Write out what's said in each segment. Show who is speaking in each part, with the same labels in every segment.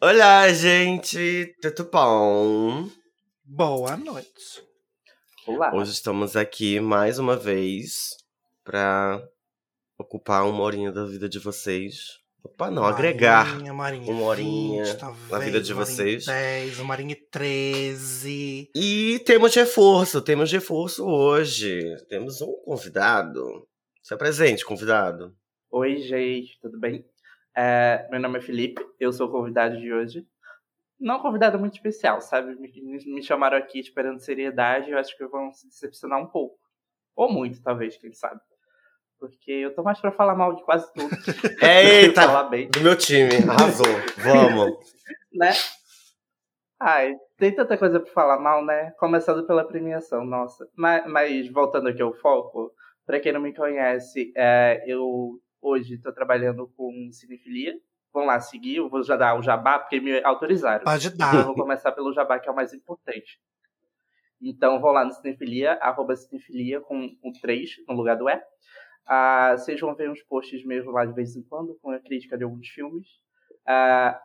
Speaker 1: Olá, gente, tudo bom?
Speaker 2: Boa noite.
Speaker 3: Olá.
Speaker 1: Hoje estamos aqui mais uma vez para ocupar uma horinha da vida de vocês. Opa, não, agregar
Speaker 2: Marinha, Marinha
Speaker 1: uma horinha
Speaker 2: 20,
Speaker 1: na vida de
Speaker 2: uma horinha
Speaker 1: vocês.
Speaker 2: 10, uma horinha 13.
Speaker 1: E temos reforço, temos reforço hoje. Temos um convidado. Se apresente, convidado.
Speaker 3: Oi, gente, tudo bem? É, meu nome é Felipe, eu sou o convidado de hoje. Não convidado muito especial, sabe? Me, me- chamaram aqui esperando seriedade, eu acho que vão se decepcionar um pouco. Ou muito, talvez, quem sabe. Porque eu tô mais pra falar mal de quase tudo. do que
Speaker 1: Eita,
Speaker 3: falar bem,
Speaker 1: do meu time, arrasou. Vamos.
Speaker 3: né? Ai, tem tanta coisa pra falar mal, né? Começando pela premiação, nossa. Mas, mas voltando aqui ao foco, pra quem não me conhece, é, eu hoje tô trabalhando com cinefilia. Vão lá seguir, eu vou já dar o jabá, porque me autorizaram.
Speaker 2: Pode
Speaker 3: Eu
Speaker 2: dar.
Speaker 3: vou começar pelo jabá, que é o mais importante. Então, vão lá no Cinefilia, arroba Cinefilia, com o 3 no lugar do E. Ah, vocês vão ver uns posts mesmo lá de vez em quando, com a crítica de alguns filmes. Ah,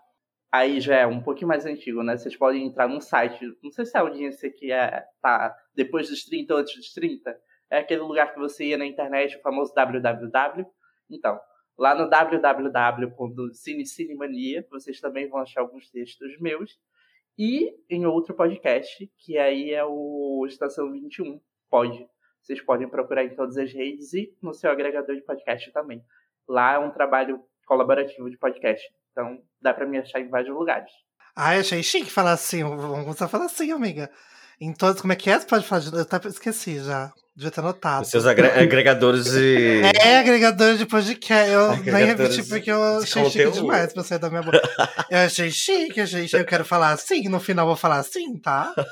Speaker 3: aí já é um pouquinho mais antigo, né? Vocês podem entrar num site, não sei se a audiência que é, tá depois dos 30 ou antes dos 30, é aquele lugar que você ia na internet, o famoso www. Então, lá no www.cinecinemania, vocês também vão achar alguns textos meus. E em outro podcast, que aí é o Estação 21, pode. Vocês podem procurar em todas as redes e no seu agregador de podcast também. Lá é um trabalho colaborativo de podcast. Então dá pra me achar em vários lugares.
Speaker 2: Ai, achei chique falar assim. Vamos começar a falar assim, amiga. Em todos, como é que é? Você pode falar de. Eu até esqueci já. Devia ter anotado.
Speaker 1: Os seus agre- agregadores de.
Speaker 2: É, agregador de podcast. Eu nem
Speaker 1: Agregadores
Speaker 2: repeti porque eu achei chique
Speaker 1: conteúdo.
Speaker 2: demais pra sair da minha boca. Eu achei chique, achei chique. Eu quero falar assim, no final eu vou falar assim, tá?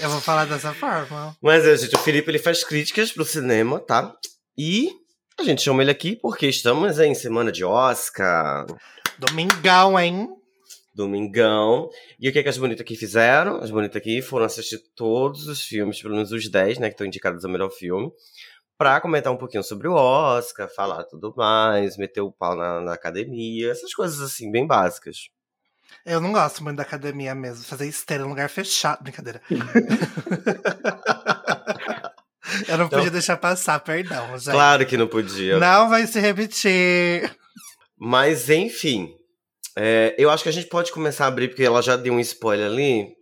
Speaker 2: Eu vou falar dessa forma.
Speaker 1: Mas, é, gente, o Felipe ele faz críticas pro cinema, tá? E a gente chama ele aqui porque estamos em semana de Oscar,
Speaker 2: Domingão, hein?
Speaker 1: Domingão. E o que, que as bonitas aqui fizeram? As bonitas aqui foram assistir todos os filmes, pelo menos os 10, né, que estão indicados ao melhor filme, pra comentar um pouquinho sobre o Oscar, falar tudo mais, meter o pau na, na academia, essas coisas assim, bem básicas.
Speaker 2: Eu não gosto muito da academia mesmo. Fazer esteira em lugar fechado. Brincadeira. Eu não podia deixar passar, perdão, gente.
Speaker 1: Claro que não podia.
Speaker 2: Não vai se repetir.
Speaker 1: Mas, enfim. É, eu acho que a gente pode começar a abrir, porque ela já deu um spoiler ali.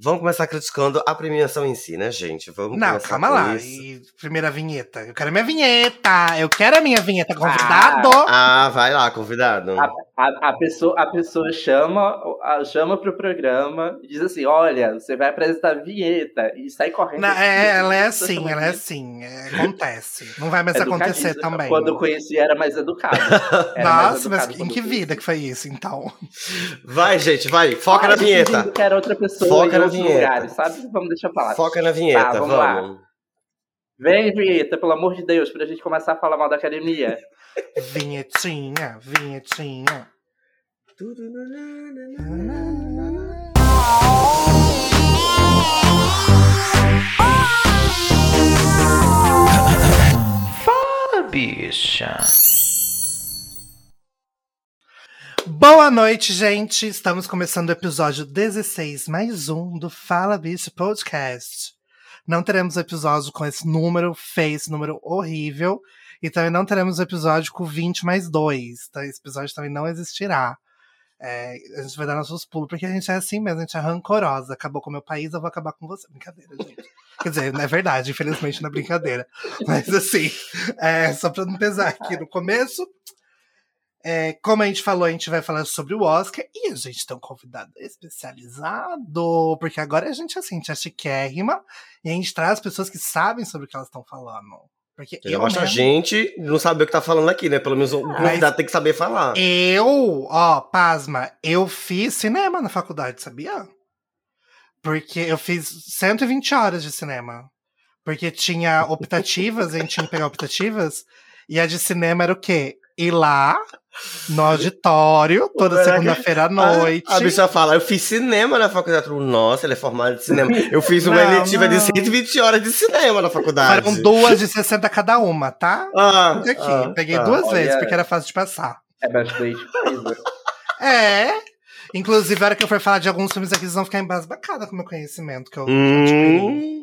Speaker 1: Vamos começar criticando a premiação em si, né, gente? Vamos
Speaker 2: Não,
Speaker 1: começar
Speaker 2: calma
Speaker 1: com
Speaker 2: lá.
Speaker 1: isso.
Speaker 2: E primeira vinheta. Eu quero minha vinheta. Eu quero a minha vinheta, convidado.
Speaker 1: Ah, vai lá, convidado.
Speaker 3: A, a, a pessoa, a pessoa chama, a, chama pro programa e diz assim: olha, você vai apresentar a vinheta e sai correndo.
Speaker 2: Não, é, ela é
Speaker 3: Isso
Speaker 2: assim, ela é assim. é, acontece. Não vai mais acontecer também.
Speaker 3: Quando eu conheci, era mais educado. Era mais
Speaker 2: Nossa, mas
Speaker 3: educado
Speaker 2: em que vida que foi isso, então?
Speaker 1: Vai, gente, vai. Foca na vinheta.
Speaker 3: Que era outra pessoa
Speaker 1: Foca na vinheta.
Speaker 3: lugares, sabe? Vamos deixar lá.
Speaker 1: Foca na vinheta,
Speaker 3: Tá, vamos lá. Vem, vinheta, pelo amor de Deus, pra gente começar a falar mal da academia.
Speaker 2: Vinhetinha, vinhetinha.
Speaker 4: bicha.
Speaker 2: Boa noite, gente. Estamos começando o episódio 16, mais um do Fala Bicho Podcast. Não teremos episódio com esse número feio, esse número horrível. E também não teremos episódio com 20 mais 2. Tá? Esse episódio também não existirá. É, a gente vai dar nossos pulos, porque a gente é assim mesmo, a gente é rancorosa. Acabou com o meu país, eu vou acabar com você. Brincadeira, gente. Quer dizer, não é verdade, infelizmente não é brincadeira. Mas assim, é, só pra não pesar aqui no começo. É, como a gente falou, a gente vai falar sobre o Oscar e a gente tem um convidado especializado, porque agora a gente, assim, a gente é chiquérrima e a gente traz pessoas que sabem sobre o que elas estão falando. Porque eu,
Speaker 1: basta a
Speaker 2: mesmo-
Speaker 1: gente não saber o que tá falando aqui, né? Pelo menos o convidado tem que saber falar.
Speaker 2: eu, ó, pasma, eu fiz cinema na faculdade, sabia? Porque eu fiz 120 horas de cinema. Porque tinha optativas, a gente tinha que pegar optativas, e a de cinema era o quê? Ir lá no auditório, toda segunda-feira à noite.
Speaker 1: A, a bicha fala, eu fiz cinema na faculdade. Nossa, ele é formado de cinema. Eu fiz uma
Speaker 2: Não,
Speaker 1: eletiva de
Speaker 2: não.
Speaker 1: 120 horas de cinema na faculdade.
Speaker 2: Foram duas de 60 cada uma, tá?
Speaker 1: Ah,
Speaker 2: aqui.
Speaker 1: ah,
Speaker 2: Peguei
Speaker 1: ah.
Speaker 2: duas
Speaker 3: Olha-
Speaker 2: vezes, porque era fácil de passar.
Speaker 3: É bastante.
Speaker 2: É. Inclusive, a hora que eu for falar de alguns filmes aqui, vocês vão ficar embasbacadas com o meu conhecimento que eu
Speaker 1: Hum,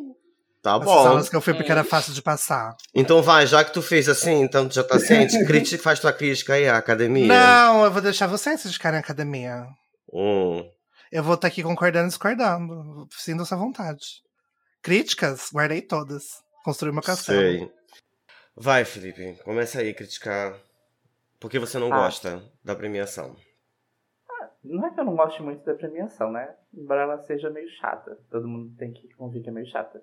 Speaker 1: tá
Speaker 2: As
Speaker 1: bom.
Speaker 2: salas que eu fui porque era fácil de passar.
Speaker 1: Então vai, já que tu fez assim, então tu já tá ciente, crítica, faz tua crítica aí à academia.
Speaker 2: Não, eu vou deixar vocês ficarem na academia.
Speaker 1: Hum.
Speaker 2: Eu vou estar aqui concordando e discordando. Sinto essa vontade. Críticas, guardei todas. Construí meu castelo.
Speaker 1: Sei. Vai, Felipe, começa aí a criticar. Por que você não
Speaker 3: Ah.
Speaker 1: gosta da premiação?
Speaker 3: Não é que eu não goste muito da premiação, né? Embora ela seja meio chata. Todo mundo tem que convir que é meio chata.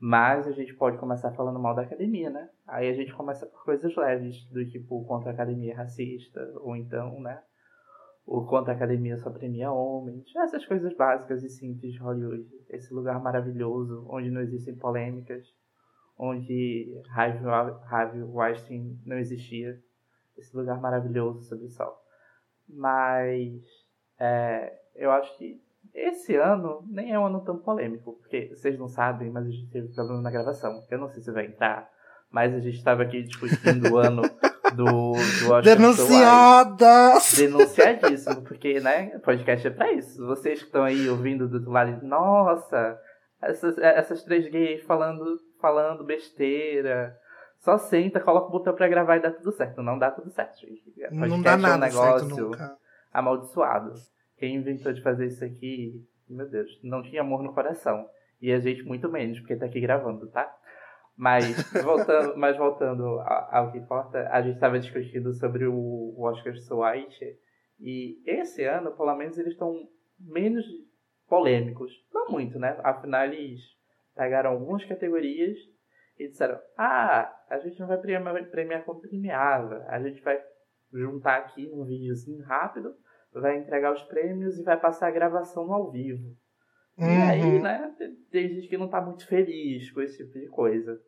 Speaker 3: Mas a gente pode começar falando mal da academia, né? Aí a gente começa por coisas leves, do tipo contra a academia racista, ou então, né? O contra a academia só premia homens. Essas coisas básicas e simples de Hollywood. Esse lugar maravilhoso, onde não existem polêmicas, onde Harvey Weinstein não existia. Esse lugar maravilhoso sob o sol. Mas é, eu acho que esse ano nem é um ano tão polêmico, porque vocês não sabem, mas a gente teve problema na gravação. Eu não sei se vai entrar, mas a gente estava aqui discutindo o ano do, do Oscar
Speaker 2: Denunciadas!
Speaker 3: denunciadíssimo, porque, né, podcast é pra isso. Vocês que estão aí ouvindo do outro lado, nossa, essas, essas três gays falando, falando besteira. Só senta, coloca o botão pra gravar e dá tudo certo. Não dá tudo certo, gente.
Speaker 2: Não
Speaker 3: Podcast
Speaker 2: dá
Speaker 3: é um
Speaker 2: nada
Speaker 3: negócio
Speaker 2: certo nunca.
Speaker 3: amaldiçoado. Quem inventou de fazer isso aqui, meu Deus, não tinha amor no coração. E a gente muito menos, porque tá aqui gravando, tá? Mas voltando, mas voltando ao, que importa, a gente estava discutindo sobre o, Oscar White. E esse ano, pelo menos, eles estão menos polêmicos. Não muito, né? Afinal, eles pegaram algumas categorias e disseram: Ah, a gente não vai premiar, premiar como premiava. A gente vai juntar aqui num videozinho rápido, vai entregar os prêmios e vai passar a gravação ao vivo. E aí,
Speaker 2: Uhum.
Speaker 3: né, tem gente que não tá muito feliz com esse tipo de coisa.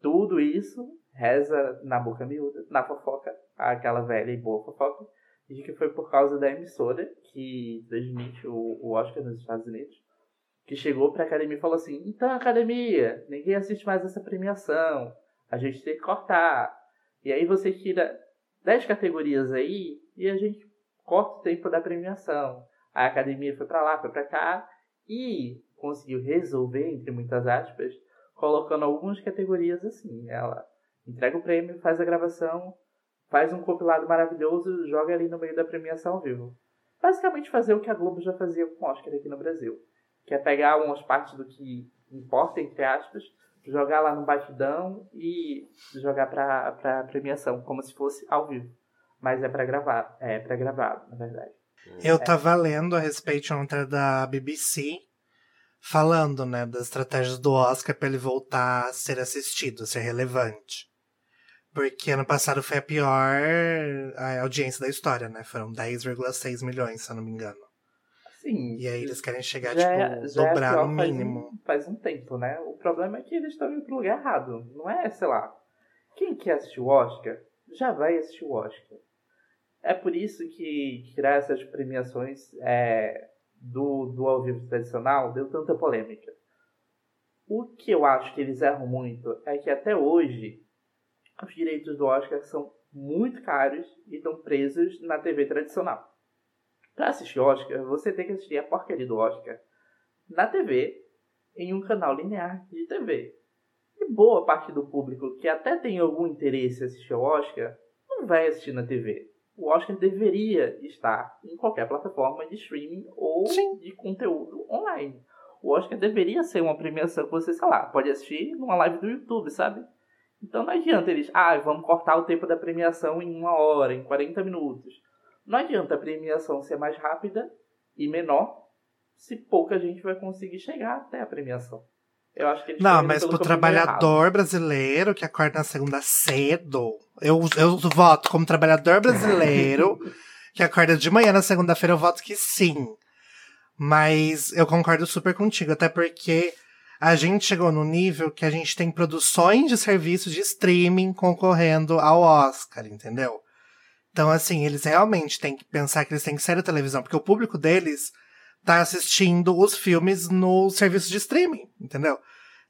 Speaker 3: Tudo isso reza na boca miúda, na fofoca, aquela velha e boa fofoca, de que foi por causa da emissora que transmite o, o Oscar nos Estados Unidos, que chegou pra academia e falou assim: então, academia, ninguém assiste mais essa premiação, a gente tem que cortar. E aí você tira 10 categorias aí e a gente corta o tempo da premiação. A academia foi pra lá, foi pra cá e conseguiu resolver, entre muitas aspas, colocando algumas categorias assim. Ela entrega o prêmio, faz a gravação, faz um compilado maravilhoso, joga ali no meio da premiação ao vivo. Basicamente fazer o que a Globo já fazia com o Oscar aqui no Brasil. Que é pegar algumas partes do que importa, entre aspas, jogar lá no batidão e jogar pra, pra premiação, como se fosse ao vivo. Mas é pra gravar, é pra gravado, na verdade.
Speaker 2: Eu tava lendo a respeito ontem da BBC, falando, né, das estratégias do Oscar pra ele voltar a ser assistido, a ser relevante. Porque ano passado foi a pior a audiência da história, né? Foram 10,6 milhões, se eu não me engano.
Speaker 3: Sim.
Speaker 2: E aí eles querem chegar,
Speaker 3: já
Speaker 2: tipo,
Speaker 3: é- já é
Speaker 2: dobrar no
Speaker 3: faz
Speaker 2: mínimo.
Speaker 3: um- Faz um, tempo, né? O problema é que eles estão indo pro lugar errado. Não é, sei lá. Quem quer assistir o Oscar, já vai assistir o Oscar. É por isso que tirar essas premiações é, do, do ao vivo tradicional deu tanta polêmica. O que eu acho que eles erram muito é que até hoje os direitos do Oscar são muito caros e estão presos na TV tradicional. Pra assistir Oscar, você tem que assistir a porcaria do Oscar na TV, em um canal linear de TV. E boa parte do público que até tem algum interesse em assistir ao Oscar não vai assistir na TV. O Oscar deveria estar em qualquer plataforma de streaming ou
Speaker 2: Sim.
Speaker 3: de conteúdo online. O Oscar deveria ser uma premiação que você, sei lá, pode assistir numa live do YouTube, sabe? Então não adianta eles, ah, vamos cortar o tempo da premiação em uma hora, em 40 minutos. Não adianta a premiação ser mais rápida e menor se pouca gente vai conseguir chegar até a premiação. Eu acho que eles
Speaker 2: Não, mas pro trabalhador brasileiro que acorda na segunda cedo, eu, eu voto como trabalhador brasileiro que acorda de manhã na segunda-feira, eu voto que sim. Mas eu concordo super contigo, até porque a gente chegou no nível que a gente tem produções de serviços de streaming concorrendo ao Oscar, entendeu? Então, assim, eles realmente têm que pensar que eles têm que sair da televisão, porque o público deles tá assistindo os filmes no serviço de streaming, entendeu?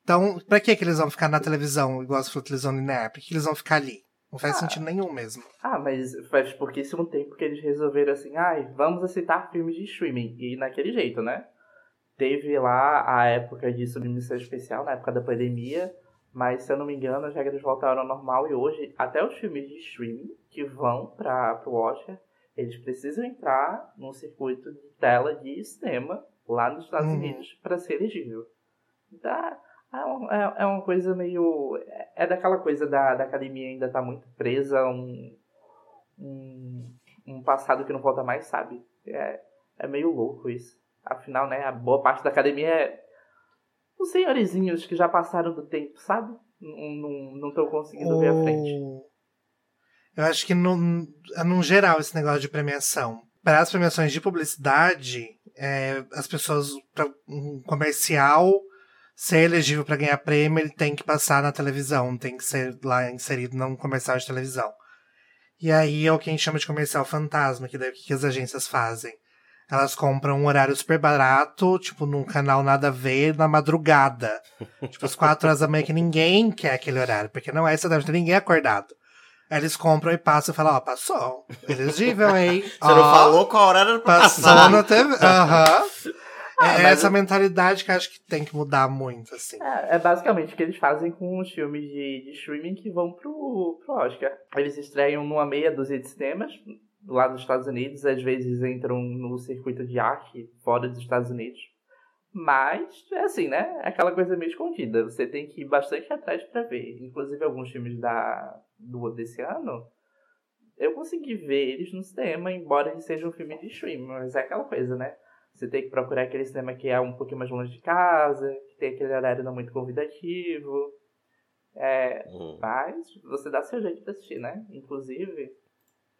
Speaker 2: Então, pra que que eles vão ficar na televisão, igual as televisão linear? Por que que eles vão ficar ali? Não faz
Speaker 3: Ah.
Speaker 2: sentido nenhum mesmo.
Speaker 3: Ah, mas faz pouquíssimo tempo que eles resolveram assim, ai, vamos aceitar filmes de streaming. E naquele jeito, né? Teve lá a época de submissão especial, na época da pandemia, mas se eu não me engano, as regras voltaram ao normal e hoje, até os filmes de streaming que vão para o Oscar, eles precisam entrar num circuito de tela de cinema lá nos Estados
Speaker 2: Uhum.
Speaker 3: Unidos para ser elegível. Então, é, é- é uma coisa meio. É daquela coisa da, da academia ainda tá muito presa a um, um, um passado que não volta mais, sabe? É, é meio louco isso. Afinal, né, a boa parte da academia é os senhorizinhos que já passaram do tempo, sabe? Não estão conseguindo ver a frente.
Speaker 2: Eu acho que, num geral, esse negócio de premiação. Para as premiações de publicidade, é, as pessoas, para um comercial ser elegível para ganhar prêmio, ele tem que passar na televisão, tem que ser lá inserido num comercial de televisão. E aí é o que a gente chama de comercial fantasma, que daí o que que as agências fazem? Elas compram um horário super barato, tipo, num canal nada a ver, na madrugada. tipo, às quatro horas da manhã, que ninguém quer aquele horário, porque não é essa deve ter ninguém acordado. Eles compram e passam e falam, ó, passou. Elegível, hein?
Speaker 1: Você não falou qual hora era pra
Speaker 2: Passou
Speaker 1: passar.
Speaker 2: na TV. Aham.
Speaker 3: Ah,
Speaker 2: é
Speaker 3: mas
Speaker 2: essa
Speaker 3: eu-
Speaker 2: mentalidade que acho que tem que mudar muito, assim.
Speaker 3: É, é basicamente o que eles fazem com os filmes de, de streaming que vão pro, pro Oscar. Eles estreiam numa meia dúzia de cinemas, lá dos Estados Unidos, às vezes entram no circuito de arte fora dos Estados Unidos. Mas, é assim, né? É aquela coisa meio escondida. Você tem que ir bastante atrás pra ver. Inclusive, alguns filmes da, do, desse ano, eu consegui ver eles no cinema, embora eles sejam filmes de streaming. Mas é aquela coisa, né? Você tem que procurar aquele cinema que é um pouquinho mais longe de casa, que tem aquele horário não muito convidativo. É,
Speaker 1: Hum.
Speaker 3: mas você dá seu jeito de assistir, né? Inclusive,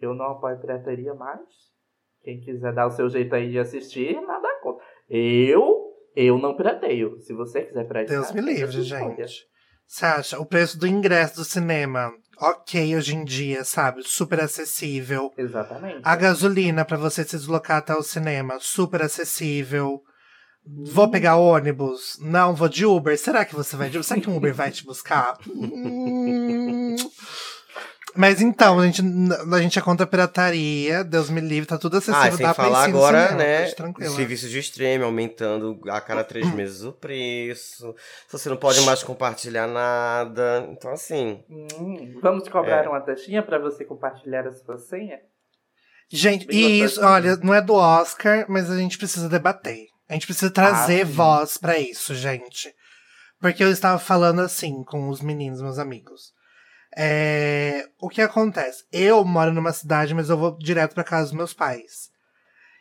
Speaker 3: eu não apoio pirataria, mas quem quiser dar o seu jeito aí de assistir, nada contra. Eu, eu não pirateio. Se você quiser piratear...
Speaker 2: Deus me livre, gente. Você acha? O preço do ingresso do cinema, ok hoje em dia, sabe? Super acessível.
Speaker 3: Exatamente.
Speaker 2: A gasolina pra você se deslocar até o cinema, super acessível. Vou pegar ônibus? Não, vou de Uber. Será que você vai de Uber? Será que um Uber vai te buscar? Hum. Mas então, a gente, a gente é contra a pirataria, Deus me livre, tá tudo acessível,
Speaker 1: Ah, sem
Speaker 2: dá
Speaker 1: falar agora,
Speaker 2: cinema,
Speaker 1: né?
Speaker 2: pode tranquilo.
Speaker 1: Serviço de streaming aumentando a cada três meses o preço. Você não pode mais compartilhar nada. Então, assim.
Speaker 3: Hum, vamos cobrar
Speaker 1: É.
Speaker 3: uma taxinha pra você compartilhar a sua senha?
Speaker 2: Gente,
Speaker 3: Bem
Speaker 2: e isso, olha, não é do Oscar, mas a gente precisa debater. A gente precisa trazer
Speaker 3: Ah,
Speaker 2: voz pra isso, gente. Porque eu estava falando assim com os meninos, meus amigos. É, o que acontece? Eu moro numa cidade, mas eu vou direto pra casa dos meus pais.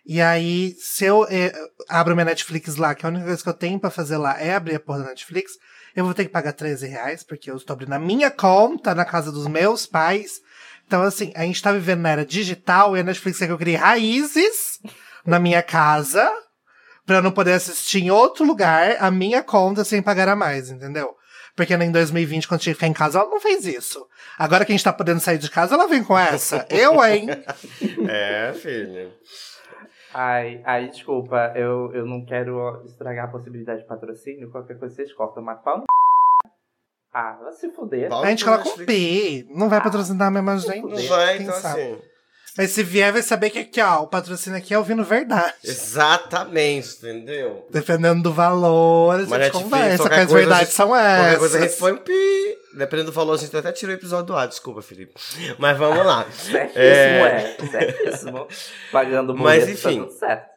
Speaker 2: E aí, se eu eh, abro minha Netflix lá, que a única coisa que eu tenho pra fazer lá é abrir a porra da Netflix, eu vou ter que pagar 13 reais, porque eu estou abrindo a minha conta na casa dos meus pais. Então, assim, a gente tá vivendo na era digital e a Netflix quer que eu crie raízes na minha casa pra eu não poder assistir em outro lugar a minha conta sem pagar a mais, entendeu? Porque em 2020, quando tinha que ficar em casa, ela não fez isso. Agora que a gente tá podendo sair de casa, ela vem com essa. Eu, hein?
Speaker 1: É, filho.
Speaker 3: Ai, ai, desculpa, eu, eu não quero estragar a possibilidade de patrocínio, qualquer coisa vocês cortam, mas pau no Ah, vai se fuder.
Speaker 2: A gente coloca um
Speaker 1: Netflix.
Speaker 2: pi. Não vai patrocinar mesmo a gente.
Speaker 1: Não vai, então
Speaker 2: sabe?
Speaker 1: assim.
Speaker 2: Mas se vier, vai saber que aqui, ó, o patrocínio aqui é ouvindo verdade.
Speaker 1: Exatamente, entendeu?
Speaker 2: Dependendo do valor, a gente
Speaker 1: Mas Netflix,
Speaker 2: conversa,
Speaker 1: qualquer
Speaker 2: que as
Speaker 1: coisa,
Speaker 2: verdades
Speaker 1: gente-
Speaker 2: são
Speaker 1: Qualquer
Speaker 2: essas.
Speaker 1: coisa a gente põe um pi. Dependendo do valor, a gente até tira o episódio do ar. Desculpa, Felipe. Mas vamos lá.
Speaker 3: Certíssimo,
Speaker 1: É.
Speaker 3: é. Certíssimo. Pagando
Speaker 1: Mas,
Speaker 3: boleto, tá
Speaker 1: enfim.
Speaker 3: tudo certo.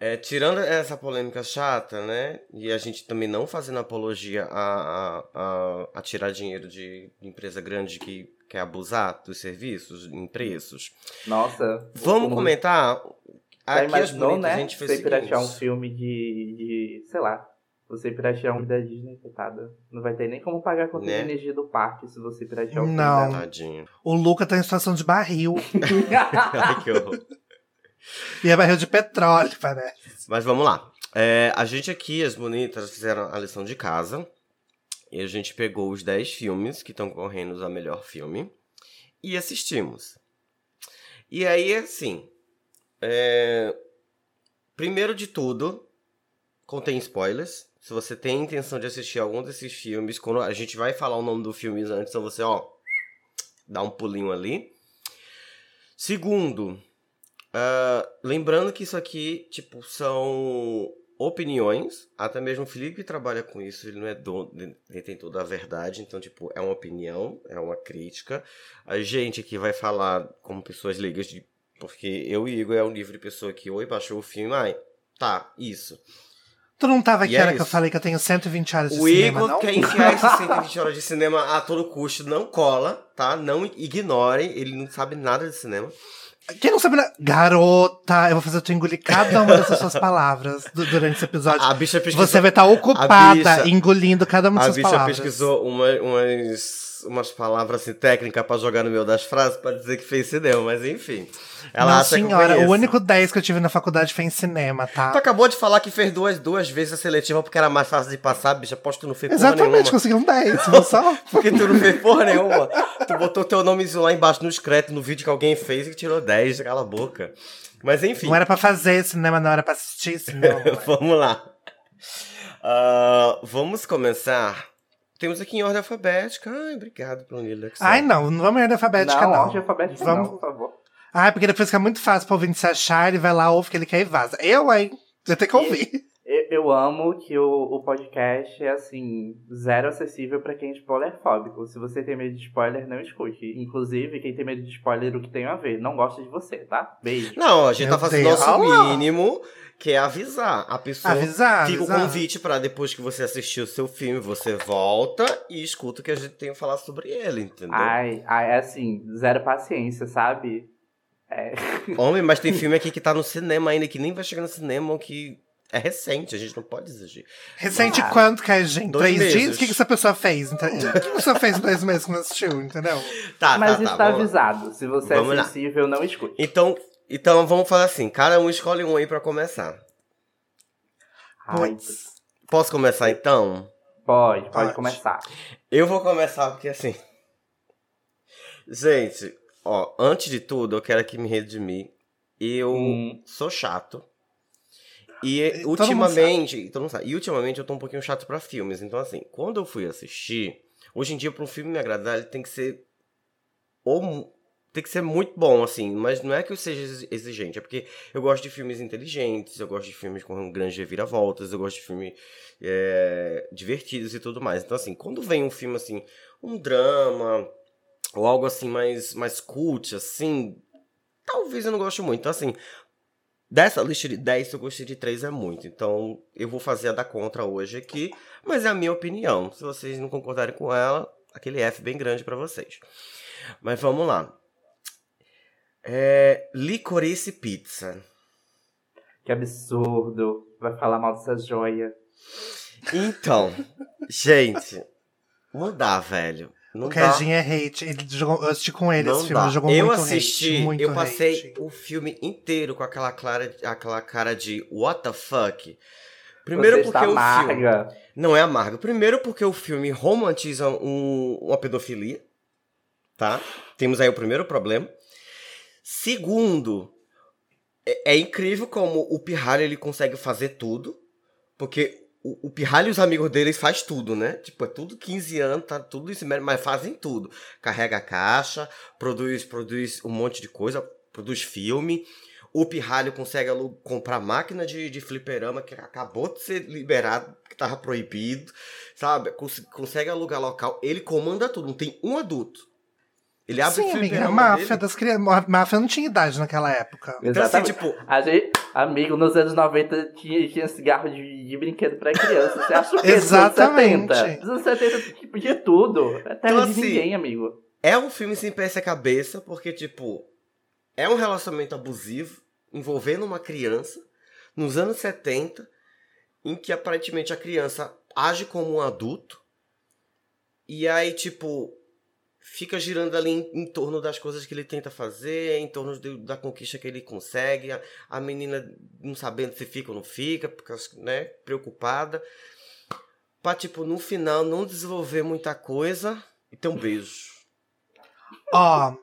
Speaker 1: É, tirando essa polêmica chata, né? E a gente também não fazendo apologia a, a, a, a tirar dinheiro de empresa grande que quer abusar dos serviços em preços.
Speaker 3: Nossa.
Speaker 1: Vamos comentar.
Speaker 3: Já
Speaker 1: Aqui as
Speaker 3: imaginou,
Speaker 1: bonitas,
Speaker 3: né?
Speaker 1: a gente fez
Speaker 3: Você piratear um filme de, de. sei lá. Você piratear um da Disney, coitada. Não vai ter nem como pagar a conta
Speaker 1: Né?
Speaker 3: de energia do parque se você piratear um
Speaker 2: Não.
Speaker 3: filme
Speaker 1: Tadinho.
Speaker 2: O Luca tá em situação de barril.
Speaker 1: Ai, que horror.
Speaker 2: e é barril de petróleo, parece.
Speaker 1: Mas vamos lá. É, a gente aqui, as bonitas, fizeram a lição de casa. E a gente pegou os 10 filmes que estão correndo a melhor filme. E assistimos. E aí, assim. é, Primeiro de tudo, contém spoilers. Se você tem intenção de assistir algum desses filmes, quando a gente vai falar o nome do filme antes, então você, ó. dar um pulinho ali. Segundo, uh, lembrando que isso aqui, tipo, são opiniões. Até mesmo o Felipe trabalha com isso, ele não é dono, ele tem toda a verdade. Então, tipo, é uma opinião, é uma crítica. A gente aqui vai falar como pessoas leigas, de, porque eu e Igor é um nível de pessoa que oi, baixou o filme, ai, tá, isso.
Speaker 2: Tu não tava aqui,
Speaker 1: E é
Speaker 2: era que eu falei que eu tenho 120 horas de
Speaker 1: O
Speaker 2: cinema,
Speaker 1: Igor
Speaker 2: não?
Speaker 1: quer enfiar esses 120 horas de cinema a todo custo, não cola, tá? Não ignorem, ele não sabe nada de cinema.
Speaker 2: Quem não sabe, né? garota, eu vou fazer tu engolir cada uma dessas suas palavras du- durante esse episódio.
Speaker 1: A bicha pesquisou,
Speaker 2: Você vai estar ocupada
Speaker 1: bicha-
Speaker 2: engolindo cada uma
Speaker 1: a
Speaker 2: dessas
Speaker 1: bicha
Speaker 2: palavras.
Speaker 1: pesquisou uma- umas, umas palavras assim, técnicas pra jogar no meio das frases pra dizer que fez cinema, mas enfim. Ela
Speaker 2: Não,
Speaker 1: acha que eu
Speaker 2: senhora,
Speaker 1: conheço.
Speaker 2: o único 10 que eu tive na faculdade foi em cinema, tá?
Speaker 1: Tu acabou de falar que fez duas, duas vezes a seletiva porque era mais fácil de passar, bicha. Aposto que tu não fez porra
Speaker 2: Exatamente,
Speaker 1: nenhuma.
Speaker 2: consegui um 10, viu só?
Speaker 1: Porque tu não fez porra nenhuma. Tu botou teu nomezinho lá embaixo nos créditos, no vídeo que alguém fez e tirou 10, cala a boca. Mas enfim,
Speaker 2: Não era pra fazer cinema, não era pra assistir cinema.
Speaker 1: vamos lá. Ah, vamos começar. Temos aqui em ordem alfabética. Ai, obrigado, que
Speaker 2: Ai, não, não vamos em ordem alfabética,
Speaker 3: não,
Speaker 2: não.
Speaker 3: ordem alfabética
Speaker 2: Vamos-
Speaker 3: não, por favor.
Speaker 2: Ai, porque depois fica muito fácil pro ouvinte se achar, ele vai lá, ouve o que ele quer e vaza. Eu, hein? Você tem que ouvir.
Speaker 3: Eu, amo que o, o podcast é, assim, zero acessível pra quem é spoilerfóbico. Se você tem medo de spoiler, não escute. Inclusive, quem tem medo de spoiler, o que tem a ver. Não gosta de você, tá? Beijo.
Speaker 1: Não, a gente
Speaker 2: Meu
Speaker 1: tá fazendo
Speaker 2: Deus.
Speaker 1: nosso mínimo, que é avisar. A pessoa
Speaker 2: Avisar,
Speaker 1: fica
Speaker 2: avisar.
Speaker 1: o convite pra depois que você assistir o seu filme, você volta e escuta o que a gente tem a falar sobre ele, entendeu?
Speaker 3: Ai, ai, é assim, zero paciência, sabe? É.
Speaker 1: Homem, mas tem filme aqui que tá no cinema ainda, que nem vai chegar no cinema, ou que é recente, a gente não pode exigir.
Speaker 2: Recente
Speaker 3: Ah,
Speaker 2: quanto que é, gente?
Speaker 1: dois
Speaker 2: Três
Speaker 1: meses.
Speaker 2: dias? O que, que essa pessoa fez? O que, que a pessoa fez em dois meses que não assistiu, entendeu?
Speaker 1: Tá,
Speaker 3: Mas
Speaker 1: tá, tá.
Speaker 3: tá
Speaker 1: vamos lá.
Speaker 3: avisado. Se você
Speaker 1: Vamos
Speaker 3: é
Speaker 1: lá.
Speaker 3: sensível, não escute.
Speaker 1: Então, então vamos falar assim, cada um escolhe um aí pra começar.
Speaker 3: Ai.
Speaker 1: Posso começar então?
Speaker 3: pode, pode,
Speaker 2: Pode.
Speaker 3: começar.
Speaker 1: Eu vou começar porque assim. Gente, ó, antes de tudo, eu quero aqui me redimir. Eu
Speaker 3: Hum.
Speaker 1: sou chato. E
Speaker 2: mundo
Speaker 1: ultimamente, todo sabe. E ultimamente eu tô um pouquinho chato pra filmes. Então, assim, quando eu fui assistir, hoje em dia, pra um filme me agradar, ele tem que ser. Ou tem que ser muito bom, assim. Mas não é que eu seja exi- exigente, é porque eu gosto de filmes inteligentes, eu gosto de filmes com grandes reviravoltas, eu gosto de filmes é, divertidos e tudo mais. Então, assim, quando vem um filme assim, um drama, ou algo assim mais, mais cult, assim, talvez eu não goste muito. Então, assim, dessa lista de 10, se eu gostei de 3 é muito. Então, eu vou fazer a da contra hoje aqui, mas é a minha opinião. Se vocês não concordarem com ela, aquele F bem grande pra vocês. Mas vamos lá. É, licorice pizza.
Speaker 3: Que absurdo. Vai falar mal dessa joia.
Speaker 1: Então, gente, não dá, velho. Não
Speaker 2: O
Speaker 1: dá.
Speaker 2: Kejin é hate. Ele jogou, eu assisti com ele
Speaker 1: Não
Speaker 2: esse filme.
Speaker 1: dá.
Speaker 2: Jogou
Speaker 1: eu
Speaker 2: muito
Speaker 1: assisti,
Speaker 2: hate. Muito
Speaker 1: eu passei
Speaker 2: hate.
Speaker 1: o filme inteiro com aquela, clara, aquela cara de what the fuck. Primeiro
Speaker 3: você
Speaker 1: porque o filme
Speaker 3: amarga.
Speaker 1: não é amargo. Primeiro porque o filme romantiza um- uma pedofilia, tá? Temos aí o primeiro problema. Segundo, é, é incrível como o Pirralho ele consegue fazer tudo, porque o, o Pirralho e os amigos dele faz tudo, né? Tipo, é tudo 15 anos, tá tudo isso mesmo, mas fazem tudo. Carrega a caixa, produz, produz um monte de coisa, produz filme. O Pirralho consegue comprar máquina de, de fliperama que acabou de ser liberado, que tava proibido, sabe? Cons- consegue alugar local. Ele comanda tudo, não tem um adulto. Ele abre
Speaker 2: Sim, amiga, a máfia
Speaker 1: dele.
Speaker 2: das crianças. A máfia não tinha idade naquela época.
Speaker 1: Então, assim,
Speaker 3: Exatamente.
Speaker 1: tipo,
Speaker 3: A gente, amigo, nos anos 90 tinha, tinha cigarro de, de brinquedo pra criança. Você acha o quê?
Speaker 2: Exatamente.
Speaker 3: Nos anos 70? Nos anos 70 tipo, de tudo. É terra
Speaker 1: Então,
Speaker 3: de
Speaker 1: assim,
Speaker 3: ninguém, amigo.
Speaker 1: É um filme sem pé sem cabeça, porque, tipo, é um relacionamento abusivo envolvendo uma criança nos anos 70, em que aparentemente a criança age como um adulto, e aí, tipo, fica girando ali em, em torno das coisas que ele tenta fazer, em torno de- da conquista que ele consegue, a, a menina não sabendo se fica ou não fica, porque, né, preocupada, pra, tipo, no final não desenvolver muita coisa e ter um beijo.
Speaker 2: Ó,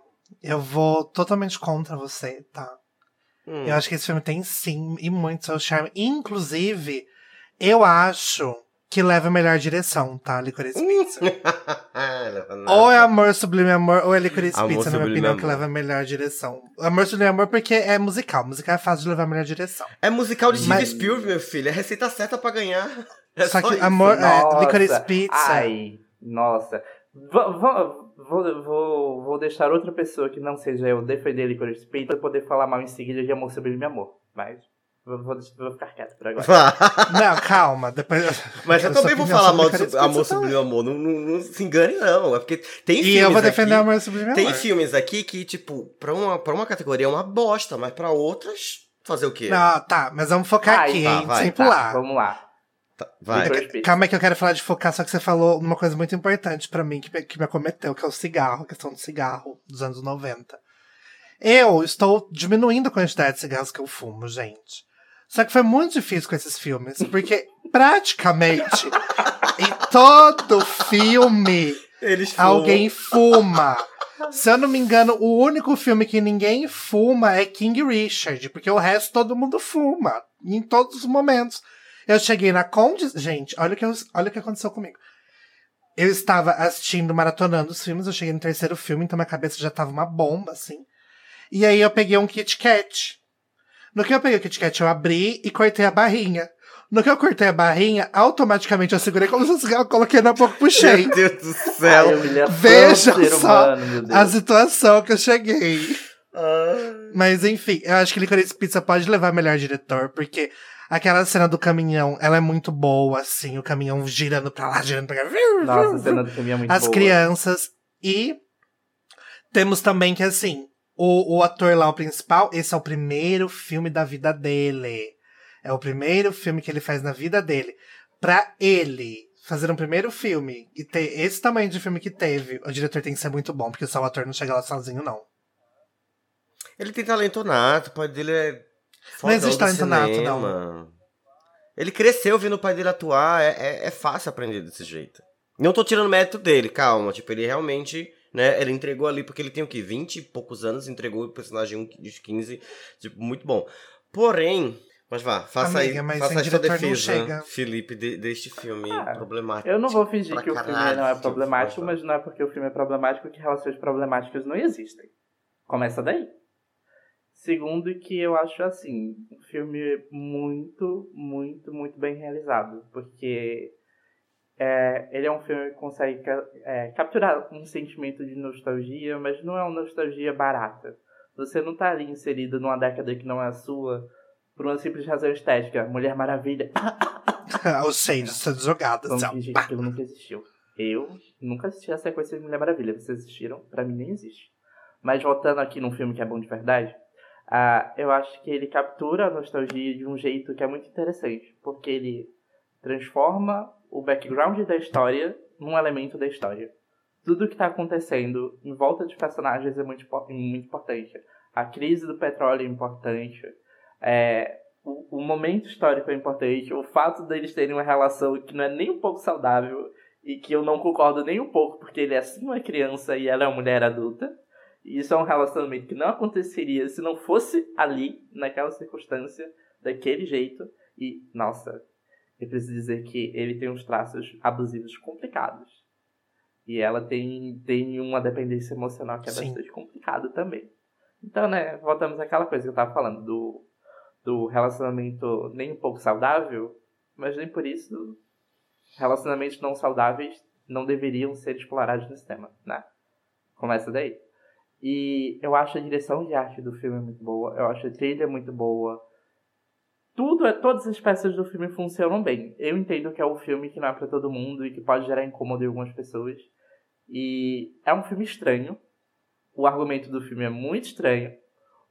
Speaker 2: eu vou totalmente contra você, tá?
Speaker 1: Hum.
Speaker 2: Eu acho que esse filme tem sim e muito seu charme. Inclusive, eu acho que leva a melhor direção, tá? Licorice. Pizza. Ou é Amor Sublime Amor, ou é Licorice
Speaker 1: Amor
Speaker 2: Pizza, na minha
Speaker 1: Sublime
Speaker 2: opinião,
Speaker 1: Amor.
Speaker 2: que leva a melhor direção. Amor Sublime Amor porque é musical. Musical é fácil de levar a melhor direção.
Speaker 1: É musical de Steve
Speaker 2: Mas-
Speaker 1: Spielberg, meu filho. É receita certa pra ganhar. É
Speaker 2: Só que
Speaker 1: isso.
Speaker 2: Amor, é, Licorice Pizza.
Speaker 3: Ai, nossa. Vou, vou, vou, vou, deixar outra pessoa que não seja eu defender Licorice Pizza pra poder falar mal em seguida de Amor Sobre Meu Amor. Mas vou, vou, vou ficar quieto por agora.
Speaker 2: Não, calma. Depois...
Speaker 1: Mas eu também vou falar
Speaker 2: sobre
Speaker 1: mal de Amor Sublime Amor. Não, não, não se engane, não. É porque tem
Speaker 2: E
Speaker 1: filmes
Speaker 2: eu vou defender
Speaker 1: aqui,
Speaker 2: Amor Sublime Amor.
Speaker 1: Tem filmes aqui que, tipo, pra uma, pra uma categoria é uma bosta, mas pra outras, fazer o quê?
Speaker 2: Não, tá, mas vamos focar
Speaker 3: Ai,
Speaker 2: aqui,
Speaker 1: tá,
Speaker 2: hein?
Speaker 1: vai,
Speaker 2: sem
Speaker 3: Tá,
Speaker 2: pular.
Speaker 3: vamos lá.
Speaker 1: Tá, vai.
Speaker 2: Calma aí que eu quero falar de focar, só que você falou uma coisa muito importante pra mim, que me, que me acometeu, que é o cigarro, a questão do cigarro dos anos 90. Eu estou diminuindo a quantidade de cigarros que eu fumo, gente. Só que foi muito difícil com esses filmes, porque praticamente em todo filme alguém fuma. Se eu não me engano, o único filme que ninguém fuma é King Richard, porque o resto todo mundo fuma, em todos os momentos. Eu cheguei na Conde. Gente, olha o, que eu- olha o que aconteceu comigo. Eu estava assistindo, maratonando os filmes, eu cheguei no terceiro filme, então minha cabeça já tava uma bomba, assim. E aí eu peguei um Kit Kat. No que eu peguei o Kit Kat, eu abri e cortei a barrinha. No que eu cortei a barrinha, automaticamente eu segurei como se fosse cigarro, coloquei na boca e puxei.
Speaker 1: Meu Deus do
Speaker 3: Ai,
Speaker 1: céu.
Speaker 3: ser
Speaker 2: só
Speaker 3: humano,
Speaker 2: a situação que eu cheguei.
Speaker 1: Ah.
Speaker 2: Mas enfim, eu acho que Licorice Pizza pode levar melhor diretor, porque aquela cena do caminhão, ela é muito boa, assim, o caminhão girando pra lá, girando pra cá.
Speaker 3: Nossa, a cena do filme é muito
Speaker 2: As
Speaker 3: boa.
Speaker 2: crianças. E temos também que, assim, o, o ator lá, o principal, esse é o primeiro filme da vida dele. É o primeiro filme que ele faz na vida dele. Pra ele fazer um primeiro filme e ter esse tamanho de filme que teve, o diretor tem que ser muito bom, porque só o ator não chega lá sozinho, não.
Speaker 1: Ele tem talento nato, o pai dele é.
Speaker 2: Não existe talento nato,
Speaker 1: cinema. Ele cresceu vendo o pai dele atuar, é, é, é fácil aprender desse jeito. Não tô tirando mérito dele, calma. Tipo, ele realmente, né, ele entregou ali, porque ele tem o quê? 20 e poucos anos, entregou o personagem de 15, tipo, muito bom. Porém, mas vá, faça
Speaker 2: Amiga,
Speaker 1: aí,
Speaker 2: mas
Speaker 1: faça aí sua defesa. Felipe, de- deste filme
Speaker 3: Ah,
Speaker 1: problemático.
Speaker 3: Eu não vou fingir que o filme não é problemático,
Speaker 1: mas-
Speaker 3: mas não é porque o filme é problemático que relações problemáticas não existem. Começa daí. Segundo, que eu acho assim, um filme muito, muito, muito bem realizado. Porque é, ele é um filme que consegue é, capturar um sentimento de nostalgia, mas não é uma nostalgia barata. Você não tá ali inserido numa década que não é a sua por uma simples razão estética. Mulher Maravilha.
Speaker 2: Ou seja, sendo ó.
Speaker 3: fingir que aquilo nunca existiu. Eu nunca assisti a sequência de Mulher Maravilha. Vocês assistiram? Pra mim nem existe. Mas voltando aqui num filme que é bom de verdade, ah, eu acho que ele captura a nostalgia de um jeito que é muito interessante. Porque ele transforma o background da história num elemento da história. Tudo que tá acontecendo em volta dos personagens é muito importante. A crise do petróleo é importante. É, o, o momento histórico é importante, o fato deles terem uma relação que não é nem um pouco saudável e que eu não concordo nem um pouco, porque ele é sim uma criança e ela é uma mulher adulta. E isso é um relacionamento que não aconteceria se não fosse ali, naquela circunstância, daquele jeito. E, nossa, eu preciso dizer que ele tem uns traços abusivos complicados. E ela tem, tem uma dependência emocional que é
Speaker 2: Sim.
Speaker 3: bastante complicada também. Então, né, voltamos àquela coisa que eu tava falando, do, do relacionamento nem um pouco saudável, mas nem por isso relacionamentos não saudáveis não deveriam ser explorados no cinema, né? Começa daí. E eu acho a direção de arte do filme muito boa, eu acho a trilha muito boa. Tudo, é- todas as peças do filme funcionam bem. Eu entendo que é um filme que não é pra todo mundo e que pode gerar incômodo em algumas pessoas. E é um filme estranho. O argumento do filme é muito estranho.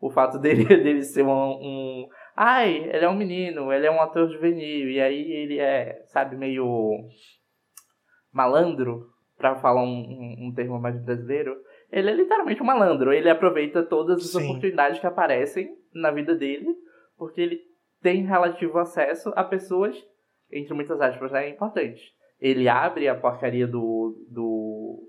Speaker 3: O fato dele, dele ser um, um. Ai, ele é um menino, ele é um ator juvenil, e aí ele é, sabe, meio. malandro, pra falar um, um, um termo mais brasileiro. Ele é literalmente um malandro. Ele aproveita todas as
Speaker 2: Sim.
Speaker 3: oportunidades que aparecem na vida dele, porque ele tem relativo acesso a pessoas, entre muitas aspas, né, importantes. Ele abre a porcaria do. do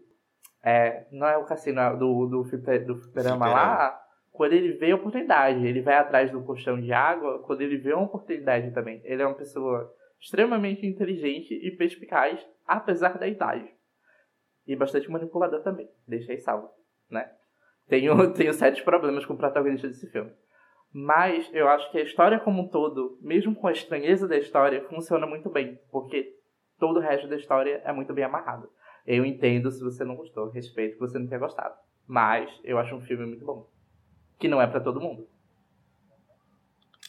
Speaker 3: é, não é o cassino, é do, do, fliper- do fliperama lá, quando ele vê a oportunidade. Ele vai atrás do colchão de água quando ele vê uma oportunidade também. Ele é uma pessoa extremamente inteligente e perspicaz, apesar da idade. E bastante manipulador também, deixei salvo, né? Tenho, tenho sérios problemas com o protagonista desse filme. Mas eu acho que a história como um todo, mesmo com a estranheza da história, funciona muito bem, porque todo o resto da história é muito bem amarrado. Eu entendo se você não gostou, respeito que você não tenha gostado. Mas eu acho um filme muito bom. Que não é para todo mundo.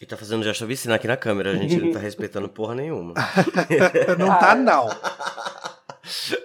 Speaker 1: E tá fazendo gesto oficina aqui na câmera, a gente não tá respeitando porra nenhuma.
Speaker 2: não tá, não.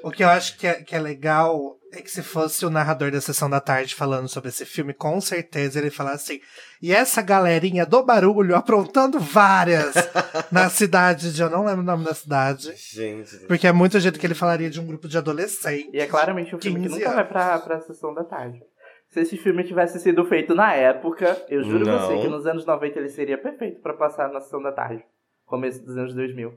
Speaker 2: O que eu acho que é, que é legal é que se fosse o narrador da sessão da tarde falando sobre esse filme, com certeza ele falasse assim. E essa galerinha do barulho aprontando várias na cidade de. Eu não lembro o nome da cidade.
Speaker 1: Gente.
Speaker 2: Porque é muito jeito que ele falaria de um grupo de adolescentes.
Speaker 3: E é claramente um filme que
Speaker 2: 15
Speaker 3: nunca vai pra, pra sessão da tarde. Se esse filme tivesse sido feito na época, eu juro
Speaker 1: Não.
Speaker 3: você que nos anos 90 ele seria perfeito pra passar na sessão da tarde. Começo dos anos 2000.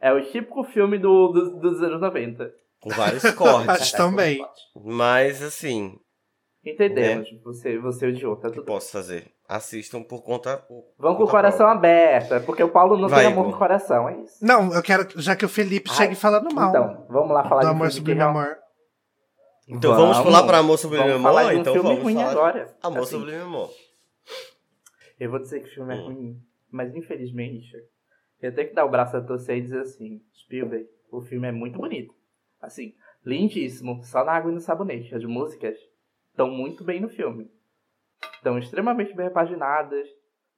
Speaker 3: É o típico filme do, do- dos anos 90.
Speaker 1: Com vários cortes.
Speaker 2: Acho também.
Speaker 1: Mas assim,
Speaker 3: Entendemos. Você, você odiou, tá
Speaker 1: o que
Speaker 3: tudo
Speaker 1: posso fazer? Assistam por conta. por
Speaker 3: Vamos com o coração
Speaker 1: própria.
Speaker 3: aberto, é porque o Paulo não
Speaker 1: Vai,
Speaker 3: tem amor
Speaker 1: Igor.
Speaker 3: no coração, é isso.
Speaker 2: Não, eu quero. Já que o Felipe
Speaker 3: Ai,
Speaker 2: chegue falando mal
Speaker 3: Então, vamos lá falar
Speaker 2: do
Speaker 3: de
Speaker 2: amor
Speaker 3: que
Speaker 2: sublime amor.
Speaker 1: Então vamos, pular pra Amor Sublime
Speaker 3: vamos
Speaker 1: Amor?
Speaker 3: falar de um
Speaker 1: então
Speaker 3: filme
Speaker 1: vamos
Speaker 3: ruim
Speaker 1: falar
Speaker 3: agora.
Speaker 1: Amor
Speaker 3: Assim,
Speaker 1: Sublime Amor.
Speaker 3: Eu vou dizer que o filme é
Speaker 1: Hum.
Speaker 3: ruim, mas infelizmente eu tenho que dar o braço a torcer e dizer assim, Spielberg, o filme é muito bonito. Assim, lindíssimo, só na água e no sabonete. As músicas estão muito bem no filme. Estão extremamente bem repaginadas.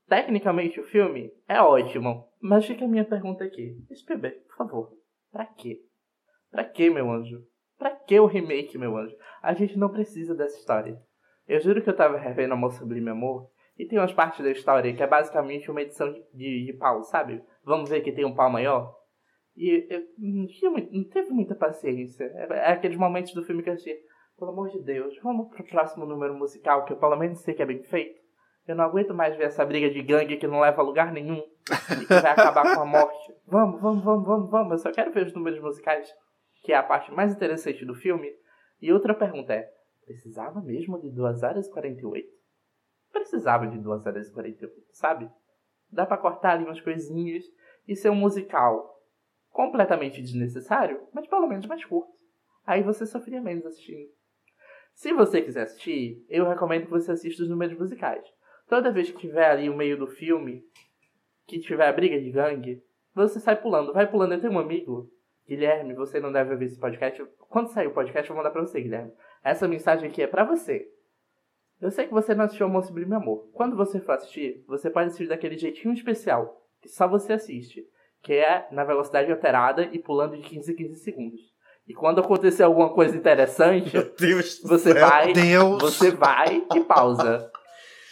Speaker 3: Tecnicamente o filme é ótimo, mas fica a minha pergunta aqui. Spielberg, por favor, pra quê? Pra quê, meu anjo? Pra que o remake, meu anjo? A gente não precisa dessa história. Eu juro que eu tava revendo Amor Sublime Amor e tem umas partes da história que é basicamente uma edição de, de, de pau, sabe? Vamos ver que tem um pau maior? E eu não, tinha não teve muita paciência. É, é aqueles momentos do filme que eu achei, pelo amor de Deus, vamos pro próximo número musical, que eu pelo menos sei que é bem feito. Eu não aguento mais ver essa briga de gangue que não leva a lugar nenhum e que vai acabar com a morte. Vamos, vamos, vamos, vamos, vamos. Eu só quero ver os números musicais, que é a parte mais interessante do filme. E outra pergunta é, precisava mesmo de 2 horas e 48? Precisava de 2 horas e 48, sabe? Dá pra cortar ali umas coisinhas e ser um musical completamente desnecessário, mas pelo menos mais curto. Aí você sofria menos assistindo. Se você quiser assistir, eu recomendo que você assista os números musicais. Toda vez que tiver ali o meio do filme, que tiver a briga de gangue, você sai pulando. Vai pulando. Eu tenho um amigo, Guilherme, você não deve ouvir esse podcast. Quando sair o podcast, eu vou mandar pra você, Guilherme. Essa mensagem aqui é pra você. Eu sei que você não assistiu Amor Sublime Amor. Quando você for assistir, você pode assistir daquele jeitinho especial, que só você assiste, que é na velocidade alterada e pulando de 15 em 15 segundos. E quando acontecer alguma coisa interessante, você
Speaker 1: céu.
Speaker 3: vai,
Speaker 2: Deus.
Speaker 3: você vai e pausa.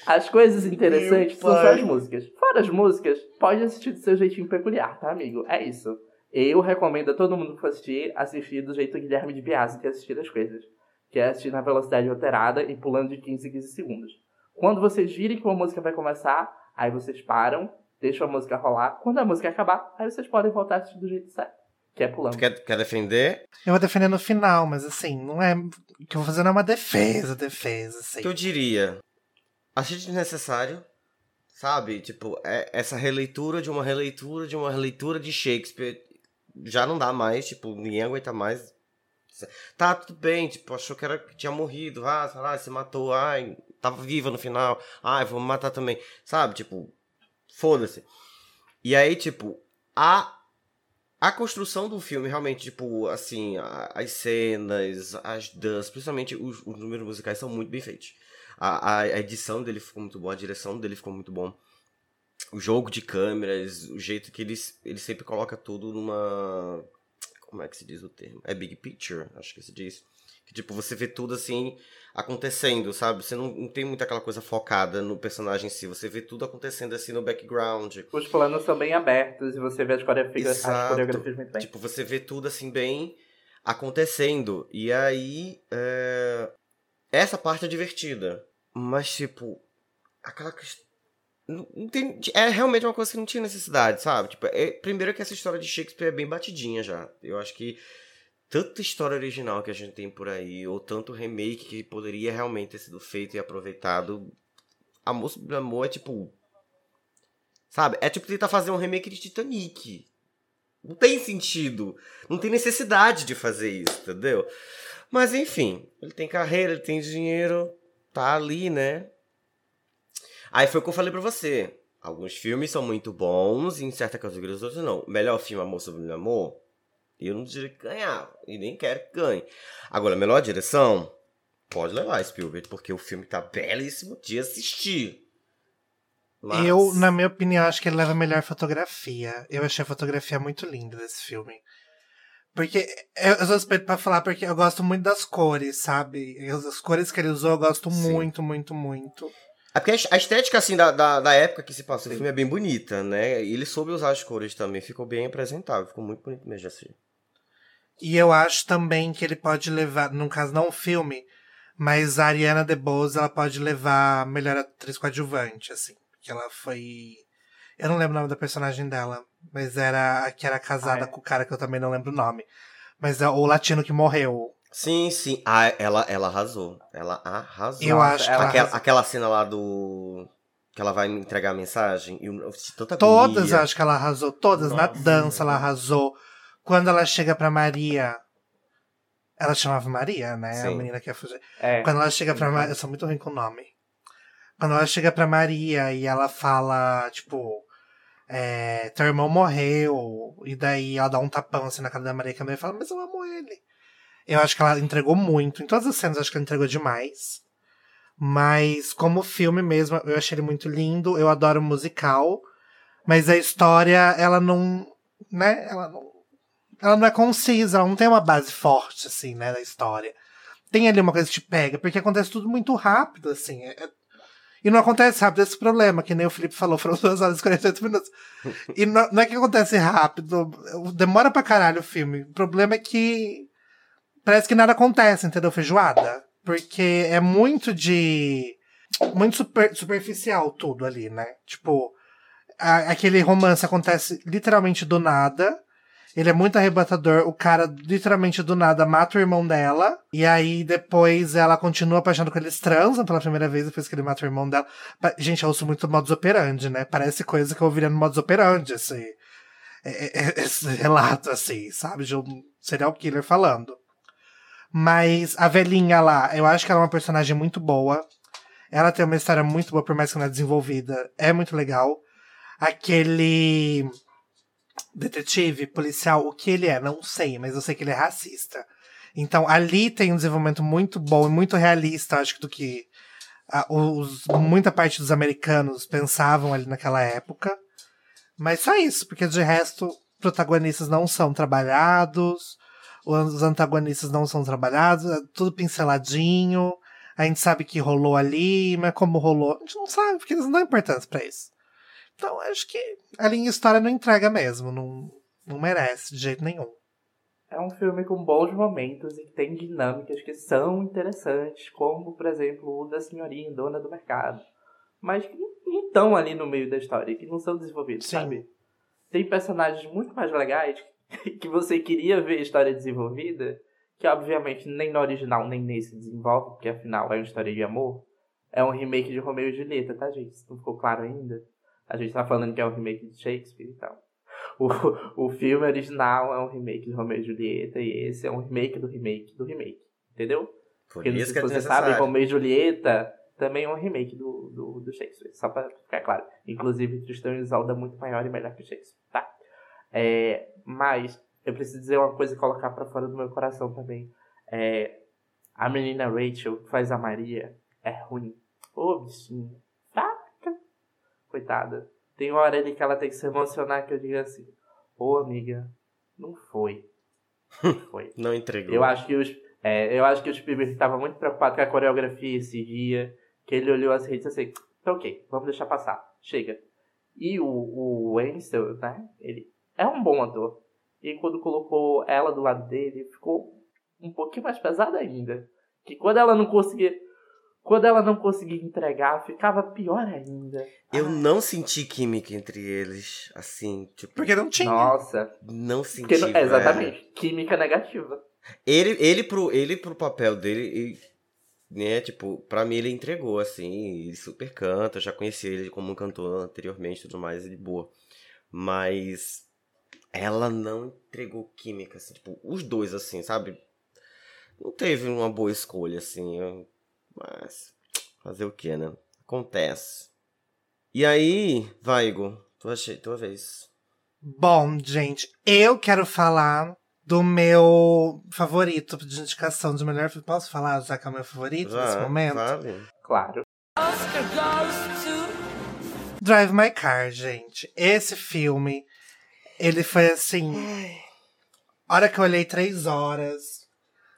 Speaker 3: As coisas interessantes são só as músicas. Fora as músicas, pode assistir do seu jeitinho peculiar, tá, amigo? É isso. Eu recomendo a todo mundo que for assistir, assistir do jeito Guilherme de Biasi que assistir as coisas. Que é assistir na velocidade alterada e pulando de 15 em 15 segundos. Quando vocês virem que uma música vai começar, aí vocês param, deixam a música rolar. Quando a música acabar, aí vocês podem voltar a assistir do jeito certo. Que é pulando.
Speaker 1: Tu quer, quer defender?
Speaker 2: Eu vou defender no final, mas assim, não é. O que eu vou fazer não é uma defesa, defesa, assim.
Speaker 1: O que eu diria? Achei desnecessário, sabe? Tipo, é, essa releitura de uma releitura de uma releitura de Shakespeare já não dá mais, tipo, ninguém aguenta mais. Tá, tudo bem, tipo, achou que, era, que tinha morrido, ah, sei lá, se matou, ai, tava viva no final, ai, vou me matar também, sabe? Tipo, foda-se. E aí, tipo, a a construção do filme, realmente, tipo, assim, a- as cenas, as danças, principalmente os, os números musicais são muito bem feitos. A, a, edição dele ficou muito boa, a direção dele ficou muito bom. O jogo de câmeras, o jeito que ele, ele sempre coloca tudo numa. Como é que se diz o termo? É big picture, acho que se diz. Que tipo, você vê tudo assim acontecendo, sabe? Você não, não tem muita aquela coisa focada no personagem em si, você vê tudo acontecendo assim no background.
Speaker 3: Os planos são bem abertos e você vê as coreografias, as coreografias muito bem.
Speaker 1: Tipo, você vê tudo assim bem acontecendo. E aí. é, Essa parte é divertida. Mas, tipo. Aquela questão. Tem... É realmente uma coisa que não tinha necessidade, sabe? Tipo, é... primeiro que essa história de Shakespeare é bem batidinha já. Eu acho que tanta história original que a gente tem por aí, ou tanto remake que poderia realmente ter sido feito e aproveitado. Amor sobre Amor é tipo. Sabe? É tipo tentar fazer um remake de Titanic. Não tem sentido. Não tem necessidade de fazer isso, entendeu? Mas enfim, ele tem carreira, ele tem dinheiro, tá ali, né? Aí foi o que eu falei pra você. Alguns filmes são muito bons, e em certa categoria os outros não. Melhor filme Amor sobre Amor, eu não diria que ganhava, e nem quero que ganhe. Agora, melhor direção, pode levar Spielberg, porque o filme tá belíssimo de assistir.
Speaker 2: Mas... Eu, na minha opinião, acho que ele leva a melhor fotografia. Eu achei a fotografia muito linda desse filme. Porque eu sou suspeito pra falar porque eu gosto muito das cores, sabe? As cores que ele usou eu gosto Sim. muito, muito, muito.
Speaker 1: É porque a estética, assim, da, da, da época que se passou o filme é bem bonita, né? E ele soube usar as cores também, ficou bem apresentável, ficou muito bonito mesmo assim.
Speaker 2: E eu acho também que ele pode levar, no caso não o filme, mas a Ariana DeBose, ela pode levar a melhor atriz coadjuvante, assim. Que ela foi. Eu não lembro o nome da personagem dela, mas era a que era casada ah, é? com o cara que eu também não lembro o nome. Mas é o latino que morreu.
Speaker 1: Sim, sim. Ah, ela, ela arrasou. Ela arrasou.
Speaker 2: Eu acho
Speaker 1: ela aquela, arrasou. aquela cena lá do. Que ela vai entregar a mensagem. Eu,
Speaker 2: tanta Todas eu acho que ela arrasou. Todas. Nossa, Na dança ela arrasou. Quando ela chega pra Maria. Ela chamava Maria, né? Sim. A menina que ia fugir. É. Quando ela chega pra Maria. Eu sou muito ruim com o nome. Quando ela chega pra Maria e ela fala, tipo. É, teu irmão morreu. E daí ela dá um tapão assim na cara da Maria que a Maria fala, mas eu amo ele. Eu acho que ela entregou muito. Em todas as cenas, eu acho que ela entregou demais. Mas, como filme mesmo, eu achei ele muito lindo. Eu adoro musical. Mas a história, ela não. Né? Ela não. Ela não é concisa, ela não tem uma base forte, assim, né, da história. Tem ali uma coisa que te pega, porque acontece tudo muito rápido, assim. É, é e não acontece rápido esse problema, que nem o Felipe falou, foram 2 horas e 48 minutos. E não, não, é que acontece rápido, demora pra caralho o filme. O problema é que parece que nada acontece, entendeu? Feijoada. Porque é muito de. Muito super, superficial tudo ali, né? Tipo, a, aquele romance acontece literalmente do nada. Ele é muito arrebatador. O cara, literalmente do nada, mata o irmão dela. E aí depois ela continua apaixonada com eles transam pela primeira vez depois que ele mata o irmão dela. Gente, eu ouço muito modus operandi, né? Parece coisa que eu ouviria no modus operandi, esse, é, é, esse relato, assim, sabe? De um serial killer falando. Mas a velhinha lá, eu acho que ela é uma personagem muito boa. Ela tem uma história muito boa, por mais que não é desenvolvida. É muito legal. Aquele detetive, policial, o que ele é, não sei, mas eu sei que ele é racista. Então ali tem um desenvolvimento muito bom e muito realista, acho que do que a, os, muita parte dos americanos pensavam ali naquela época. Mas só isso, porque de resto, protagonistas não são trabalhados, os antagonistas não são trabalhados, é tudo pinceladinho. A gente sabe que rolou ali, mas como rolou, a gente não sabe, porque eles não dão importância pra isso. Então, acho que a linha história não entrega mesmo, não, não merece de jeito nenhum.
Speaker 3: É um filme com bons momentos e que tem dinâmicas que são interessantes, como, por exemplo, o da senhorinha dona do mercado. Mas que não estão ali no meio da história, que não são desenvolvidos, Sim. sabe? Tem personagens muito mais legais que você queria ver a história desenvolvida, que obviamente nem no original nem nesse desenvolve, porque afinal é uma história de amor. É um remake de Romeu e Julieta, tá, gente? Não ficou claro ainda. A gente tá falando que é um remake de Shakespeare e tal. O, o filme original é um remake de Romeu e Julieta e esse é um remake do remake do remake. Entendeu?
Speaker 1: Por Porque isso se
Speaker 3: você sabe, Romeu e Julieta também é um remake do, do, do Shakespeare. Só pra ficar claro. Inclusive, Tristão e Isolda é muito maior e melhor que o Shakespeare, tá? É, mas eu preciso dizer uma coisa e colocar para fora do meu coração também. É, a menina Rachel, que faz a Maria, é ruim. Ô, oh, bichinho. Fraca. Coitada. Tem uma hora ali que ela tem que se emocionar que eu digo assim: Ô, oh, amiga, não foi.
Speaker 1: Não foi. não entregou.
Speaker 3: Eu acho que os, é, eu acho que o Spielberg estava muito preocupado com a coreografia esse dia. Que ele olhou as redes assim: tá ok, vamos deixar passar. Chega. E o, o Winston, né? Ele é um bom ator. E quando colocou ela do lado dele, ficou um pouquinho mais pesado ainda. Que quando ela não conseguia. Quando ela não conseguia entregar, ficava pior ainda.
Speaker 1: Eu não senti química entre eles, assim, tipo.
Speaker 2: Porque não tinha.
Speaker 3: Nossa.
Speaker 1: Não senti.
Speaker 3: Não, exatamente. Química negativa.
Speaker 1: Ele, ele, pro, ele pro papel dele, né, tipo, pra mim ele entregou, assim, ele super canta, eu já conheci ele como um cantor anteriormente e tudo mais, ele boa. Mas ela não entregou química, assim, tipo, os dois, assim, sabe? Não teve uma boa escolha, assim, mas fazer o que, né? Acontece. E aí, vai, Igor, tua, tua vez.
Speaker 2: Bom, gente, eu quero falar do meu favorito de indicação de melhor filme. Posso falar já que é o meu favorito
Speaker 1: Já,
Speaker 2: nesse momento?
Speaker 1: Vale.
Speaker 3: Claro.
Speaker 2: Drive My Car, gente. Esse filme, ele foi assim. A hora que eu olhei três horas,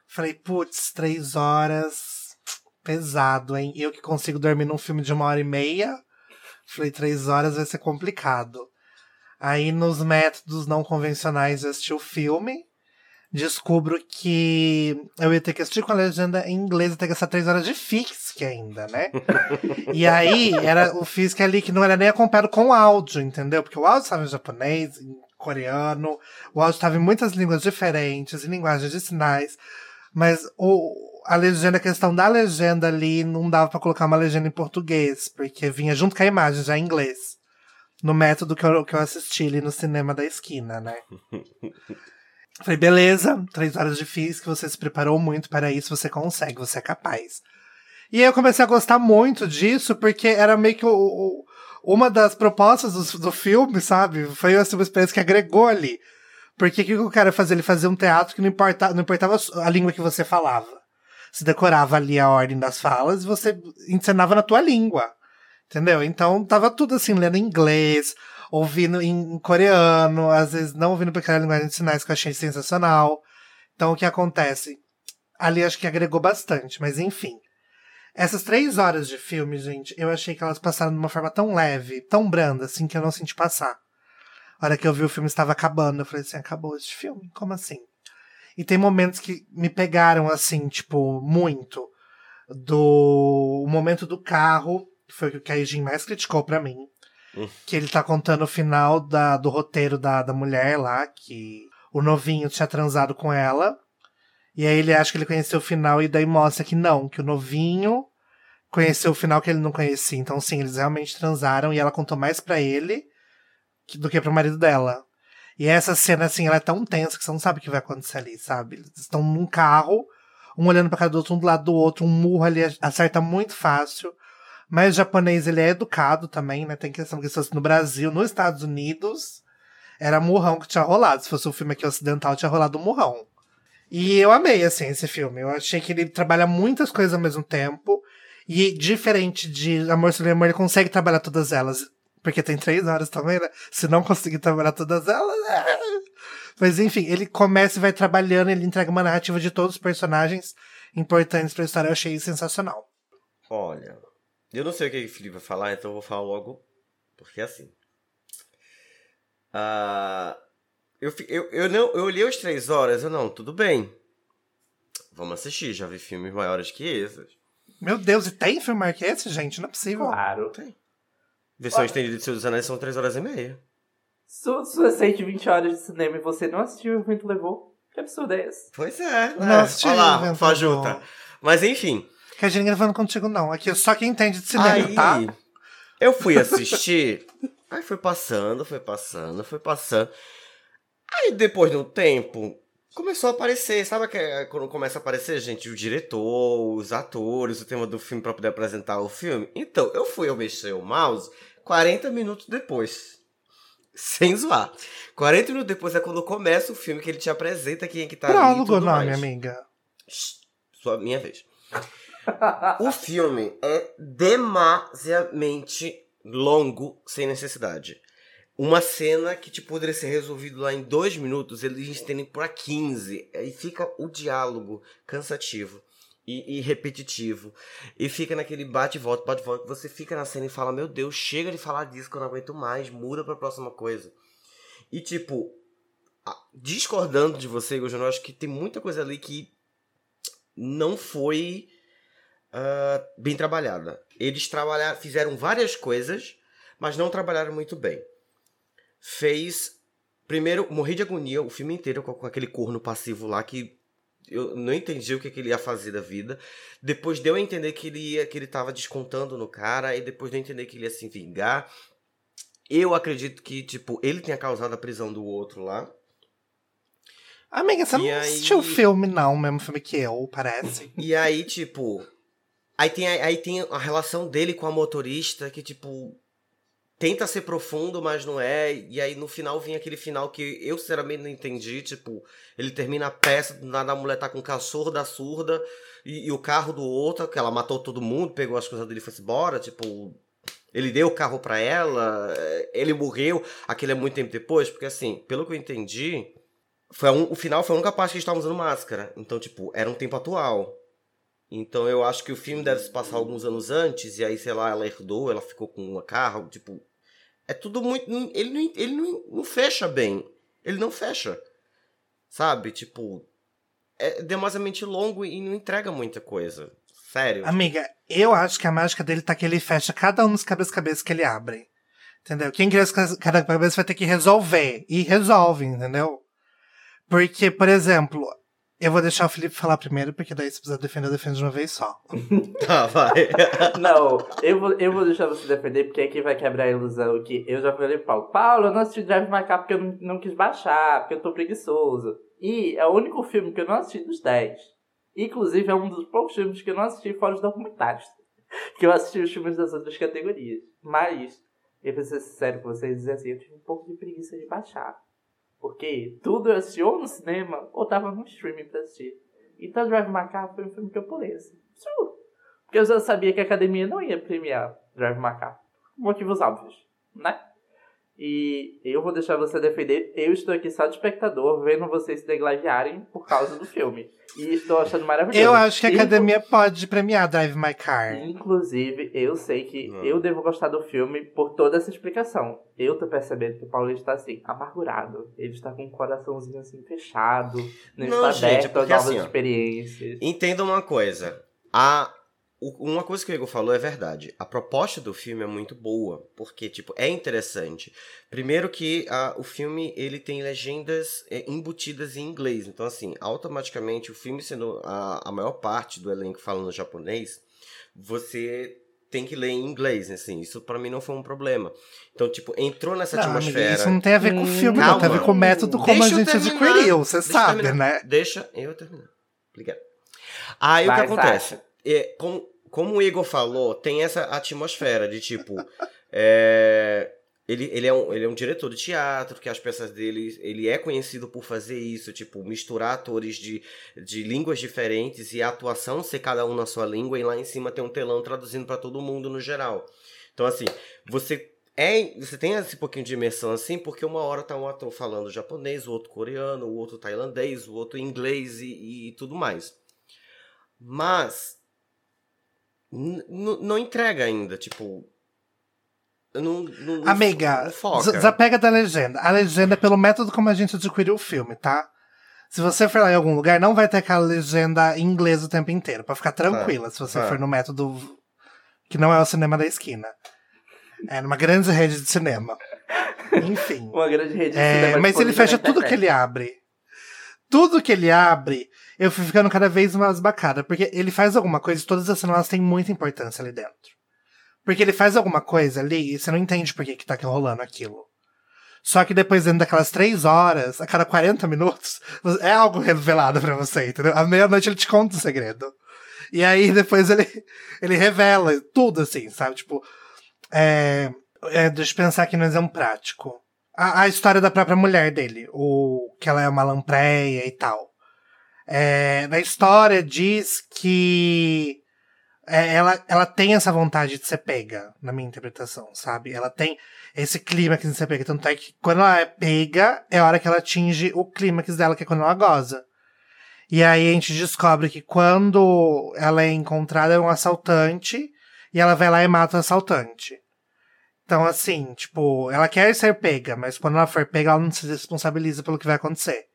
Speaker 2: falei, putz, três horas. Pesado, hein? Eu que consigo dormir num filme de uma hora e meia. Falei, três horas vai ser complicado. Aí, nos métodos não convencionais de assistir o filme, descubro que eu ia ter que assistir com a legenda em inglês, ia ter que gastar três horas de FIXC ainda, né? e aí, era o FIXC ali que não era nem acompanhado com o áudio, entendeu? Porque o áudio estava em japonês, em coreano, o áudio estava em muitas línguas diferentes, em linguagens de sinais, mas o, a legenda, a questão da legenda ali, não dava para colocar uma legenda em português, porque vinha junto com a imagem já em inglês. No método que eu, que eu assisti ali no cinema da esquina, né? Falei, beleza, três horas de que você se preparou muito para isso, você consegue, você é capaz. E aí eu comecei a gostar muito disso, porque era meio que o, o, uma das propostas do, do filme, sabe? Foi assim, uma experiência que agregou ali. Porque o que o cara fazia? Ele fazia um teatro que não, importa, não importava a língua que você falava. Você decorava ali a ordem das falas e você encenava na tua língua. Entendeu? Então tava tudo assim, lendo em inglês, ouvindo em coreano, às vezes não ouvindo porque era linguagem de sinais que eu achei sensacional. Então o que acontece? Ali acho que agregou bastante, mas enfim. Essas três horas de filme, gente, eu achei que elas passaram de uma forma tão leve, tão branda, assim, que eu não senti passar. A hora que eu vi o filme estava acabando, eu falei assim, acabou esse filme? Como assim? E tem momentos que me pegaram, assim, tipo, muito. Do o momento do carro, que foi o que o Kaijin mais criticou para mim. Que ele tá contando o final da, do roteiro da, da mulher lá, que o novinho tinha transado com ela. E aí ele acha que ele conheceu o final, e daí mostra que não, que o novinho conheceu o final que ele não conhecia. Então, sim, eles realmente transaram e ela contou mais para ele do que pro marido dela. E essa cena, assim, ela é tão tensa que você não sabe o que vai acontecer ali, sabe? Eles estão num carro, um olhando pra cara do outro, um do lado do outro, um murro ali acerta muito fácil. Mas o japonês, ele é educado também, né? Tem questão que se fosse no Brasil, nos Estados Unidos, era murrão que tinha rolado. Se fosse um filme aqui ocidental, tinha rolado um murrão. E eu amei, assim, esse filme. Eu achei que ele trabalha muitas coisas ao mesmo tempo. E diferente de Amor Sobre Amor, ele consegue trabalhar todas elas. Porque tem três horas também, né? Se não conseguir trabalhar todas elas. É... Mas enfim, ele começa e vai trabalhando, ele entrega uma narrativa de todos os personagens importantes pra história. Eu achei sensacional.
Speaker 1: Olha, eu não sei o que o Felipe vai falar, então eu vou falar logo. Porque é assim. Uh, eu, eu, eu, não, eu olhei as três horas, eu não, tudo bem. Vamos assistir, já vi filmes maiores que esses.
Speaker 2: Meu Deus, e tem filme maior que esse, gente? Não é possível.
Speaker 3: Claro.
Speaker 1: Tem. Versão estendida de Senhor dos Anéis são três horas e meia.
Speaker 3: Se se você sente 20 horas de cinema e você não assistiu o evento levou, que absurdo é esse?
Speaker 1: Pois é, né?
Speaker 2: Não assisti
Speaker 1: Olha lá, fajuta.
Speaker 2: Levou.
Speaker 1: Mas enfim.
Speaker 2: Que a gente gravando contigo, não. Aqui só quem entende de cinema,
Speaker 1: Aí,
Speaker 2: tá?
Speaker 1: eu fui assistir. aí foi passando, foi passando, foi passando. Aí depois de um tempo, começou a aparecer. Sabe que quando começa a aparecer, gente, o diretor, os atores, o tema do filme pra poder apresentar o filme? Então, eu fui eu mexer o mouse 40 minutos depois. Sem zoar. 40 minutos depois é quando começa o filme que ele te apresenta quem é que tá ali e
Speaker 2: Prólogo, não, minha amiga.
Speaker 1: Sua minha vez. O filme é demasiadamente longo sem necessidade. Uma cena que tipo, poderia ser resolvido lá em dois minutos, eles estendem pra 15. Aí fica o diálogo cansativo e, e repetitivo. E fica naquele bate e volta, Você fica na cena e fala: Meu Deus, chega de falar disso que eu não aguento mais, muda pra próxima coisa. E tipo, discordando de você, eu acho que tem muita coisa ali que não foi ah, bem trabalhada. Eles trabalharam, fizeram várias coisas, mas não trabalharam muito bem. Fez. Primeiro, morri de agonia o filme inteiro com, aquele corno passivo lá que eu não entendi o que, que ele ia fazer da vida. Depois deu a entender que ele ia, que ele tava descontando no cara, e depois deu a entender que ele ia se vingar. Eu acredito que, tipo, ele tenha causado a prisão do outro lá.
Speaker 2: Amiga, você
Speaker 1: E
Speaker 2: não
Speaker 1: aí-
Speaker 2: assistiu o filme, não, o mesmo filme que eu, parece.
Speaker 1: E aí, tipo. Aí tem, aí tem a relação dele com a motorista que, tipo. Tenta ser profundo, mas não é. E aí no final vem aquele final que eu sinceramente não entendi. Tipo, ele termina a peça, nada a mulher tá com o cachorro da surda e, e o carro do outro, que ela matou todo mundo, pegou as coisas dele e foi embora. Tipo, ele deu o carro pra ela, eh, ele morreu. Aquilo é muito tempo depois, porque assim, pelo que eu entendi, foi un- o final foi a única parte que eles estavam usando máscara. Então, tipo, era um tempo atual. Então eu acho que o filme deve se passar alguns anos antes, e aí, sei lá, ela herdou, ela ficou com uma carro, tipo. É tudo muito. Ele não, ele não, não fecha bem. Ele não fecha. Sabe? Tipo. É demasiadamente longo e não entrega muita coisa. Sério.
Speaker 2: Amiga, eu acho que a mágica dele tá que ele fecha cada um dos quebra-cabeças que ele abre. Entendeu? Quem cria cada cabeça vai ter que resolver. E resolve, entendeu? Porque, por exemplo, eu vou deixar o Felipe falar primeiro, porque daí se precisar defender, eu defendo de uma vez só.
Speaker 1: Tá, vai.
Speaker 3: Não, eu vou, eu vou deixar você defender, porque aqui vai quebrar a ilusão que eu já falei pro Paulo. Paulo, eu não assisti Drive My Car porque eu não, não quis baixar, porque eu tô preguiçoso. E é o único filme que eu não assisti dos 10. Inclusive, é um dos poucos filmes que eu não assisti fora os documentários. Que eu assisti os filmes das outras categorias. Mas, eu vou ser sincero com vocês e dizer assim, eu tive um pouco de preguiça de baixar. Porque tudo eu assisti ou no cinema ou tava no streaming pra assistir. Então Drive My Car foi um filme que eu pulei, assim. Porque eu já sabia que a academia não ia premiar Drive. Por motivos óbvios, né? E eu vou deixar você defender. Eu estou aqui só de espectador, vendo vocês se degladiarem por causa do filme. E estou achando maravilhoso.
Speaker 2: Eu acho que a
Speaker 3: Inclu-
Speaker 2: academia pode premiar Drive My Car.
Speaker 3: Inclusive, eu sei que
Speaker 1: Hum.
Speaker 3: eu devo gostar do filme por toda essa explicação. Eu tô percebendo que o Paulo está assim, amargurado. Ele está com um coraçãozinho assim fechado, não,
Speaker 1: Não,
Speaker 3: está
Speaker 1: gente, é
Speaker 3: aberto a
Speaker 1: porque
Speaker 3: novas
Speaker 1: assim,
Speaker 3: experiências.
Speaker 1: Entenda uma coisa. A, o- uma coisa que o Igor falou é verdade. A proposta do filme é muito boa, porque tipo é interessante. Primeiro que a- o filme ele tem legendas é, embutidas em inglês, então assim automaticamente o filme sendo a, a maior parte do elenco falando japonês, você tem que ler em inglês, assim. Isso pra mim não foi um problema. Então tipo entrou nessa
Speaker 2: Não, amiga,
Speaker 1: atmosfera.
Speaker 2: isso não tem a ver com o filme, não.
Speaker 1: Calma.
Speaker 2: Tem a ver com o método como
Speaker 1: Deixa
Speaker 2: a gente
Speaker 1: terminar.
Speaker 2: adquiriu, você
Speaker 1: Deixa
Speaker 2: sabe, né?
Speaker 1: Deixa eu terminar. Obrigado. Aí
Speaker 3: Vai,
Speaker 1: o que acontece? É, com- como o Igor falou, tem essa atmosfera de tipo. é, ele, ele, é um, ele é um diretor de teatro, que as peças dele. Ele é conhecido por fazer isso, tipo, misturar atores de, de línguas diferentes e a atuação ser cada um na sua língua, e lá em cima tem um telão traduzindo pra todo mundo no geral. Então, assim, você. É, você tem esse pouquinho de imersão assim, porque uma hora tá um ator falando japonês, o outro coreano, o outro tailandês, o outro inglês e, e tudo mais. Mas não entrega ainda, tipo. Não, não,
Speaker 2: Amiga,
Speaker 1: foca.
Speaker 2: des- desapega da legenda. A legenda é pelo método como a gente adquiriu o filme, tá? Se você for lá em algum lugar, não vai ter aquela legenda em inglês o tempo inteiro, pra ficar tranquila, se você
Speaker 1: tá.
Speaker 2: for no método que não é o cinema da esquina. É numa grande rede de cinema. Enfim.
Speaker 3: Uma grande rede de
Speaker 2: É,
Speaker 3: cinema
Speaker 2: mas ele fecha tudo que ele abre. Tudo que ele abre, eu fui ficando cada vez mais bacana. Porque ele faz alguma coisa e todas as cenas têm muita importância ali dentro. Porque ele faz alguma coisa ali e você não entende por que, que tá rolando aquilo. Só que depois, dentro daquelas três horas, a cada 40 minutos, é algo revelado pra você, entendeu? À meia-noite ele te conta o segredo. E aí depois ele, ele revela tudo, assim, sabe? Tipo, é, é, deixa eu pensar aqui no exemplo prático. A, a história da própria mulher dele, o que ela é uma lampreia e tal. É, na história diz que é, ela, ela tem essa vontade de ser pega, na minha interpretação, sabe? Ela tem esse clímax de ser pega. Tanto é que quando ela é pega, é a hora que ela atinge o clímax dela, que é quando ela goza. E aí a gente descobre que quando ela é encontrada é um assaltante, e ela vai lá e mata o assaltante. Então, assim, tipo, ela quer ser pega, mas quando ela for pega, ela não se responsabiliza pelo que vai acontecer.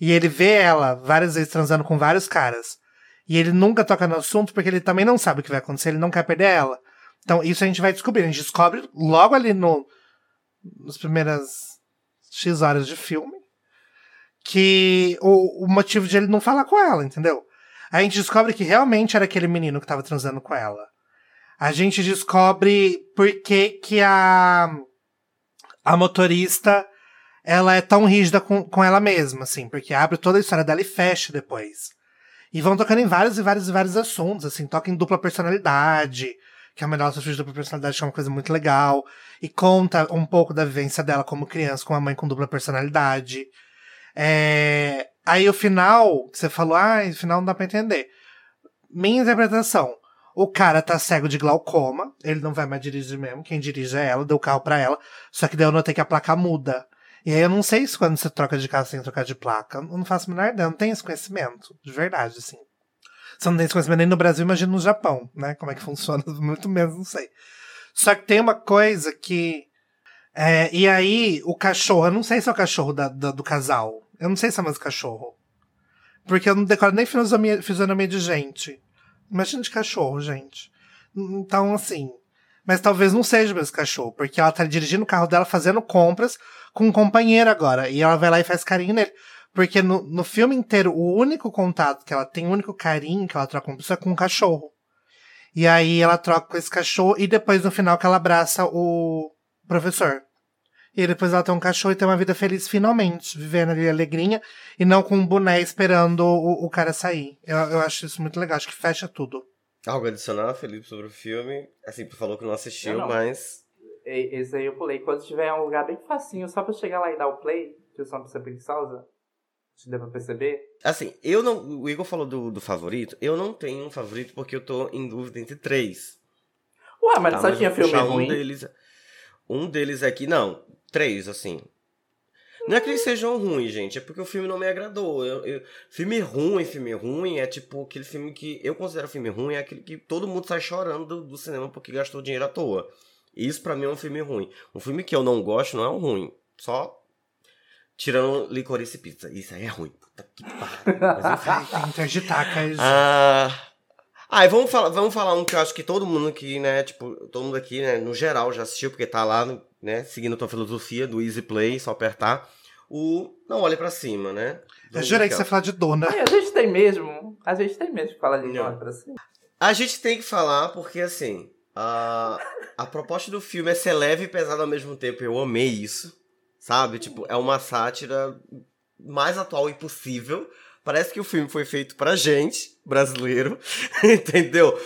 Speaker 2: E ele vê ela várias vezes transando com vários caras. E ele nunca toca no assunto porque ele também não sabe o que vai acontecer, ele não quer perder ela. Então, isso a gente vai descobrir. A gente descobre logo ali no, nas primeiras X horas de filme que o, o motivo de ele não falar com ela, entendeu? A gente descobre que realmente era aquele menino que tava transando com ela. A gente descobre por que que a a motorista ela é tão rígida com, com ela mesma, assim, porque abre toda a história dela e fecha depois. E vão tocando em vários e vários e vários assuntos, assim, toca em dupla personalidade, que é a melhor de dupla personalidade, que é uma coisa muito legal, e conta um pouco da vivência dela como criança, com uma mãe com dupla personalidade. É... Aí o final, você falou, ah, o final não dá pra entender. Minha interpretação, o cara tá cego de glaucoma, ele não vai mais dirigir mesmo, quem dirige é ela, deu o carro pra ela, só que daí eu notei que a placa muda. E aí eu não sei se quando você troca de carro sem trocar de placa. Eu não faço a menor ideia, não tenho esse conhecimento. De verdade, assim. Você não tem esse conhecimento nem no Brasil, imagina no Japão, né? Como é que funciona, muito menos, não sei. Só que tem uma coisa que. É, e aí, o cachorro, eu não sei se é o cachorro da, da, do casal. Eu não sei se é mais o cachorro. Porque eu não decoro nem fisionomia, fisionomia de gente. Imagina de cachorro, gente. Então, assim. Mas talvez não seja mesmo cachorro, porque ela tá dirigindo o carro dela fazendo compras com um companheiro agora. E ela vai lá e faz carinho nele. Porque no, no filme inteiro, o único contato que ela tem, o único carinho que ela troca com pessoa é com um cachorro. E aí ela troca com esse cachorro e depois no final que ela abraça o professor. E depois ela tem um cachorro e tem uma vida feliz finalmente, vivendo ali alegrinha e não com um boné esperando o, o cara sair. Eu, eu acho isso muito legal, acho que fecha tudo.
Speaker 1: Algo adicional, Felipe, sobre o filme? Assim, tu falou que não assistiu, não. mas
Speaker 3: esse aí eu pulei. Quando tiver um lugar bem facinho, só pra chegar lá e dar o play, que eu sou uma pessoa preguiçosa, se deu pra perceber.
Speaker 1: Assim, eu não. O Igor falou do, do favorito. Eu não tenho um favorito porque eu tô em dúvida entre três.
Speaker 3: Ué, mas tá, só mas tinha filme
Speaker 1: um
Speaker 3: ruim?
Speaker 1: Deles, um deles aqui, não. Três, assim. Não é que eles sejam ruins, gente, é porque o filme não me agradou. Eu, eu, filme ruim, filme ruim é tipo aquele filme que eu considero filme ruim, é aquele que todo mundo sai chorando do, do cinema porque gastou dinheiro à toa. Isso para mim é um filme ruim. Um filme que eu não gosto não é um ruim. Só tirando Licorice Pizza. Isso aí é ruim. Puta que pariu.
Speaker 2: Mas enfim.
Speaker 1: ah, ah, e vamos falar, vamos falar um que eu acho que todo mundo aqui, né, tipo, todo mundo aqui, né, no geral já assistiu, porque tá lá, né, seguindo a tua filosofia do Easy Play, só apertar. O Não Olhe para Cima, né?
Speaker 2: eu jurei que você ia falar de Dona.
Speaker 3: É, a gente tem mesmo. A gente tem mesmo que falar de Não Olhe pra Cima.
Speaker 1: A gente tem que falar porque, assim, a, a proposta do filme é ser leve e pesado ao mesmo tempo. Eu amei isso. Sabe? Tipo, é uma sátira mais atual impossível. Parece que o filme foi feito pra gente, brasileiro, entendeu?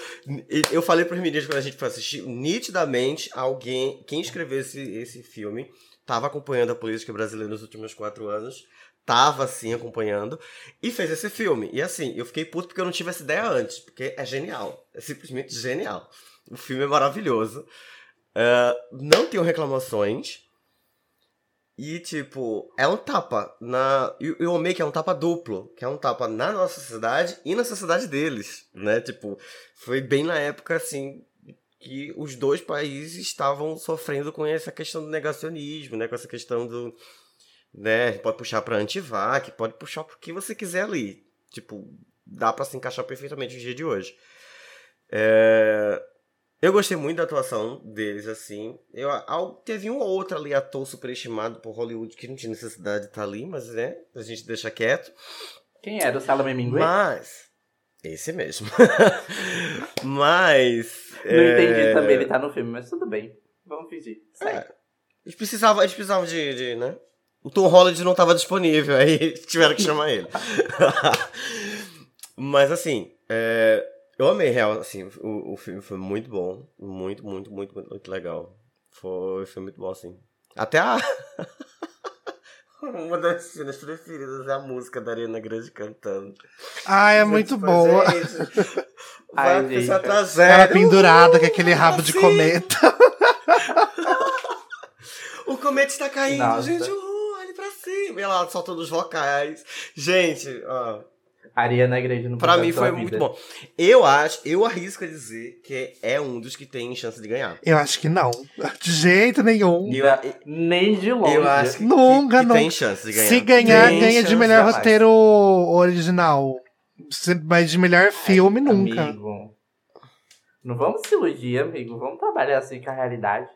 Speaker 1: Eu falei pros meninos quando a gente foi assistir, nitidamente, alguém, quem escreveu esse, esse filme, tava acompanhando a política brasileira nos últimos quatro anos, tava, assim, acompanhando, e fez esse filme. E, assim, eu fiquei puto porque eu não tive essa ideia antes, porque é genial. É simplesmente genial. O filme é maravilhoso. Uh, não tenho reclamações. E, tipo, é um tapa na. Eu amei que é um tapa duplo, que é um tapa na nossa sociedade e na sociedade deles, né? Tipo, foi bem na época, assim, que os dois países estavam sofrendo com essa questão do negacionismo, né? Com essa questão do. Né? Pode puxar pra antivac, pode puxar pro que você quiser ali. Tipo, dá para se encaixar perfeitamente no dia de hoje. É... Eu gostei muito da atuação deles, assim. Eu, teve um ou outro ali ator superestimado por Hollywood que não tinha necessidade de estar ali, mas né, a gente deixa quieto.
Speaker 3: Quem era? O Salomé Mingue?
Speaker 1: Mas. Esse mesmo. mas.
Speaker 3: Não é... entendi também, ele tá no filme, mas tudo bem. Vamos fingir. É,
Speaker 1: eles precisavam, eles precisavam de, de, né? O Tom Holland não estava disponível, aí tiveram que chamar ele. mas assim, é, eu amei, real, assim, o, o filme foi muito bom. Muito, muito, muito, muito, muito legal. Foi, foi muito bom, assim. Até a. Uma das cenas preferidas é a música da Arena Grande cantando.
Speaker 2: Ah, é muito tipo, boa.
Speaker 1: Ai,
Speaker 2: gente. Ela pendurada com aquele rabo assim. de cometa.
Speaker 1: o cometa está caindo, Nossa. gente. Uh, olhe pra cima. E ela soltando os vocais. Gente, ó.
Speaker 3: Ariana Grande no
Speaker 1: Pra mim foi muito bom. Eu acho, eu arrisco a dizer que é um dos que tem chance de ganhar.
Speaker 2: Eu acho que não. De jeito nenhum.
Speaker 3: Eu, Nem de longe.
Speaker 1: Eu acho que,
Speaker 2: nunca,
Speaker 1: que,
Speaker 2: que
Speaker 1: tem chance de ganhar.
Speaker 2: Se ganhar, tem ganha de melhor roteiro original. Mas de melhor filme, Ai, nunca.
Speaker 3: Amigo. Não vamos se iludir, amigo. Vamos trabalhar assim com a realidade.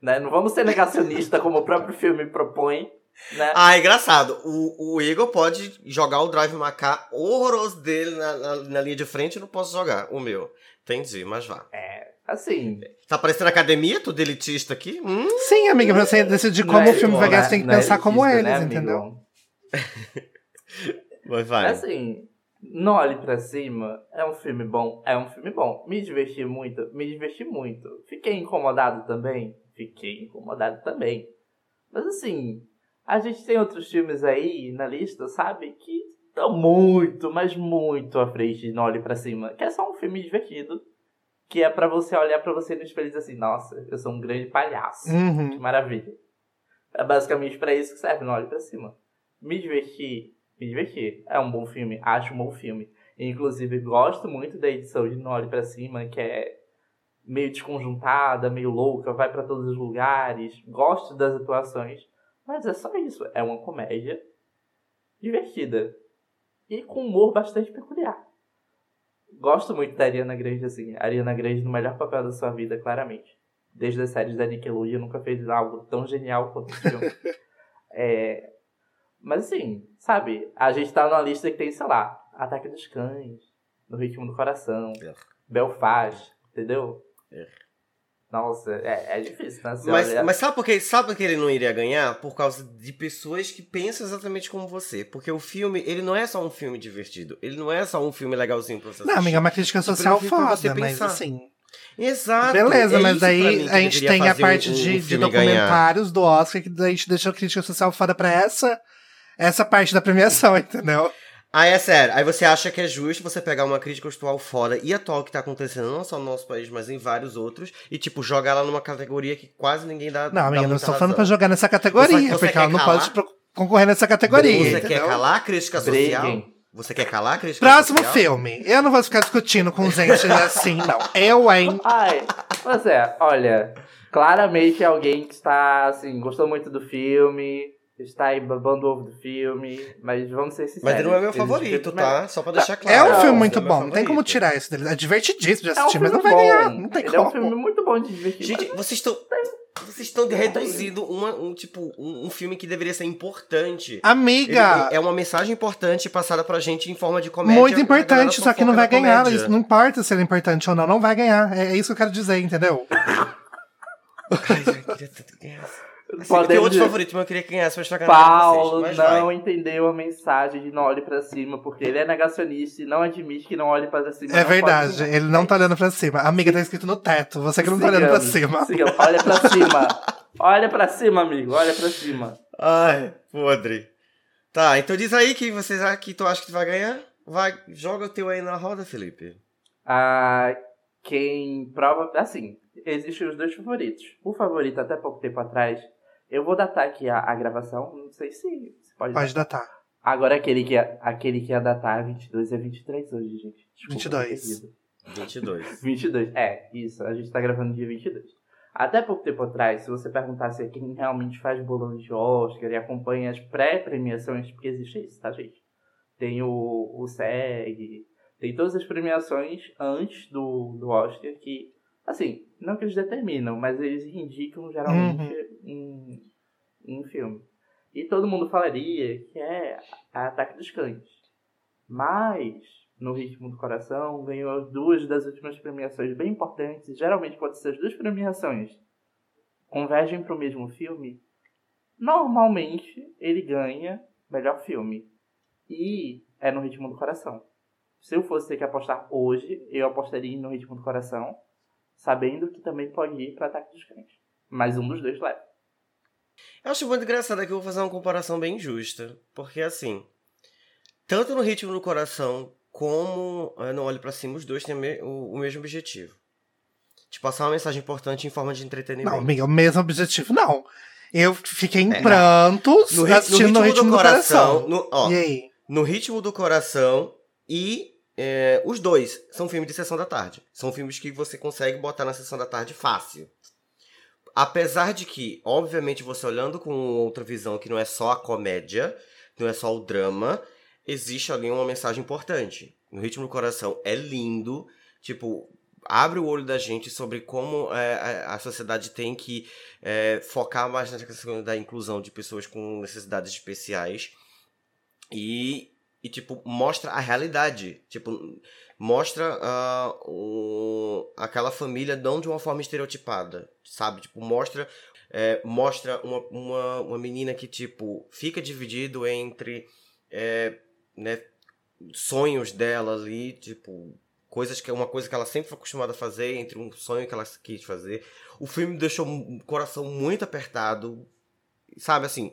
Speaker 3: Né? Não vamos ser negacionista como o próprio filme propõe. Né?
Speaker 1: Ah, é engraçado. O, o Igor pode jogar o Drive Macá horroroso dele na, na, na, linha de frente, eu não posso jogar o meu. Entendi, mas vá.
Speaker 3: É, Assim.
Speaker 1: Tá parecendo academia, tudo elitista aqui? Hum?
Speaker 2: Sim, amiga, pra você decidir como
Speaker 3: Não é
Speaker 2: o filme vai ganhar, você tem que
Speaker 3: não é
Speaker 2: pensar como
Speaker 3: elitista,
Speaker 2: eles,
Speaker 3: né,
Speaker 2: entendeu?
Speaker 1: Vai, vai.
Speaker 3: Assim, Não Olhe Pra Cima é um filme bom, é um filme bom. Me diverti muito, me diverti muito. Fiquei incomodado também? Fiquei incomodado também. Mas assim, a gente tem outros filmes aí na lista, sabe? Que estão muito, mas muito à frente de Não Olhe Pra Cima. Que é só um filme divertido. Que é pra você olhar pra você no espelho e dizer assim, nossa, eu sou um grande palhaço. Que
Speaker 2: Uhum.
Speaker 3: maravilha. É basicamente pra isso que serve Não Olhe Pra Cima. Me divertir, me divertir. É um bom filme, acho um bom filme. Inclusive, gosto muito da edição de Não Olhe Pra Cima, que é meio desconjuntada, meio louca, vai pra todos os lugares. Gosto das atuações. Mas é só isso. É uma comédia divertida. E com humor bastante peculiar. Gosto muito da Ariana Grande, assim. A Ariana Grande no melhor papel da sua vida, claramente. Desde as séries da Nickelodeon, nunca fez algo tão genial quanto esse filme. É, Mas assim, sabe? A gente tá numa lista que tem, sei lá, Ataque dos Cães, No Ritmo do Coração,
Speaker 1: É.
Speaker 3: Belfast, entendeu?
Speaker 1: É.
Speaker 3: Nossa, é, é difícil, né? Você
Speaker 1: Mas,
Speaker 3: olha-
Speaker 1: mas sabe por que sabe por que ele não iria ganhar? Por causa de pessoas que pensam exatamente como você. Porque o filme, ele não é só um filme divertido. Ele não é só um filme legalzinho pra você
Speaker 2: Não,
Speaker 1: assistir.
Speaker 2: amiga, é uma crítica social foda, mas
Speaker 1: pensar.
Speaker 2: assim.
Speaker 1: Exato.
Speaker 2: Beleza,
Speaker 1: é
Speaker 2: mas daí a gente tem a
Speaker 1: fazer um-
Speaker 2: parte
Speaker 1: um
Speaker 2: de, de
Speaker 1: filme ganhar.
Speaker 2: documentários do Oscar, que daí a gente deixa a crítica social foda pra essa, essa parte da premiação, entendeu?
Speaker 1: Aí é sério, aí você acha que é justo você pegar uma crítica atual fora e atual que tá acontecendo não só no nosso país, mas em vários outros, e tipo, jogar ela numa categoria que quase ninguém dá.
Speaker 2: Não,
Speaker 1: dá
Speaker 2: amiga, não
Speaker 1: muita
Speaker 2: estou falando pra jogar nessa categoria,
Speaker 1: Você- você
Speaker 2: porque ela não
Speaker 1: calar?
Speaker 2: pode concorrer nessa categoria.
Speaker 1: Você
Speaker 2: entendeu?
Speaker 1: quer calar a crítica social?
Speaker 3: Briguem.
Speaker 1: Você quer calar a crítica
Speaker 2: Próximo
Speaker 1: social?
Speaker 2: filme. Eu não vou ficar discutindo com gente assim, não. Eu, hein?
Speaker 3: Ai, pois é, olha, claramente é alguém que está, assim, gostou muito do filme, está aí babando o ovo do filme, mas vamos ser sinceros.
Speaker 1: Mas ele não é meu favorito, tá? Só pra deixar claro.
Speaker 2: É um filme muito
Speaker 1: é
Speaker 2: bom, não tem como tirar isso dele. É divertidíssimo de
Speaker 3: É
Speaker 2: assistir, mas não vai
Speaker 3: bom.
Speaker 2: ganhar. Não tem
Speaker 3: Ele
Speaker 2: como.
Speaker 3: é um filme muito bom de divertir.
Speaker 1: Gente, vocês estão. Vocês estão reduzindo uma, um, tipo, um, um filme que deveria ser importante. Ele-
Speaker 2: Amiga,
Speaker 1: é uma mensagem importante passada pra gente em forma de comédia.
Speaker 2: muito importante,
Speaker 1: só
Speaker 2: que não vai ganhar.
Speaker 1: comédia.
Speaker 2: Isso não importa se ele é importante ou não, não vai ganhar. É, é isso que eu quero dizer, entendeu?
Speaker 1: Ai, eu queria tanto ganhar. Assim,
Speaker 3: Podemos
Speaker 1: tem outro favorito, mas eu queria que ganhasse pra estragar
Speaker 3: Paulo
Speaker 1: vocês.
Speaker 3: Não
Speaker 1: vai.
Speaker 3: entendeu a mensagem de não olhe pra cima, porque ele é negacionista e não admite que não olhe pra cima.
Speaker 2: É verdade,
Speaker 3: pode-
Speaker 2: ele não tá olhando pra cima. Amiga, tá escrito no teto, você que não tá olhando pra
Speaker 3: Sigamos,
Speaker 2: cima.
Speaker 3: sigamos. Olha pra cima. Olha pra cima, amigo. Olha pra cima.
Speaker 1: Ai, podre. Tá, então diz aí que vocês que tu acha que vai ganhar. Vai, joga o teu aí na roda, Felipe.
Speaker 3: Ah, quem prova. Assim, existem os dois favoritos. O favorito, até pouco tempo atrás, eu vou datar aqui a, a gravação. Não sei se, se pode.
Speaker 2: Pode datar.
Speaker 3: Agora, aquele que, ia, aquele que ia datar 22 é 23 hoje, gente. Desculpa,
Speaker 2: 22.
Speaker 3: tô perdido.
Speaker 1: 22.
Speaker 3: 22. É, isso. A gente tá gravando dia 22. Até pouco tempo atrás, se você perguntasse a quem realmente faz bolão de Oscar e acompanha as pré-premiações, porque existe isso, tá, gente? Tem o, o SEG, tem todas as premiações antes do, do Oscar que, assim, não que eles determinam, mas eles indicam geralmente um, um filme. E todo mundo falaria que é Ataque dos Cães. Mas, no Ritmo do Coração, ganhou duas das últimas premiações bem importantes. Geralmente, quando essas duas premiações convergem para o mesmo filme, normalmente ele ganha melhor filme. E é no Ritmo do Coração. Se eu fosse ter que apostar hoje, eu apostaria no Ritmo do Coração, sabendo que também pode ir para Ataque dos Cães. Mas um dos dois leva.
Speaker 1: Eu acho muito engraçado que eu vou fazer uma comparação bem justa. Porque assim, tanto no ritmo do coração como eh, no Olho Pra Cima, os dois têm o me- o, o mesmo objetivo. De passar uma mensagem importante em forma de entretenimento.
Speaker 2: Não, amiga, o mesmo objetivo, não. Eu fiquei em
Speaker 1: É.
Speaker 2: prantos
Speaker 1: no, ri-
Speaker 2: assistindo no ritmo do coração.
Speaker 1: no, ó,
Speaker 2: E aí?
Speaker 1: no ritmo do coração e é, os dois são filmes de sessão da tarde. São filmes que você consegue botar na sessão da tarde fácil. Apesar de que, obviamente, você olhando com outra visão que não é só a comédia, não é só o drama, existe ali uma mensagem importante. No ritmo do coração é lindo, tipo, abre o olho da gente sobre como é, a, sociedade tem que é, focar mais na questão da inclusão de pessoas com necessidades especiais. E e, tipo, mostra a realidade. Tipo, mostra uh, o, aquela família não de uma forma estereotipada, sabe? Tipo, mostra, é, mostra uma, uma, uma menina que, tipo, fica dividido entre é, né, sonhos dela ali, tipo, coisas que é uma coisa que ela sempre foi acostumada a fazer, entre um sonho que ela quis fazer. O filme deixou o coração muito apertado, sabe assim.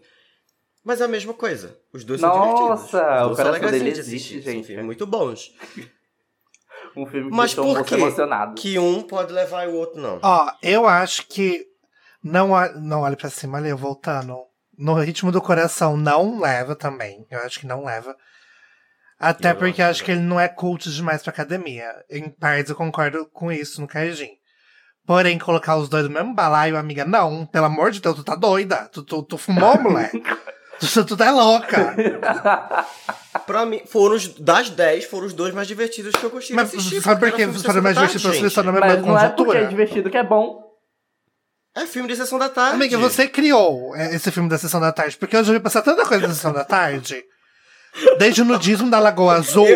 Speaker 1: Mas é a mesma coisa. Os dois
Speaker 3: Nossa,
Speaker 1: são divertidos. Os dois
Speaker 3: o coração dele existe, gente.
Speaker 1: São filmes muito bons.
Speaker 3: um filme que
Speaker 1: Mas
Speaker 3: deixou
Speaker 1: por
Speaker 3: muito
Speaker 1: quê?
Speaker 3: emocionado.
Speaker 1: Que um pode levar e o outro não.
Speaker 2: Ó, eu acho que não, não olhe pra cima, ali, voltando. No ritmo do coração não leva também. Eu acho que não leva. Até
Speaker 1: Eu
Speaker 2: porque
Speaker 1: acho
Speaker 2: acho
Speaker 1: que
Speaker 2: que ele não é cult demais pra academia. Em partes eu concordo com isso no Kaijin. Porém, colocar os dois no mesmo balaio, amiga, não. Pelo amor de Deus, tu tá doida. Tu, tu, tu fumou, moleque. Tu, tá louca.
Speaker 1: Pra mim, foram os, das 10, foram os dois mais divertidos que eu gostei
Speaker 2: Mas
Speaker 1: assistir.
Speaker 2: sabe por
Speaker 1: de
Speaker 2: Foram mais divertidos pra seleção na
Speaker 1: gente.
Speaker 2: mesma
Speaker 3: Mas não é porque é divertido que é bom.
Speaker 1: É filme de sessão da tarde.
Speaker 2: Amiga, você criou é, esse filme da Sessão da Tarde, porque eu já vi passar tanta coisa da Sessão da Tarde. Desde o nudismo da Lagoa Azul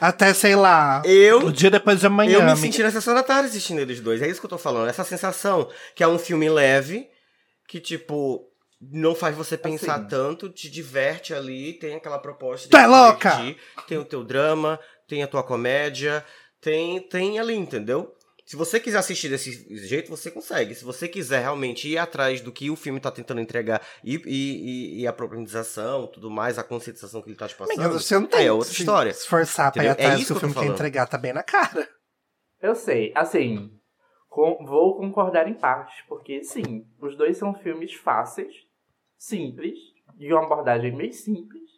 Speaker 2: até, sei lá,
Speaker 1: Eu
Speaker 2: o dia depois de amanhã.
Speaker 1: Eu me senti na sessão da tarde assistindo eles dois. É isso que eu tô falando. Essa sensação que é um filme leve, que, tipo, não faz você pensar
Speaker 3: Assim.
Speaker 1: tanto, te diverte ali, tem aquela proposta de
Speaker 2: Tu é
Speaker 1: te
Speaker 2: louca!
Speaker 1: divertir, Tem o teu drama, tem a tua comédia, tem, tem ali, entendeu? Se você quiser assistir desse jeito, você consegue. Se você quiser realmente ir atrás do que o filme tá tentando entregar e, e, e- e a problematização, tudo mais, a conscientização que ele tá te passando,
Speaker 2: Amiga, você não tem
Speaker 1: é outra
Speaker 2: que se
Speaker 1: história.
Speaker 2: esforçar pra ir?
Speaker 1: É
Speaker 2: atrás
Speaker 1: isso
Speaker 2: do que o filme quer
Speaker 1: falando.
Speaker 2: entregar, tá bem na cara.
Speaker 3: Eu sei, assim, com- vou concordar em partes, porque sim, os dois são filmes fáceis, simples, de uma abordagem meio simples,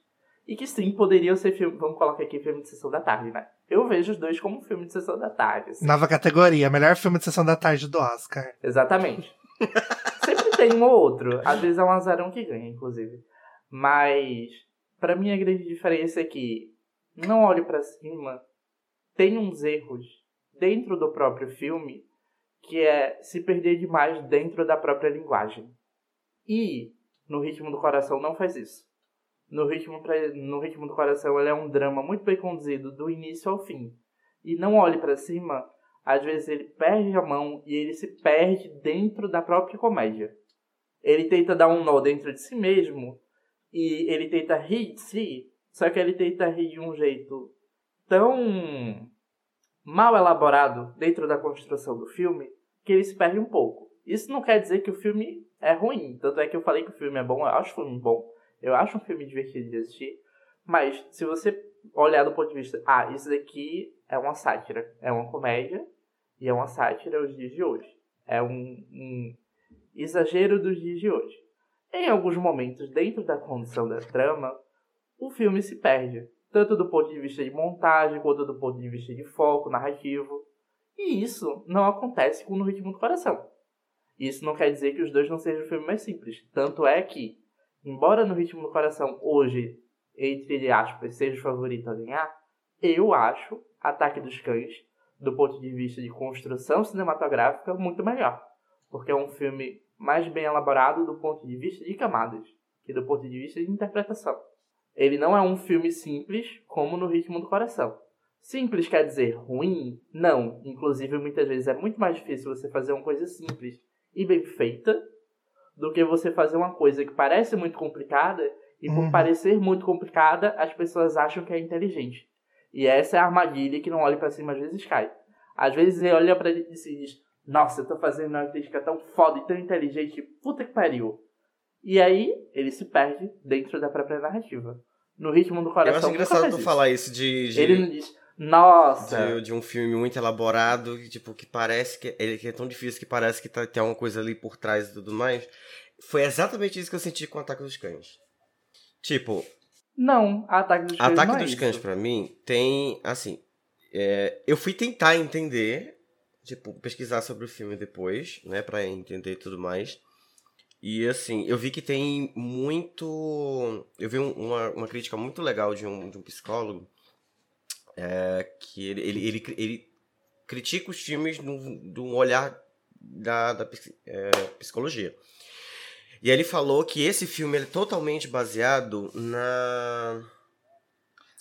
Speaker 3: e que sim, poderiam ser filme, vamos colocar aqui filme de sessão da tarde, né? Eu vejo os dois como filme de sessão da tarde. assim.
Speaker 2: Nova categoria, melhor filme de sessão da tarde do Oscar.
Speaker 3: Exatamente. Sempre tem um ou outro. Às vezes é um azarão que ganha, inclusive. Mas, pra mim, a grande diferença é que não olhe pra cima, tem uns erros dentro do próprio filme que é se perder demais dentro da própria linguagem. E no Ritmo do Coração não faz isso. No Ritmo, pra- no ritmo do Coração ele é um drama muito bem conduzido do início ao fim. E não olhe pra cima, às vezes ele perde a mão e ele se perde dentro da própria comédia. Ele tenta dar um nó dentro de si mesmo e ele tenta rir de si, só que ele tenta rir de um jeito tão mal elaborado dentro da construção do filme que ele se perde um pouco. Isso não quer dizer que o filme é ruim, tanto é que eu falei que o filme é bom, eu acho o filme bom, eu acho um filme divertido de assistir, mas se você olhar do ponto de vista, ah, isso daqui é uma sátira, é uma comédia e é uma sátira aos dias de hoje. É um, um exagero dos dias de hoje. Em alguns momentos, dentro da condução da trama, o filme se perde, tanto do ponto de vista de montagem quanto do ponto de vista de foco narrativo. E isso não acontece com No Ritmo do Coração. Isso não quer dizer que os dois não sejam filmes mais simples. Tanto é que, embora No Ritmo do Coração hoje, entre aspas, seja o favorito a ganhar, eu acho Ataque dos Cães, do ponto de vista de construção cinematográfica, muito melhor. Porque é um filme mais bem elaborado do ponto de vista de camadas que do ponto de vista de interpretação. Ele não é um filme simples como no Ritmo do Coração. Simples quer dizer ruim? Não. Inclusive, muitas vezes é muito mais difícil você fazer uma coisa simples e bem feita do que você fazer uma coisa que parece muito complicada e por
Speaker 2: Uhum.
Speaker 3: parecer muito complicada, as pessoas acham que é inteligente. E essa é a armadilha que não olha pra cima às vezes cai. Às vezes ele olha pra ele e se diz: Nossa, eu tô fazendo uma crítica tão foda e tão inteligente, puta que pariu. E aí ele se perde dentro da própria narrativa. No ritmo do
Speaker 1: Eu
Speaker 3: coração.
Speaker 1: acho
Speaker 3: nunca
Speaker 1: engraçado tu falar isso de, de,
Speaker 3: Ele não diz: Nossa,
Speaker 1: de, de um filme muito elaborado, que, tipo, que parece que ele é tão difícil que parece que tá, tem alguma coisa ali por trás e tudo mais. Foi exatamente isso que eu senti com o Ataque dos Cães. Tipo,
Speaker 3: não, Ataque dos Cães.
Speaker 1: Ataque
Speaker 3: não é
Speaker 1: dos. Cães, pra mim, tem, assim, é, eu fui tentar entender, tipo, pesquisar sobre o filme depois, né, pra entender tudo mais. E, assim, eu vi que tem muito... Eu vi um- uma, uma crítica muito legal de um, de um psicólogo, é, que ele, ele, ele, ele critica os filmes num- de um olhar da, da é, psicologia. E ele falou que esse filme ele é totalmente baseado na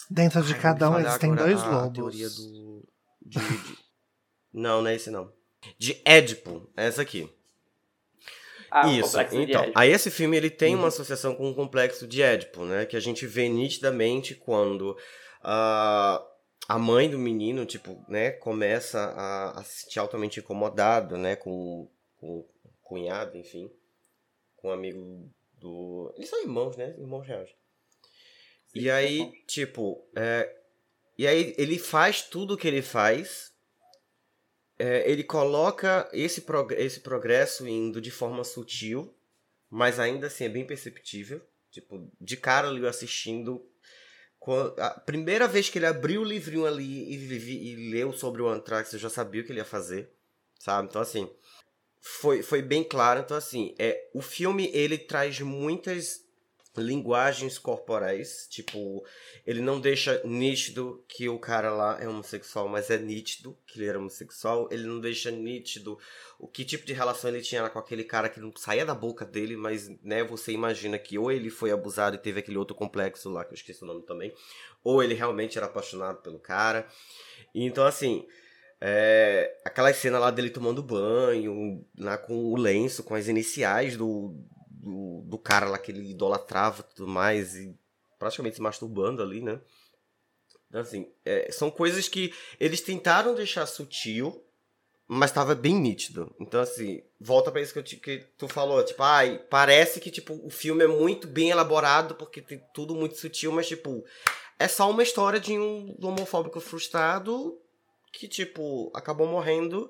Speaker 2: Dentro de
Speaker 1: Ai,
Speaker 2: cada um existem
Speaker 1: falhar
Speaker 2: dois lobos.
Speaker 1: teoria do. de- de- Não, não é esse não. De Édipo, é essa aqui.
Speaker 3: Ah,
Speaker 1: Isso, então. Aí esse filme ele tem
Speaker 3: Uhum.
Speaker 1: uma associação com o complexo de Édipo, né? Que a gente vê nitidamente quando ah, a mãe do menino, tipo, né, começa a, a se sentir altamente incomodado, né, com, com o cunhado, enfim, com um amigo do. Eles são irmãos, né? Irmãos reais.
Speaker 3: Sim,
Speaker 1: E
Speaker 3: tá
Speaker 1: aí,
Speaker 3: bom.
Speaker 1: tipo, é, e aí ele faz tudo o que ele faz. é, ele coloca esse, prog esse progresso indo de forma sutil, mas ainda assim é bem perceptível. Tipo, de cara ali assistindo. A primeira vez que ele abriu o livrinho ali e, vi- e leu sobre o Anthrax, eu já sabia o que ele ia fazer, sabe? Então, assim, foi, foi bem claro. Então, assim, é, o filme ele traz muitas linguagens corporais. Tipo, ele não deixa nítido que o cara lá é homossexual, mas é nítido que ele era homossexual. Ele não deixa nítido o que tipo de relação ele tinha com aquele cara que não saía da boca dele, mas, né, você imagina que ou ele foi abusado e teve aquele outro complexo lá, que eu esqueci o nome também, ou ele realmente era apaixonado pelo cara. Então, assim, é, aquela cena lá dele tomando banho, lá com o lenço, com as iniciais do, do, do cara lá que ele idolatrava e tudo mais, e praticamente se masturbando ali, né? Então, assim, é, são coisas que eles tentaram deixar sutil, mas tava bem nítido. Então, assim, volta pra isso que, eu que tu falou, tipo, ai, parece que, tipo, o filme é muito bem elaborado, porque tem tudo muito sutil, mas, tipo, é só uma história de um homofóbico frustrado que, tipo, acabou morrendo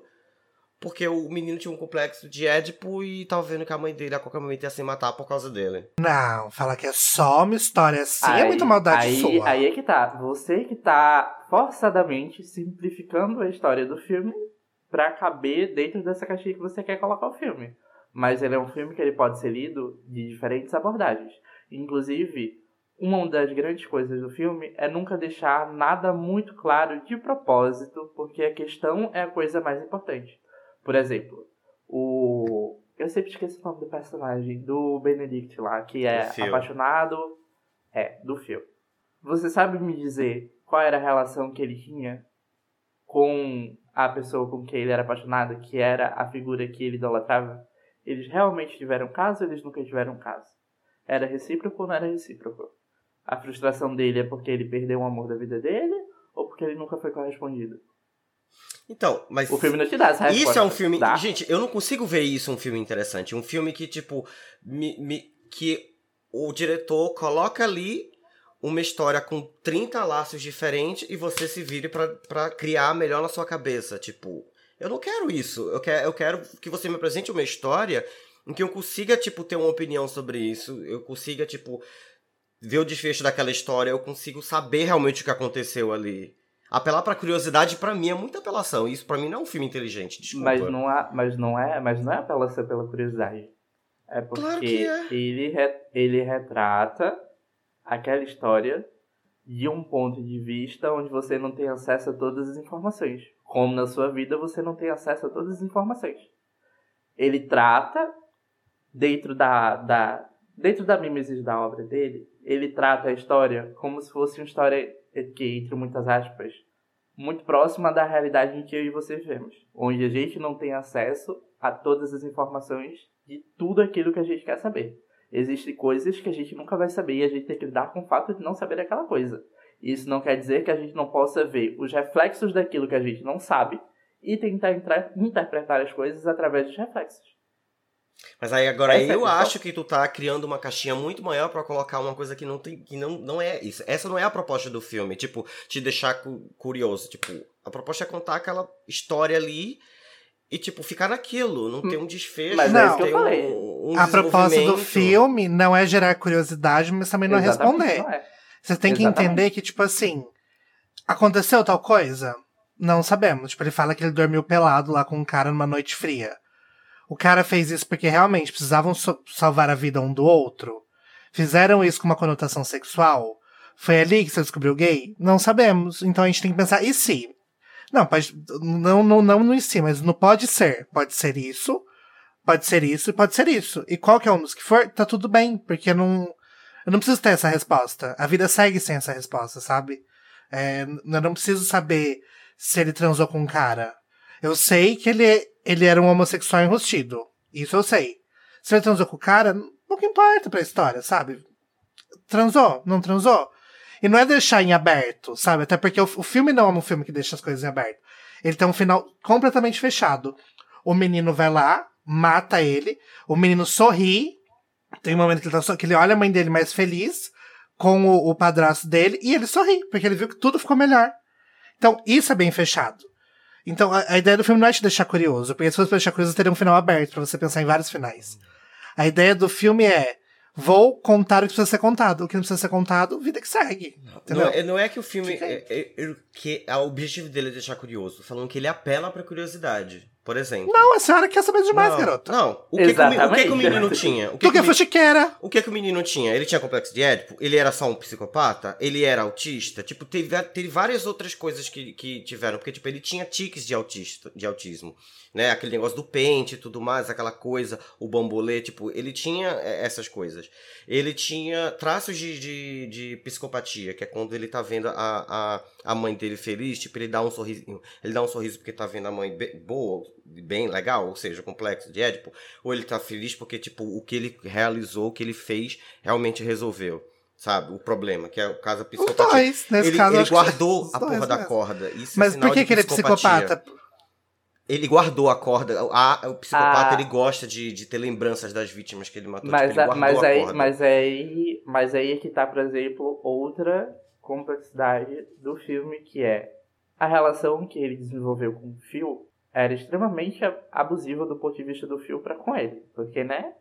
Speaker 1: porque o menino tinha um complexo de Édipo e tava vendo que a mãe dele a qualquer momento ia se matar por causa dele.
Speaker 2: Não, fala que é só uma história assim, é muita maldade
Speaker 3: aí,
Speaker 2: sua.
Speaker 3: Aí é que tá. Você que tá forçadamente simplificando a história do filme pra caber dentro dessa caixinha que você quer colocar o filme. Mas ele é um filme que ele pode ser lido de diferentes abordagens. Inclusive, uma das grandes coisas do filme é nunca deixar nada muito claro de propósito, porque a questão é a coisa mais importante. Por exemplo, o. Eu sempre esqueço o nome do personagem, do Benedict lá, que é apaixonado. É, do Phil. Você sabe me dizer qual era a relação que ele tinha com a pessoa com quem ele era apaixonado, que era a figura que ele idolatrava? Eles realmente tiveram caso ou eles nunca tiveram caso? Era recíproco ou não era recíproco? A frustração dele é porque ele perdeu o amor da vida dele ou porque ele nunca foi correspondido?
Speaker 1: Então, mas.
Speaker 3: O filme não te dá essa resposta.
Speaker 1: Isso é um filme.
Speaker 3: Dá?
Speaker 1: Gente, eu não consigo ver isso um filme interessante. Um filme que, tipo, me, me- que o diretor coloca ali uma história com 30 laços diferentes e você se vire pra, pra criar melhor na sua cabeça. Tipo, eu não quero isso. Eu quero, eu quero que você me apresente uma história em que eu consiga, tipo, ter uma opinião sobre isso. Eu consiga, tipo, ver o desfecho daquela história. Eu consigo saber realmente o que aconteceu ali. Apelar pra curiosidade, pra mim, é muita apelação. Isso pra mim não é um filme inteligente, desculpa.
Speaker 3: Mas não, há, mas não é, mas não é apelação pela curiosidade. É porque
Speaker 1: Claro é.
Speaker 3: ele, re- ele retrata aquela história de um ponto de vista onde você não tem acesso a todas as informações. Como na sua vida você não tem acesso a todas as informações. Ele trata dentro da, da dentro da mimesis da obra dele, ele trata a história como se fosse uma história que entre muitas aspas muito próxima da realidade em que eu e você vivemos, onde a gente não tem acesso a todas as informações de tudo aquilo que a gente quer saber. Existem coisas que a gente nunca vai saber e a gente tem que lidar com o fato de não saber aquela coisa. Isso não quer dizer que a gente não possa ver os reflexos daquilo que a gente não sabe e tentar interpretar as coisas através dos reflexos.
Speaker 1: Mas aí agora
Speaker 3: Essa é
Speaker 1: eu
Speaker 3: questão.
Speaker 1: acho que tu tá criando uma caixinha muito maior pra colocar uma coisa que não tem, que não, não é isso. Essa não é a proposta do filme, tipo, te deixar cu- curioso, tipo, a proposta é contar aquela história ali e tipo ficar naquilo, não ter um desfecho,
Speaker 3: Mas
Speaker 2: é
Speaker 1: não
Speaker 3: que eu
Speaker 1: ter um, um
Speaker 2: a proposta do filme não é gerar curiosidade, mas também não é responder.
Speaker 3: não é.
Speaker 2: Você tem que
Speaker 3: Exatamente.
Speaker 2: entender que, tipo assim, aconteceu tal coisa? Não sabemos. Tipo, ele fala que ele dormiu pelado lá com um cara numa noite fria. O cara fez isso porque realmente precisavam so- salvar a vida um do outro? Fizeram isso com uma conotação sexual? Foi ali que você descobriu gay? Não sabemos. Então a gente tem que pensar, e se? Não, pode, não, não, não no e se, mas não pode ser. Pode ser isso, pode ser isso e pode ser isso. E qualquer um dos que for, tá tudo bem, porque não. Eu não preciso ter essa resposta. A vida segue sem essa resposta, sabe? É, eu não preciso saber se ele transou com um cara. Eu sei que ele, ele era um homossexual enrustido. Isso eu sei. Se ele transou com o cara, não importa pra história, sabe? Transou, não transou. E não é deixar em aberto, sabe? Até porque o, o filme não é um filme que deixa as coisas em aberto. Ele tem um final completamente fechado. O menino vai lá, mata ele, o menino sorri. Tem um momento que ele, tá, que ele olha a mãe dele mais feliz com o, o padrasto dele e ele sorri, porque ele viu que tudo ficou melhor. Então, isso é bem fechado. Então, a, a, ideia do filme não é te deixar curioso, porque se fosse pra deixar curioso, teria um final aberto para você pensar em vários finais. A ideia do filme é Vou contar o que precisa ser contado. O que não precisa ser contado, vida que segue.
Speaker 1: Não é, não é, que o filme. É, é, é, que o objetivo dele é deixar curioso. Falando que ele apela pra curiosidade. Por exemplo.
Speaker 2: Não, a senhora quer saber demais,
Speaker 1: não,
Speaker 2: garoto.
Speaker 1: Não. O que, que, o, o, que, que o menino tinha? O
Speaker 2: que tu que, que fuxiqueira.
Speaker 1: O que, que o menino tinha? Ele tinha complexo de Édipo? Ele era só um psicopata? Ele era autista? Tipo, teve, teve várias outras coisas que, que tiveram. Porque, tipo, ele tinha tiques de, autista, de autismo né? Aquele negócio do pente e tudo mais, aquela coisa, o bambolê, tipo, ele tinha é, essas coisas. Ele tinha traços de, de, de psicopatia, que é quando ele tá vendo a, a, a mãe dele feliz, tipo, ele dá um sorriso, ele dá um sorriso porque tá vendo a mãe boa, bem legal, ou seja, complexo de Édipo, ou ele tá feliz porque, tipo, o que ele realizou, o que ele fez, realmente resolveu sabe? O problema, que é o caso psicopatia.
Speaker 2: Dois, nesse
Speaker 1: ele,
Speaker 2: caso,
Speaker 1: ele guardou a porra da corda. Isso
Speaker 2: Mas
Speaker 1: é
Speaker 2: por que, que ele é psicopata?
Speaker 1: Ele guardou a corda. A, o psicopata ah. ele gosta de, de ter lembranças das vítimas que ele matou.
Speaker 3: Mas,
Speaker 1: tipo, ele
Speaker 3: mas, aí, corda. mas aí, mas aí é que tá, por exemplo, outra complexidade do filme que é a relação que ele desenvolveu com o Phil era extremamente abusiva do ponto de vista do Phil para com ele, porque né?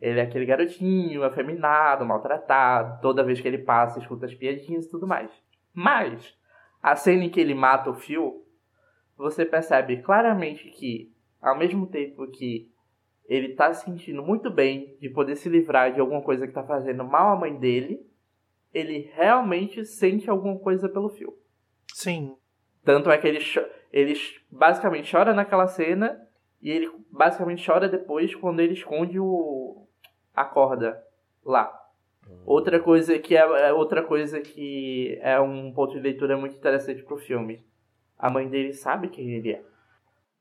Speaker 3: Ele é aquele garotinho afeminado, maltratado, toda vez que ele passa escuta as piadinhas e tudo mais. Mas a cena em que ele mata o Phil você percebe claramente que, ao mesmo tempo que ele tá se sentindo muito bem de poder se livrar de alguma coisa que tá fazendo mal à mãe dele, ele realmente sente alguma coisa pelo fio.
Speaker 2: Sim.
Speaker 3: Tanto é que ele, ele basicamente chora naquela cena e ele basicamente chora depois quando ele esconde o, a corda lá. Hum. Outra coisa que é, é outra coisa que é um ponto de leitura muito interessante pro filme a mãe dele sabe quem ele é.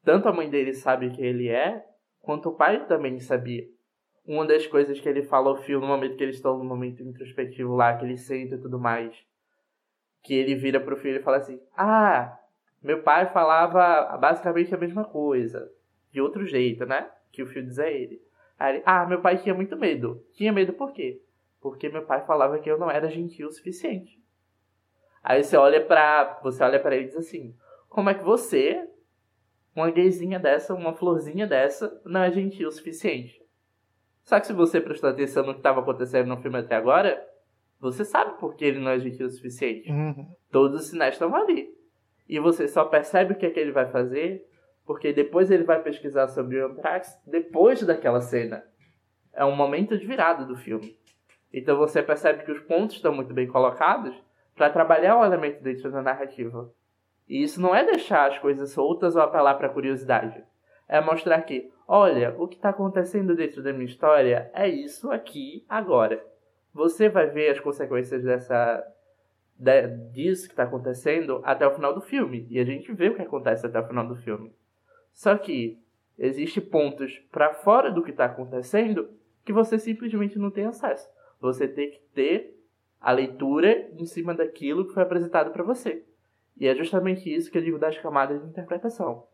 Speaker 3: Tanto a mãe dele sabe quem ele é, quanto o pai também sabia. Uma das coisas que ele fala ao filho no momento que eles estão no momento introspectivo lá, que ele sente e tudo mais, que ele vira pro filho e fala assim: Ah, meu pai falava basicamente a mesma coisa, de outro jeito, né? Que o filho diz a ele. Aí ele, ah, meu pai tinha muito medo. Tinha medo por quê? Porque meu pai falava que eu não era gentil o suficiente. Aí você olha pra. Você olha para ele e diz assim: como é que você, uma gayzinha dessa, uma florzinha dessa, não é gentil o suficiente? Só que se você prestou atenção no que estava acontecendo no filme até agora, você sabe por que ele não é gentil o suficiente.
Speaker 2: Uhum.
Speaker 3: Todos os sinais estão ali. E você só percebe o que é que ele vai fazer porque depois ele vai pesquisar sobre o Anthrax depois daquela cena. É um momento de virada do filme. Então você percebe que os pontos estão muito bem colocados para trabalhar o elemento dentro da narrativa. E isso não é deixar as coisas soltas ou apelar para curiosidade. É mostrar que, olha, o que está acontecendo dentro da minha história é isso aqui, agora. Você vai ver as consequências dessa de, disso que está acontecendo até o final do filme. E a gente vê o que acontece até o final do filme. Só que existem pontos para fora do que está acontecendo que você simplesmente não tem acesso. Você tem que ter a leitura em cima daquilo que foi apresentado para você. E é justamente isso que eu digo das camadas de interpretação.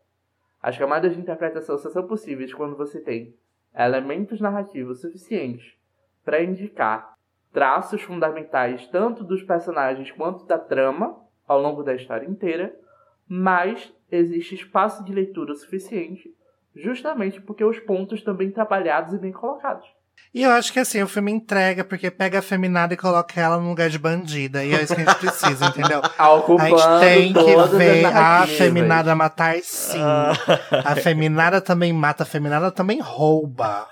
Speaker 3: As camadas de interpretação só são possíveis quando você tem elementos narrativos suficientes para indicar traços fundamentais tanto dos personagens quanto da trama ao longo da história inteira, mas existe espaço de leitura suficiente justamente porque os pontos estão bem trabalhados e bem colocados.
Speaker 2: E eu acho que assim, o filme entrega, porque pega a feminada e coloca ela num lugar de bandida. E é isso que a gente precisa, entendeu?
Speaker 3: a gente tem que ver
Speaker 2: a feminada matar sim. Ah. a feminada também mata, a feminada também rouba.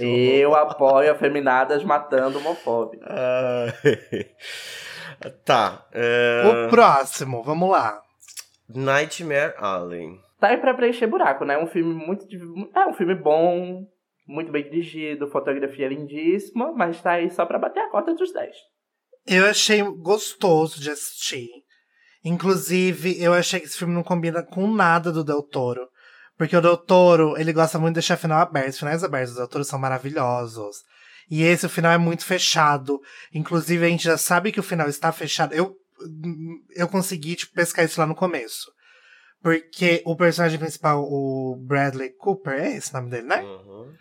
Speaker 3: Eu apoio a feminadas matando homofóbicos.
Speaker 1: tá.
Speaker 2: Uh... O próximo, vamos lá.
Speaker 1: Nightmare Alley.
Speaker 3: Tá aí pra preencher buraco, né? É um filme muito. É um filme bom, muito bem dirigido, fotografia lindíssima, mas tá aí só pra bater a cota dos 10.
Speaker 2: Eu achei gostoso de assistir. Inclusive, eu achei que esse filme não combina com nada do Del Toro. Porque o Del Toro, ele gosta muito de deixar final aberto. Os finais abertos do Del Toro são maravilhosos. E esse, o final é muito fechado. Inclusive, a gente já sabe que o final está fechado. Eu, eu consegui, tipo, pescar isso lá no começo. Porque o personagem principal, o Bradley Cooper, é esse o nome dele, né?
Speaker 1: Uhum.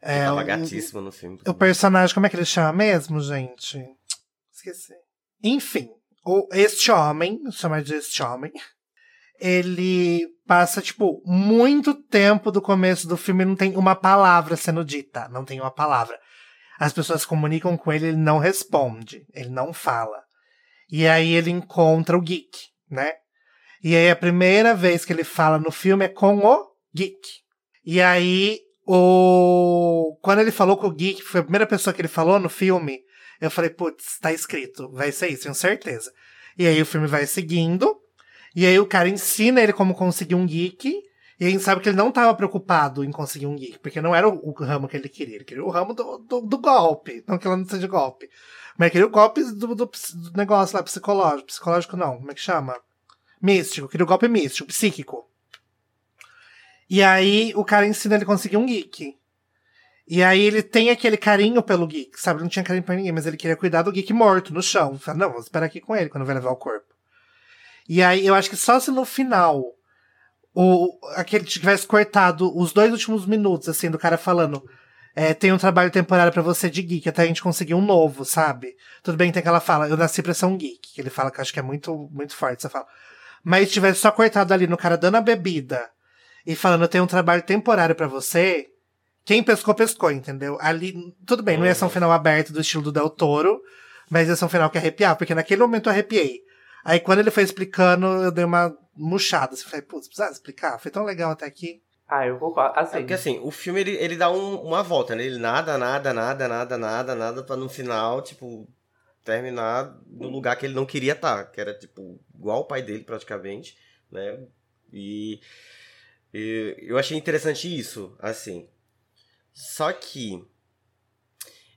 Speaker 2: É,
Speaker 1: Tava
Speaker 2: o-
Speaker 1: gatíssimo no filme.
Speaker 2: o personagem, como é que ele chama mesmo, gente? Esqueci. Enfim, o, este homem, chamar de este homem, ele passa, tipo, muito tempo do começo do filme não tem uma palavra sendo dita. Não tem uma palavra. As pessoas comunicam com ele, ele não responde. Ele não fala. E aí ele encontra o Geek, né? E aí a primeira vez que ele fala no filme é com o Geek. E aí, o... quando ele falou com o Geek, foi a primeira pessoa que ele falou no filme, eu falei, putz, tá escrito, vai ser isso, tenho certeza. E aí o filme vai seguindo, e aí o cara ensina ele como conseguir um geek, e a gente sabe que ele não estava preocupado em conseguir um geek, porque não era o, o ramo que ele queria, ele queria o ramo do, do, do golpe, não que ela não seja golpe. Mas ele queria o golpe do, do, do negócio lá, psicológico, psicológico não, como é que chama? Místico, queria o golpe místico, psíquico. E aí o cara ensina ele a conseguir um geek. E aí ele tem aquele carinho pelo geek, sabe? Ele não tinha carinho pra ninguém, mas ele queria cuidar do geek morto no chão. Fala, não, vou esperar aqui com ele quando vai levar o corpo. E aí eu acho que só se no final o aquele tivesse cortado os dois últimos minutos, assim, do cara falando. É, tem um trabalho temporário pra você de geek, até a gente conseguir um novo, sabe? Tudo bem que tem aquela fala, eu nasci pra ser um geek, que ele fala que eu acho que é muito, muito forte essa fala. Mas se tivesse só cortado ali no cara dando a bebida e falando, eu tenho um trabalho temporário pra você, quem pescou, pescou, entendeu? Ali, tudo bem, não ia ser um final aberto do estilo do Del Toro, mas ia ser um final que arrepiava, porque naquele momento eu arrepiei. Aí quando ele foi explicando, eu dei uma murchada. Assim, falei, putz, precisava explicar? Foi tão legal até aqui.
Speaker 3: Ah, eu concordo. Assim,
Speaker 1: É porque assim, o filme ele, ele dá um- uma volta, né? Ele nada, nada, nada, nada, nada, nada, pra no final, tipo, terminar no lugar que ele não queria estar, que era, tipo, igual o pai dele, praticamente, né? E, e eu achei interessante isso, assim. Só que.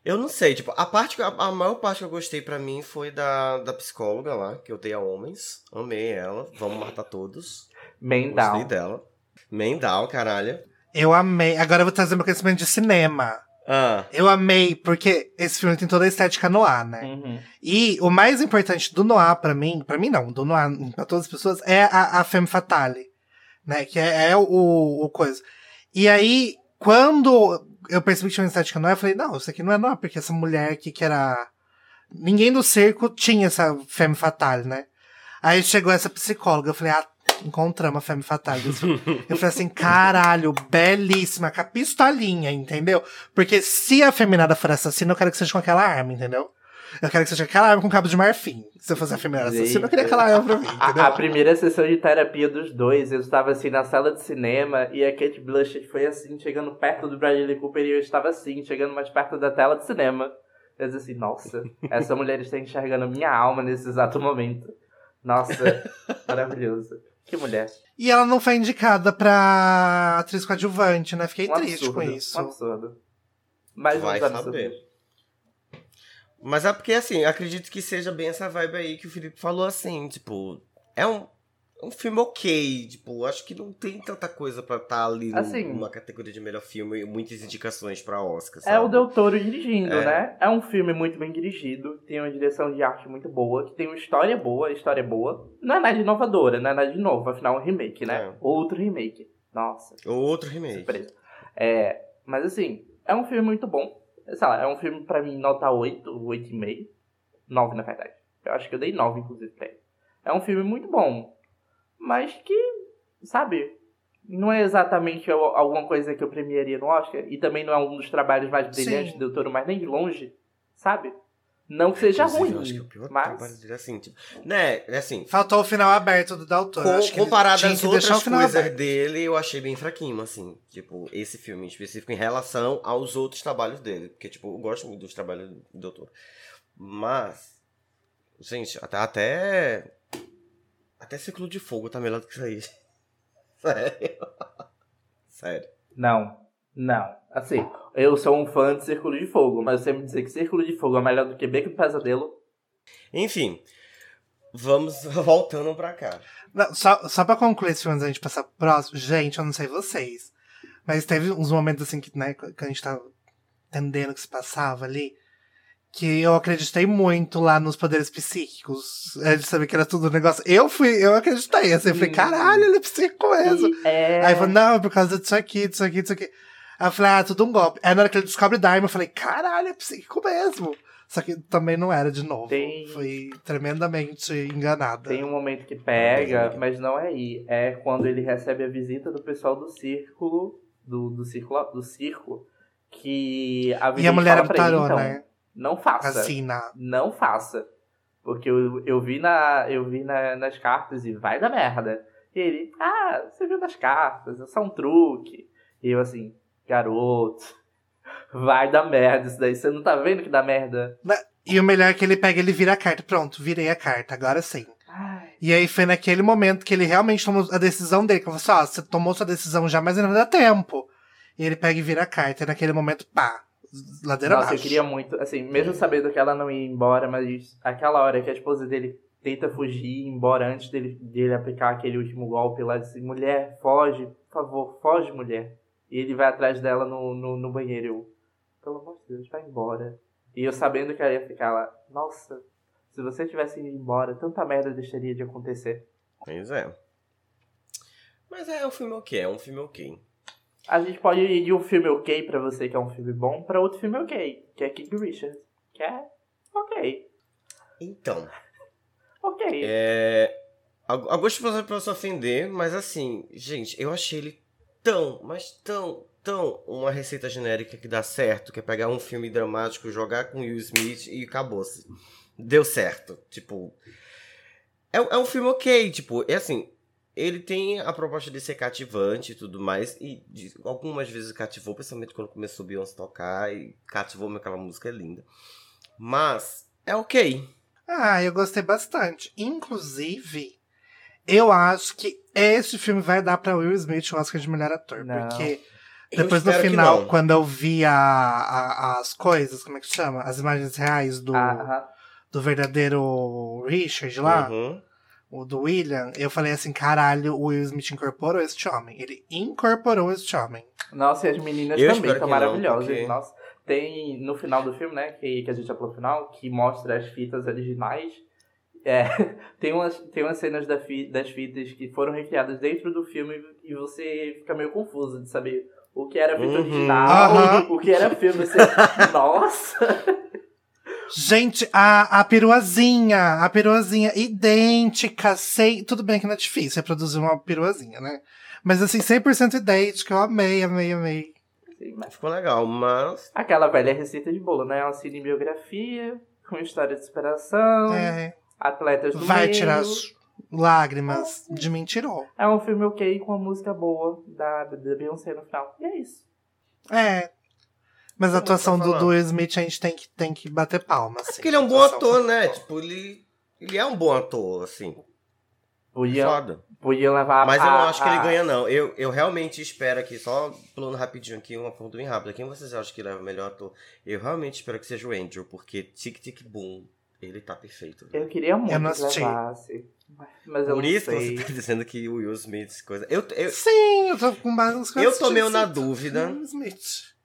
Speaker 1: Eu não sei, tipo, a parte a, a maior parte que eu gostei pra mim foi da, da psicóloga lá, que eu odeia homens. Amei ela. Vamos matar todos.
Speaker 3: Man
Speaker 1: Gostei dela. Mendal, caralho.
Speaker 2: Eu amei. Agora eu vou trazer meu conhecimento de cinema.
Speaker 1: Ah,
Speaker 2: Eu amei, porque esse filme tem toda a estética noir, né?
Speaker 3: Uhum.
Speaker 2: E o mais importante do noir pra mim, pra mim não, do noir pra todas as pessoas, é a, a femme fatale, né? Que é, é o, o coisa. E aí, quando eu percebi que tinha uma estética noir, eu falei, não, isso aqui não é noir, porque essa mulher aqui que era... Ninguém do circo tinha essa femme fatale, né? Aí chegou essa psicóloga, eu falei, ah, encontramos a femme fatale. eu falei assim, caralho, belíssima, com a pistolinha, entendeu? Porque se a feminada for assassina, eu quero que seja com aquela arma, entendeu? Eu quero que seja aquela arma com cabo de marfim. Se eu fosse a feminada assassina, eu queria aquela arma pra mim, entendeu?
Speaker 3: A, a primeira sessão de terapia dos dois, eu estava assim na sala de cinema e a Kate Blanchett foi assim, chegando perto do Bradley Cooper e eu estava assim, chegando mais perto da tela de cinema. Eu disse assim, nossa, essa mulher está enxergando minha alma nesse exato momento. Nossa, maravilhoso. Que mulher.
Speaker 2: E ela não foi indicada pra atriz coadjuvante, né? Fiquei
Speaker 3: Um
Speaker 2: triste com
Speaker 3: absurdo,
Speaker 2: isso.
Speaker 3: Um absurdo. Mais
Speaker 1: Vai
Speaker 3: uns absurdos.
Speaker 1: saber. Mas é porque, assim, acredito que seja bem essa vibe aí que o Felipe falou, assim, tipo, é um, um filme ok, tipo, acho que não tem tanta coisa pra estar ali no-
Speaker 3: Assim.
Speaker 1: numa categoria de melhor filme e muitas indicações pra Oscar,
Speaker 3: É o
Speaker 1: sabe?
Speaker 3: Del Toro dirigindo,
Speaker 1: É.
Speaker 3: né? É um filme muito bem dirigido, tem uma direção de arte muito boa, que tem uma história boa, a história é boa. Não é nada inovadora, não é nada de novo, afinal é um remake, né?
Speaker 1: É.
Speaker 3: Outro remake. Nossa,
Speaker 1: Outro remake.
Speaker 3: surpresa. É, mas assim, é um filme muito bom. Sei lá, é um filme pra mim nota 8, 8,5. 9 na verdade. Eu acho que eu dei 9, inclusive, pra ele. É um filme muito bom. Mas que, sabe, não é exatamente al- alguma coisa que eu premiaria no Oscar. E também não é um dos trabalhos mais brilhantes
Speaker 2: Sim.
Speaker 3: do Toro, mas nem de longe, sabe? Não que seja
Speaker 1: Inclusive,
Speaker 3: ruim,
Speaker 1: Eu acho que é o pior
Speaker 3: mas...
Speaker 1: trabalho dele, assim, tipo, né, é assim,
Speaker 2: Faltou o final aberto do Dalton.
Speaker 1: Com-
Speaker 2: Acho que ele
Speaker 1: comparado às
Speaker 2: que deixar o
Speaker 1: outras
Speaker 2: final
Speaker 1: coisas
Speaker 2: aberto.
Speaker 1: dele, eu achei bem fraquinho, assim. Tipo, esse filme em específico em relação aos outros trabalhos dele. Porque, tipo, eu gosto muito dos trabalhos do doutor. Mas, gente, até. Até, até Ciclo de Fogo tá melhor do que isso aí. Sério. Sério.
Speaker 3: Não, Não, assim, eu sou um fã de Círculo de Fogo, mas você me dizer que Círculo de Fogo é melhor do que Beco do Pesadelo.
Speaker 1: Enfim, vamos voltando pra cá.
Speaker 2: Não, só, só pra concluir esse filme antes da gente passar pro próximo, gente, eu não sei vocês. Mas teve uns momentos assim que, né, que a gente tava entendendo o que se passava ali. Que eu acreditei muito lá nos poderes psíquicos. A gente sabia que era tudo um negócio. Eu fui, eu acreditei. Assim, eu falei, caralho, ele é psíquico mesmo.
Speaker 3: É...
Speaker 2: Aí eu falei, não, é por causa disso aqui, disso aqui, disso aqui. Aí eu falei, ah, tudo um golpe. Aí na hora que ele descobre Daimon, eu falei, caralho, é psíquico mesmo. Só que também não era de novo.
Speaker 3: Tem-
Speaker 2: Fui tremendamente enganada.
Speaker 3: Tem um momento que pega, mas não é aí. É quando ele recebe a visita do pessoal do círculo, do, do círculo, do circo, que a
Speaker 2: E a mulher
Speaker 3: ele, então,
Speaker 2: né?
Speaker 3: não faça.
Speaker 2: Assim, na...
Speaker 3: Não faça. Porque eu, eu vi, na, eu vi na, nas cartas e vai dar merda. E ele, ah, você viu nas cartas, é só um truque. E eu assim, garoto, vai dar merda isso daí. Você não tá vendo que dá merda?
Speaker 2: E o melhor é que ele pega, ele vira a carta. Pronto, virei a carta, agora sim.
Speaker 3: Ai,
Speaker 2: E aí foi naquele momento que ele realmente tomou a decisão dele. Que eu falei assim, ó, você tomou sua decisão já, mas ainda não dá tempo. E ele pega e vira a carta. E naquele momento, pá, ladeira
Speaker 3: Nossa, eu
Speaker 2: abaixo.
Speaker 3: queria muito, assim, mesmo sabendo que ela não ia embora, mas aquela hora que a esposa dele tenta fugir, ir embora antes dele, dele aplicar aquele último golpe lá, diz assim, mulher, foge, por favor, foge, mulher. E ele vai atrás dela no, no, no banheiro. Eu, pelo amor de Deus, vai embora. E eu sabendo que ela ia ficar lá, nossa, se você tivesse ido embora, tanta merda deixaria de acontecer.
Speaker 1: Pois é. Mas é um filme ok, é um filme ok.
Speaker 3: A gente pode ir de um filme ok pra você que é um filme bom, pra outro filme ok, que é King Richard, que é ok,
Speaker 1: Então,
Speaker 3: ok.
Speaker 1: é. Al- Algumas pessoas podem se ofender, mas assim, gente, eu achei ele tão, mas tão, tão uma receita genérica que dá certo, que é pegar um filme dramático, jogar com Will Smith e acabou-se. Deu certo. Tipo. É, é um filme ok, tipo, é assim. Ele tem a proposta de ser cativante e tudo mais, e de- algumas vezes cativou, principalmente quando começou Beyoncé tocar, e cativou me aquela música é linda. Mas, é ok.
Speaker 2: Ah, eu gostei bastante. Inclusive, eu acho que esse filme vai dar pra Will Smith o Oscar de melhor ator.
Speaker 3: Não.
Speaker 2: Porque depois no final, quando eu vi a, a- as coisas, como é que chama? As imagens reais do,
Speaker 3: Ah,
Speaker 2: do verdadeiro Richard lá,
Speaker 1: Uhum.
Speaker 2: o do William, eu falei assim: caralho, o Will Smith incorporou este homem. Ele incorporou este homem.
Speaker 3: Nossa, e as meninas
Speaker 1: Eu
Speaker 3: também estão
Speaker 1: que não,
Speaker 3: maravilhosas.
Speaker 1: porque-
Speaker 3: Nossa, tem no final do filme, né, que, que a gente já falou no final, que mostra as fitas originais. É, tem, umas, tem umas cenas da fi- das fitas que foram recriadas dentro do filme e você fica meio confuso de saber o que era fita
Speaker 1: Uhum.
Speaker 3: original,
Speaker 2: Aham.
Speaker 3: o que era filme. Você, nossa!
Speaker 2: Gente, a, a peruazinha, a peruazinha idêntica, sem. Tudo bem que não é difícil reproduzir uma peruazinha, né? Mas assim, 100% idêntica, eu amei, amei, amei.
Speaker 3: Sim, mas
Speaker 1: Ficou legal, mas.
Speaker 3: Aquela velha receita de bolo, né? Uma cinebiografia com história de superação,
Speaker 2: É,
Speaker 3: atletas do
Speaker 2: vai
Speaker 3: meio.
Speaker 2: tirar as lágrimas de mim, tirou.
Speaker 3: É um filme ok com uma música boa da, da Beyoncé no final. E é isso.
Speaker 2: É. Mas a atuação
Speaker 1: tá
Speaker 2: do, do? Will Smith a gente tem que, tem que bater palma. Assim.
Speaker 1: Porque ele é um bom ator, né?
Speaker 2: boa.
Speaker 1: Tipo, ele. Ele é um bom ator, assim.
Speaker 3: Podia,
Speaker 1: Foda.
Speaker 3: podia levar
Speaker 1: Mas eu não acho que ele
Speaker 3: a-
Speaker 1: ganha, não. Eu, eu realmente espero aqui, só pulando rapidinho aqui, uma pergunta bem rápida. Quem vocês acham que leva o melhor ator? Eu realmente espero que seja o Andrew, porque Tic Tic Boom, ele tá perfeito.
Speaker 3: Eu queria muito
Speaker 2: Eu não
Speaker 3: que levasse. Mas eu
Speaker 1: Por
Speaker 3: não
Speaker 1: isso que
Speaker 3: sei.
Speaker 1: você tá dizendo que o Will Smith, coisa. Eu, eu,
Speaker 2: Sim, eu tô com base nas coisas.
Speaker 1: eu tô meio na dúvida.
Speaker 2: Will Smith.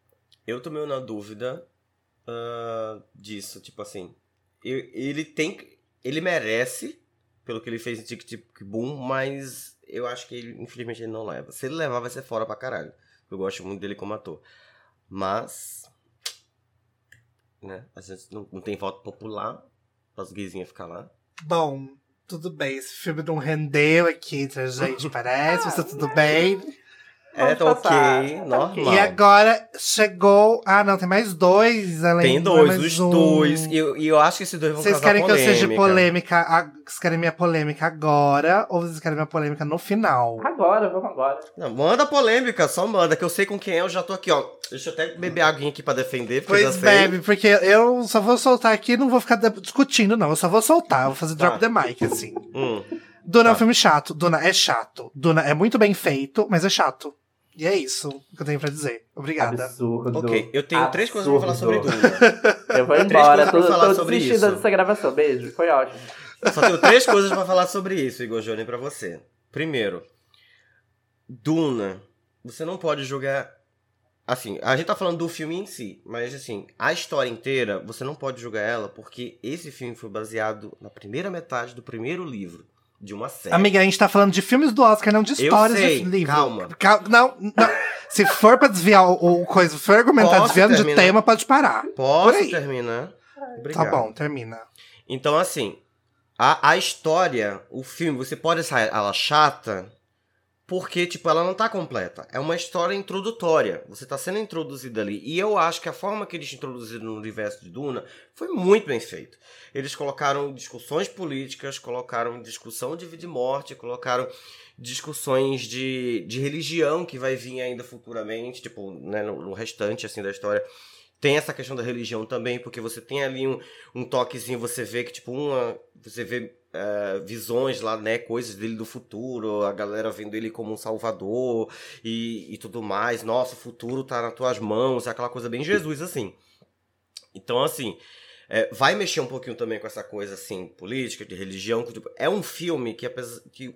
Speaker 1: Eu tô meio na dúvida ah, disso. Tipo assim, eu- ele tem. Ele merece, pelo que ele fez em Tic Tic Boom, mas eu acho que ele, infelizmente, ele não leva. Se ele levar, vai ser fora pra caralho. Eu gosto muito dele como ator. Mas. Né? A gente não, não tem voto popular. As gaysinhas ficar lá.
Speaker 2: Bom, tudo bem. Esse filme não rendeu aqui entre a gente, parece, mas tá tudo bem.
Speaker 1: É, tá
Speaker 3: passar.
Speaker 1: ok,
Speaker 3: Tá
Speaker 1: normal.
Speaker 2: E agora chegou. Ah, não, tem mais dois além
Speaker 1: Tem dois,
Speaker 2: mais
Speaker 1: os
Speaker 2: um.
Speaker 1: dois. E eu, e eu acho que esses dois vão
Speaker 2: Vocês querem que eu
Speaker 1: polêmica.
Speaker 2: seja polêmica? a- Vocês querem minha polêmica agora ou vocês querem minha polêmica no final?
Speaker 3: Agora, vamos agora.
Speaker 1: Não, manda polêmica, só manda, que eu sei com quem é, eu já tô aqui, ó. Deixa eu até beber aguinha aqui pra defender, porque
Speaker 2: Pois
Speaker 1: já sei.
Speaker 2: bebe, porque eu só vou soltar aqui não vou ficar discutindo, não. Eu só vou soltar, eu vou fazer drop
Speaker 1: Tá.
Speaker 2: the mic, assim.
Speaker 1: Hum.
Speaker 2: Duna é um
Speaker 1: Tá.
Speaker 2: filme chato. Duna é chato. Duna é muito bem feito, mas é chato. E é isso que eu tenho pra dizer. Obrigada.
Speaker 3: Absurdo.
Speaker 1: Ok, eu tenho três coisas pra falar sobre
Speaker 3: Absurdo.
Speaker 1: Duna.
Speaker 3: Eu vou embora,
Speaker 1: coisas
Speaker 3: tô,
Speaker 1: falar
Speaker 3: tô
Speaker 1: sobre
Speaker 3: desistindo dessa gravação. Beijo, foi ótimo.
Speaker 1: Só tenho três coisas pra falar sobre isso, Igor Johnny, pra você. Primeiro, Duna, você não pode jogar. Assim, a gente tá falando do filme em si, mas assim, a história inteira, você não pode jogar ela porque esse filme foi baseado na primeira metade do primeiro livro de uma série.
Speaker 2: Amiga, a gente tá falando de filmes do Oscar, não de histórias
Speaker 1: sei,
Speaker 2: de livro.
Speaker 1: calma.
Speaker 2: Cal- não, não. Se for pra desviar o, o coisa, for argumentar
Speaker 1: Posso
Speaker 2: desviando de
Speaker 1: terminar?
Speaker 2: tema, pode parar.
Speaker 1: Posso
Speaker 2: aí.
Speaker 1: terminar? Obrigado.
Speaker 2: Tá bom, termina.
Speaker 1: Então, assim, a, a história, o filme, você pode achar ela chata porque, tipo, ela não tá completa. É uma história introdutória. Você tá sendo introduzido ali. E eu acho que a forma que eles introduziram no universo de Duna foi muito bem feito. Eles colocaram discussões políticas, colocaram discussão de vida e morte, colocaram discussões de, de religião que vai vir ainda futuramente, tipo, né, no, no restante, assim, da história. Tem essa questão da religião também, porque você tem ali um, um toquezinho, você vê que, tipo, uma. Você vê é, visões lá, né? Coisas dele do futuro, a galera vendo ele como um salvador e, e tudo mais. Nossa, o futuro tá nas tuas mãos, é aquela coisa bem Jesus, assim. Então, assim. é, vai mexer um pouquinho também com essa coisa, assim, política, de religião. tipo, é um filme que, apesar, que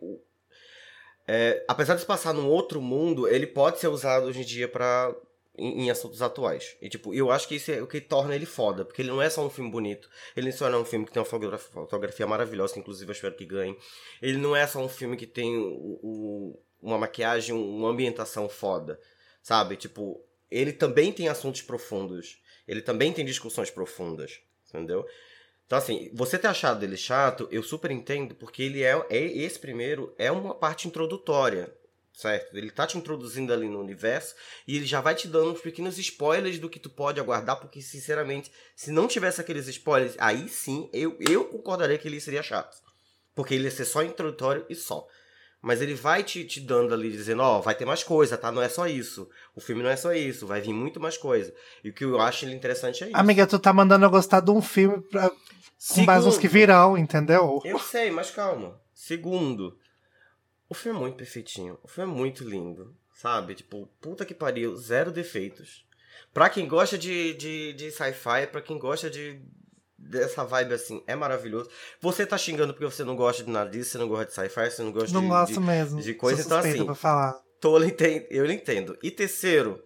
Speaker 1: é, apesar de se passar num outro mundo, ele pode ser usado hoje em dia para em, em assuntos atuais. E, tipo, eu acho que isso é o que torna ele foda, porque ele não é só um filme bonito, ele só não é um filme que tem uma fotogra- fotografia maravilhosa, que inclusive eu espero que ganhe. Ele não é só um filme que tem o- o- uma maquiagem, uma ambientação foda, sabe? Tipo, ele também tem assuntos profundos, ele também tem discussões profundas, entendeu? Então, assim, você ter achado ele chato, eu super entendo, porque ele é, é esse primeiro é uma parte introdutória, certo? Ele tá te introduzindo ali no universo e ele já vai te dando uns pequenos spoilers do que tu pode aguardar, porque, sinceramente, se não tivesse aqueles spoilers, aí sim, eu, eu concordaria que ele seria chato. Porque ele ia ser só introdutório e só. Mas ele vai te, te dando ali, dizendo, ó, vai ter mais coisa, tá? Não é só isso. O filme não é só isso, vai vir muito mais coisa. E o que eu acho ele interessante é isso.
Speaker 2: Amiga, tu tá mandando eu gostar de um filme pra, com base nos que virão, entendeu?
Speaker 1: Eu sei, mas calma. Segundo, o filme é muito perfeitinho. O filme é muito lindo. Sabe? Tipo, puta que pariu, zero defeitos. Pra quem gosta de, de, de sci-fi, pra quem gosta de dessa vibe assim, é maravilhoso. Você tá xingando porque você não gosta de nada disso, você não gosta de sci-fi, você não gosta
Speaker 2: Não
Speaker 1: de,
Speaker 2: gosto
Speaker 1: de,
Speaker 2: mesmo.
Speaker 1: de coisa,
Speaker 2: Sou
Speaker 1: então, assim,
Speaker 2: pra falar.
Speaker 1: Tô, eu entendo. E terceiro,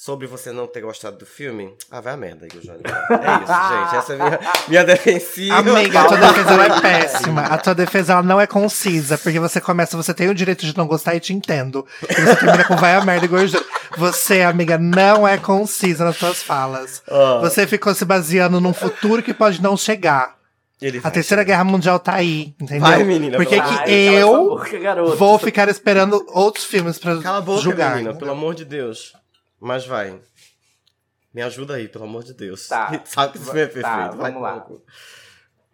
Speaker 1: sobre você não ter gostado do filme, ah, vai a merda, Igor Johnny. É isso, gente. Essa é a minha, minha defensiva.
Speaker 2: Amiga, a tua defesa ela é péssima. A tua defesa ela não é concisa, porque você começa, você tem o direito de não gostar e te entendo. E você termina com vai a merda e gorjeta. Você, amiga, não é concisa nas suas falas.
Speaker 1: Ó,
Speaker 2: Você ficou se baseando num futuro que pode não chegar.
Speaker 1: ele
Speaker 2: A Terceira
Speaker 1: chegar.
Speaker 2: Guerra Mundial tá aí, entendeu?
Speaker 1: Vai, menina,
Speaker 2: Por que eu
Speaker 3: boca,
Speaker 2: vou ficar esperando outros filmes pra
Speaker 1: Cala a boca,
Speaker 2: julgar?
Speaker 1: menina,
Speaker 2: entendeu?
Speaker 1: pelo amor de Deus. Mas vai. Me ajuda aí, pelo amor de Deus.
Speaker 3: Tá.
Speaker 1: Sabe que isso é perfeito.
Speaker 3: Tá,
Speaker 1: vai
Speaker 3: vamos lá.
Speaker 1: no cu.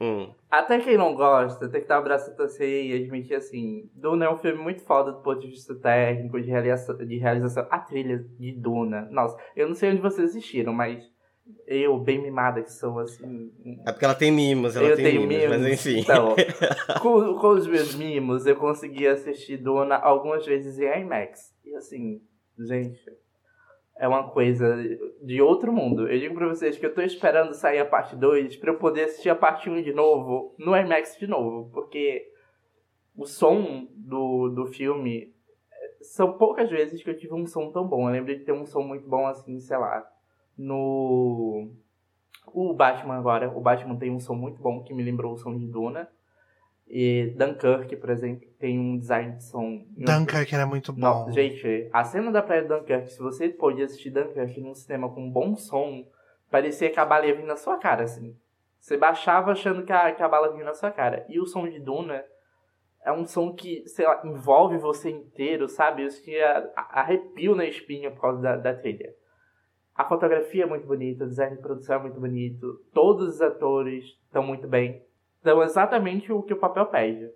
Speaker 1: Hum.
Speaker 3: Até quem não gosta, tem que dar o braço a torcer e admitir assim: Duna é um filme muito foda do ponto de vista técnico, de realização. De realização. A trilha de Duna. Nossa, eu não sei onde vocês assistiram, mas eu, bem mimada que sou, assim.
Speaker 1: É porque ela tem mimos, ela
Speaker 3: eu
Speaker 1: tem
Speaker 3: tenho
Speaker 1: mimos,
Speaker 3: mimos.
Speaker 1: mas enfim.
Speaker 3: Então, com, com os meus mimos, eu consegui assistir Duna algumas vezes em IMAX. E assim, gente, é uma coisa de outro mundo. Eu digo pra vocês que eu tô esperando sair a parte 2 pra eu poder assistir a parte 1 de novo, no IMAX de novo. Porque o som do, do filme. São poucas vezes que eu tive um som tão bom. Eu lembro de ter um som muito bom assim, sei lá. No. O Batman agora. O Batman tem um som muito bom que me lembrou o som de Duna. E Dunkirk, por exemplo, tem um design de som.
Speaker 2: Dunkirk era muito bom.
Speaker 3: Não, gente, a cena da praia de Dunkirk, se você pôde assistir Dunkirk num cinema com um bom som, parecia que a bala ia vir na sua cara, assim. Você baixava achando que a, que a bala vinha na sua cara. E o som de Duna é um som que, sei lá, envolve você inteiro, sabe? Isso que arrepio na espinha por causa da, da trilha. A fotografia é muito bonita, o design de produção é muito bonito, todos os atores estão muito bem. Então, exatamente o que o papel pede.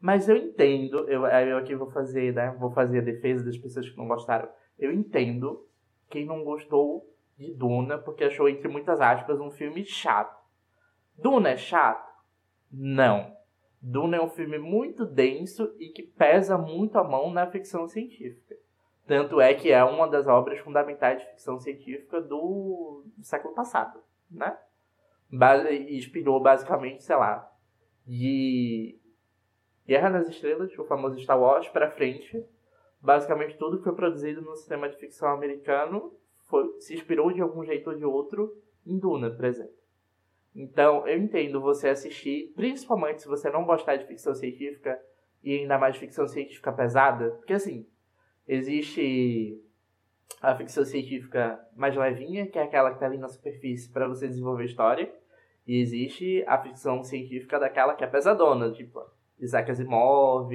Speaker 3: Mas eu entendo, eu, eu aqui vou fazer, né? Vou fazer a defesa das pessoas que não gostaram. Eu entendo quem não gostou de Duna, porque achou, entre muitas aspas, um filme chato. Duna é chato? Não. Duna é um filme muito denso e que pesa muito a mão na ficção científica. Tanto é que é uma das obras fundamentais de ficção científica do século passado, né? Inspirou basicamente, sei lá, de Guerra nas Estrelas, o famoso Star Wars, para frente. Basicamente tudo que foi produzido no cinema de ficção americano foi, se inspirou de algum jeito ou de outro em Duna, por exemplo. Então, eu entendo você assistir, principalmente se você não gostar de ficção científica e ainda mais ficção científica pesada, porque assim, existe a ficção científica mais levinha, que é aquela que está ali na superfície para você desenvolver história, e existe a ficção científica daquela que é pesadona, tipo Isaac Asimov,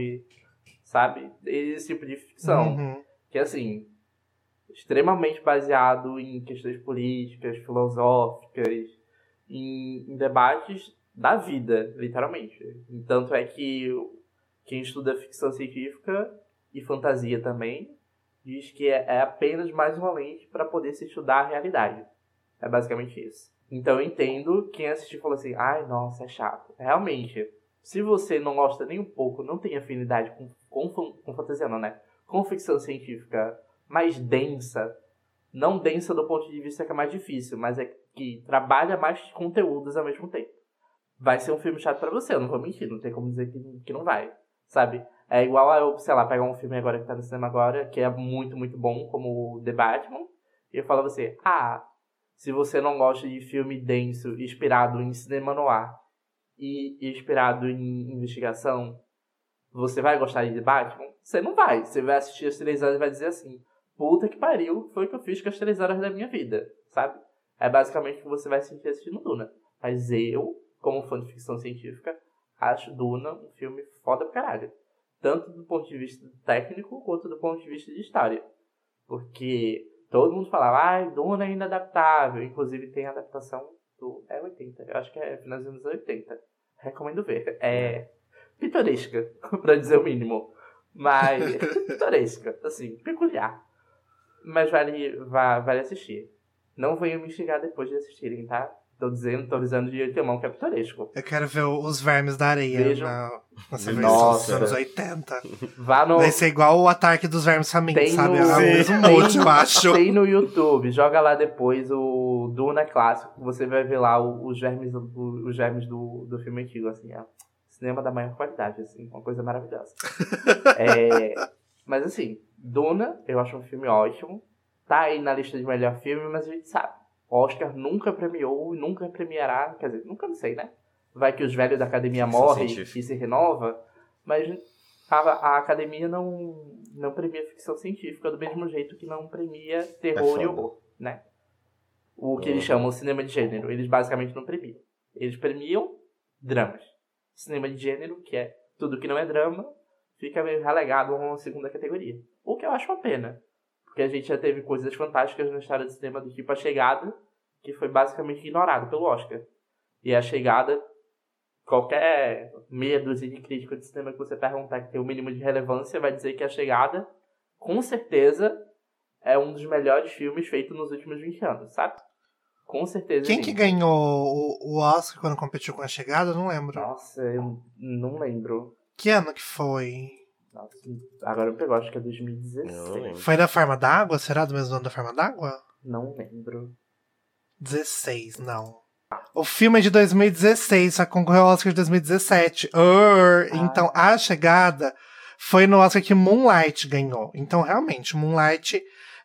Speaker 3: sabe? Esse tipo de ficção.
Speaker 2: Uhum.
Speaker 3: Que assim, extremamente baseado em questões políticas, filosóficas, em, em debates da vida, literalmente. Tanto é que quem estuda ficção científica e fantasia também diz que é, é apenas mais uma lente para poder se estudar a realidade. É basicamente isso. Então eu entendo quem assistiu falou assim: ai, nossa, é chato. Realmente, se você não gosta nem um pouco, não tem afinidade com, com, com fantasia, não, né? Com ficção científica mais densa, não densa do ponto de vista que é mais difícil, mas é que trabalha mais conteúdos ao mesmo tempo. Vai ser um filme chato para você, eu não vou mentir, não tem como dizer que, que não vai, sabe? É igual a eu, sei lá, pegar um filme agora que tá no cinema agora, que é muito, muito bom, como The Batman, e eu falo você, ah, se você não gosta de filme denso, inspirado em cinema noir, e inspirado em investigação, você vai gostar de The Batman? Você não vai. Você vai assistir as três horas e vai dizer assim, puta que pariu, foi o que eu fiz com as três horas da minha vida, sabe? É basicamente o que você vai sentir assistindo Duna. Mas eu, como fã de ficção científica, acho Duna um filme foda pra caralho. Tanto do ponto de vista técnico, quanto do ponto de vista de história. Porque todo mundo falava, ah, Duna é inadaptável. Inclusive tem a adaptação do... É 80, eu acho que é final dos anos 80. Recomendo ver. É pitoresca, pra dizer o mínimo. Mas pitoresca, assim, peculiar. Mas vale, vale assistir. Não venham me xingar depois de assistirem, tá? Tô dizendo, tô avisando de antemão que é pitoresco.
Speaker 2: Eu quero ver os vermes da areia
Speaker 3: Vejam.
Speaker 2: na,
Speaker 3: Nossa.
Speaker 2: versão dos anos 80.
Speaker 3: Vá no,
Speaker 2: Vai ser igual o ataque dos vermes famintos,
Speaker 3: Tem
Speaker 2: sabe?
Speaker 3: no-
Speaker 2: É o mesmo
Speaker 3: Tem
Speaker 2: monte, eu acho.
Speaker 3: Tem no YouTube, joga lá depois o Duna clássico, você vai ver lá os vermes, do- os vermes do, do filme antigo, assim, é cinema da maior qualidade, assim, uma coisa maravilhosa. É, mas assim, Duna, eu acho um filme ótimo, tá aí na lista de melhor filme, mas a gente sabe, Oscar nunca premiou e nunca premiará, quer dizer, nunca não sei, né? Vai que os velhos da academia
Speaker 1: Ficção
Speaker 3: morrem
Speaker 1: científica.
Speaker 3: e se renova, mas a, a academia não, não premia ficção científica do mesmo jeito que não premia terror
Speaker 1: É
Speaker 3: e horror, né? O que
Speaker 1: Uhum.
Speaker 3: eles chamam de cinema de gênero, eles basicamente não premiam. Eles premiam dramas. Cinema de gênero, que é tudo que não é drama, fica meio relegado a uma segunda categoria. O que eu acho uma pena. Porque a gente já teve coisas fantásticas na história do cinema, do tipo A Chegada, que foi basicamente ignorado pelo Oscar. E A Chegada, qualquer meia dúzia de crítico de cinema que você perguntar que tem o mínimo de relevância, vai dizer que A Chegada, com certeza, é um dos melhores filmes feitos nos últimos 20 anos, sabe? Com certeza.
Speaker 2: Quem
Speaker 3: sim.
Speaker 2: que ganhou o, o Oscar quando competiu com a chegada? Eu não lembro.
Speaker 3: Nossa, eu não lembro.
Speaker 2: Que ano que foi?
Speaker 3: Nossa, agora eu pegou, acho que é
Speaker 1: Eu não
Speaker 3: 2016.
Speaker 1: lembro.
Speaker 2: Foi da Forma d'Água? Será do mesmo ano da Forma d'Água?
Speaker 3: Não lembro.
Speaker 2: 16, não. O filme é de 2016, só concorreu ao Oscar de 2017. Urr.
Speaker 3: Ah.
Speaker 2: Então, A Chegada foi no Oscar que Moonlight ganhou. Então, realmente, Moonlight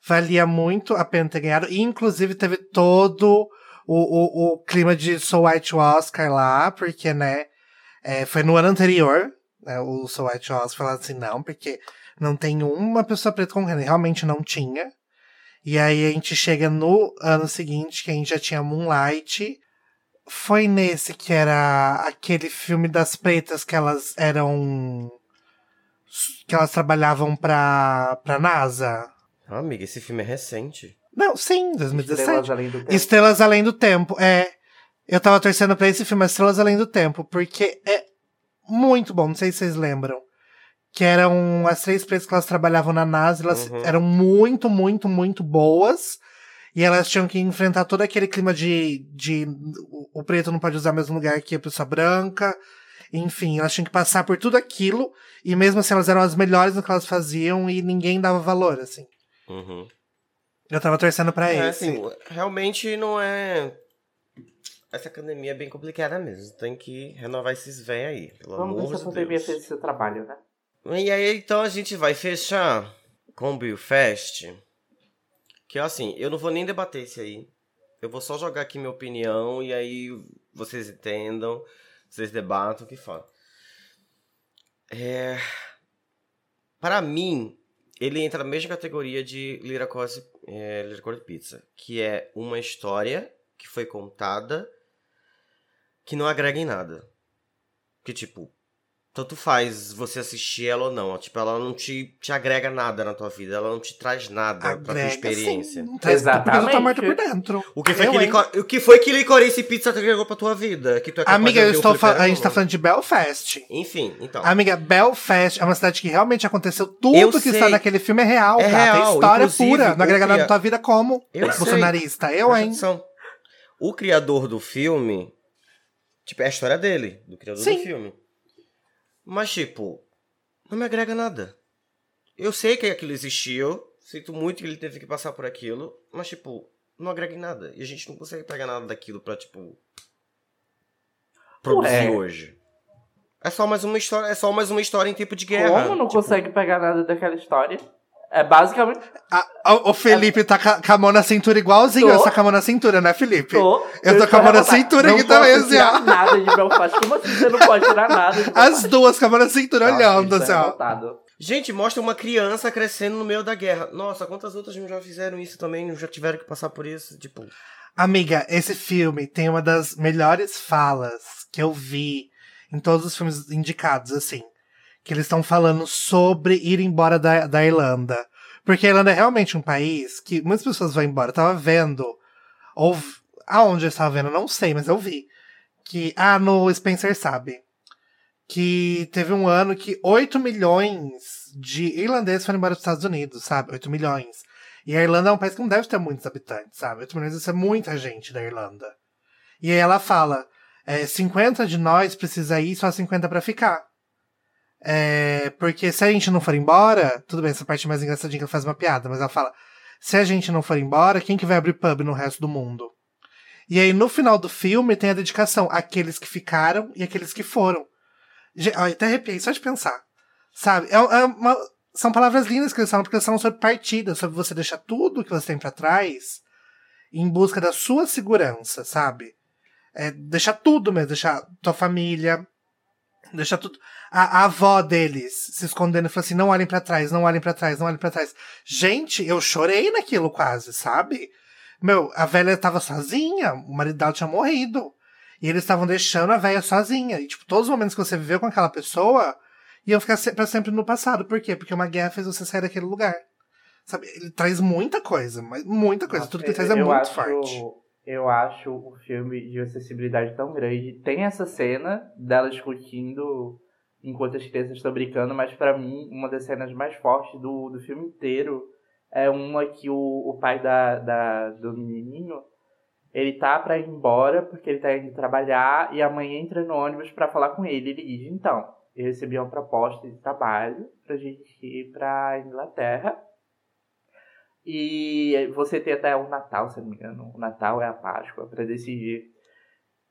Speaker 2: valia muito a pena ter ganhado. E, inclusive, teve todo o, o, o clima de Soul White Oscar lá, porque, né, é, foi no ano anterior, né, o Soul White Oscar falando assim, não, porque não tem uma pessoa preta concorrendo. E Realmente não tinha. E aí a gente chega no ano seguinte, que a gente já tinha Moonlight. Foi nesse que era aquele filme das pretas que elas eram. que elas trabalhavam pra, pra NASA.
Speaker 1: Ah, amiga, esse filme é recente.
Speaker 2: Não, sim, 2017.
Speaker 3: Estrelas Além do Tempo.
Speaker 2: Estrelas Além do Tempo, é. Eu tava torcendo pra esse filme Estrelas Além do Tempo, porque é muito bom, não sei se vocês lembram. Que eram as três pretas que elas trabalhavam na NASA, elas
Speaker 1: Uhum.
Speaker 2: eram muito, muito, muito boas. E elas tinham que enfrentar todo aquele clima de, de o- o preto não pode usar o mesmo lugar que a pessoa branca. Enfim, elas tinham que passar por tudo aquilo. E mesmo assim, elas eram as melhores no que elas faziam e ninguém dava valor, assim.
Speaker 1: Uhum.
Speaker 2: Eu tava torcendo pra
Speaker 1: É,
Speaker 2: esse.
Speaker 1: assim, realmente não é. Essa academia é bem complicada mesmo. Tem que renovar esses véi aí. Pelo
Speaker 3: Vamos ver
Speaker 1: amor
Speaker 3: se a
Speaker 1: de
Speaker 3: pandemia
Speaker 1: Deus.
Speaker 3: fez o seu trabalho, né?
Speaker 1: E aí, então a gente vai fechar com o Bill Fest. Que assim, eu não vou nem debater esse aí. Eu vou só jogar aqui minha opinião e aí vocês entendam, vocês debatam o que falam. É... Para mim, ele entra na mesma categoria de Liracore é, Liracore Pizza, que é uma história que foi contada que não agrega em nada. Que tipo, tanto faz você assistir ela ou não. Tipo, ela não te, te agrega nada na tua vida, ela não te traz nada pra tua
Speaker 2: Agrega,
Speaker 1: experiência.
Speaker 2: sim. Traz porque eu
Speaker 3: Exatamente.
Speaker 2: morto por dentro.
Speaker 1: O que, foi
Speaker 2: Eu,
Speaker 1: que licor... o que foi que Licorice Pizza agregou pra tua vida? Que tu é
Speaker 2: Amiga, eu estou a gente tá falando de Belfast.
Speaker 1: Enfim, então.
Speaker 2: Amiga, Belfast é uma cidade que realmente aconteceu. Tudo
Speaker 1: Eu
Speaker 2: que
Speaker 1: sei.
Speaker 2: está naquele filme é real,
Speaker 1: É.
Speaker 2: É
Speaker 1: real,
Speaker 2: história
Speaker 1: inclusive,
Speaker 2: pura. Não agrega nada na tua vida como
Speaker 1: Eu sei.
Speaker 2: bolsonarista. Eu,
Speaker 1: Presta
Speaker 2: hein?
Speaker 1: atenção. O criador do filme. Tipo, é a história dele, do criador
Speaker 2: Sim.
Speaker 1: do filme. Mas, tipo, não me agrega nada. Eu sei que aquilo existiu. Sinto muito que ele teve que passar por aquilo. Mas, tipo, não agrega em nada. E a gente não consegue pegar nada daquilo pra, tipo. Produzir
Speaker 3: Ué.
Speaker 1: hoje. É só mais uma história. É só mais uma história em tempo de guerra.
Speaker 3: Como não
Speaker 1: Tipo,
Speaker 3: consegue pegar nada daquela história? É basicamente.
Speaker 2: A- o Felipe tá ca- com a mão na cintura igualzinho.
Speaker 3: Tô.
Speaker 2: Essa com a mão na cintura, né, Felipe?
Speaker 3: Tô,
Speaker 2: Eu tô com a mão na cintura aqui também, assim, ó.
Speaker 3: tirar nada de Belfast. Como assim você não pode tirar nada?
Speaker 2: As duas com a mão na cintura
Speaker 3: Nossa,
Speaker 2: olhando,
Speaker 3: estou
Speaker 2: assim, ó.
Speaker 3: revoltado.
Speaker 1: Gente, mostra uma criança crescendo no meio da guerra. Nossa, quantas outras não já fizeram isso também? Já tiveram que passar por isso? Tipo.
Speaker 2: Amiga, esse filme tem uma das melhores falas que eu vi em todos os filmes indicados, assim. Que eles estão falando sobre ir embora da, da Irlanda. Porque a Irlanda é realmente um país que muitas pessoas vão embora. Eu tava vendo, ou aonde eu estava vendo, não sei, mas eu vi. Que, ah, no Spencer sabe. Que teve um ano que 8 milhões de irlandeses foram embora dos Estados Unidos, sabe? 8 milhões. E a Irlanda é um país que não deve ter muitos habitantes, sabe? 8 milhões isso é muita gente da Irlanda. E aí ela fala: é, 50 de nós precisa ir, só 50 pra ficar. É, porque se a gente não for embora, tudo bem, essa parte é mais engraçadinha que ela faz uma piada, mas ela fala: se a gente não for embora, quem que vai abrir pub no resto do mundo? E aí no final do filme tem a dedicação àqueles que ficaram e aqueles que foram. Eu até arrepiei só de pensar. Sabe? É, é uma- são palavras lindas que eles falam, porque eles falam sobre partida, sobre você deixar tudo que você tem pra trás em busca da sua segurança, sabe? É, deixar tudo mesmo, deixar tua família, deixar tudo. A, a avó deles se escondendo e falando assim: não olhem pra trás, não olhem pra trás, não olhem pra trás. Gente, eu chorei naquilo quase, sabe? Meu, a velha tava sozinha, o marido dela tinha morrido. E eles estavam deixando a velha sozinha. E, tipo, todos os momentos que você viveu com aquela pessoa iam ficar se- pra sempre no passado. Por quê? Porque uma guerra fez você sair daquele lugar. Sabe? Ele traz muita coisa, mas muita coisa. Tudo que ele traz é muito
Speaker 3: acho-
Speaker 2: forte.
Speaker 3: Eu acho o filme de acessibilidade tão grande. Tem essa cena dela discutindo enquanto as crianças estão brincando, mas pra mim, uma das cenas mais fortes do, do filme inteiro é uma que o, o pai da, da, do menininho ele tá pra ir embora porque ele tá indo trabalhar e a mãe entra no ônibus pra falar com ele. Ele diz: Então, eu recebi uma proposta de trabalho pra gente ir pra Inglaterra. E você tem até o Natal, se não me engano. O Natal é a Páscoa pra decidir.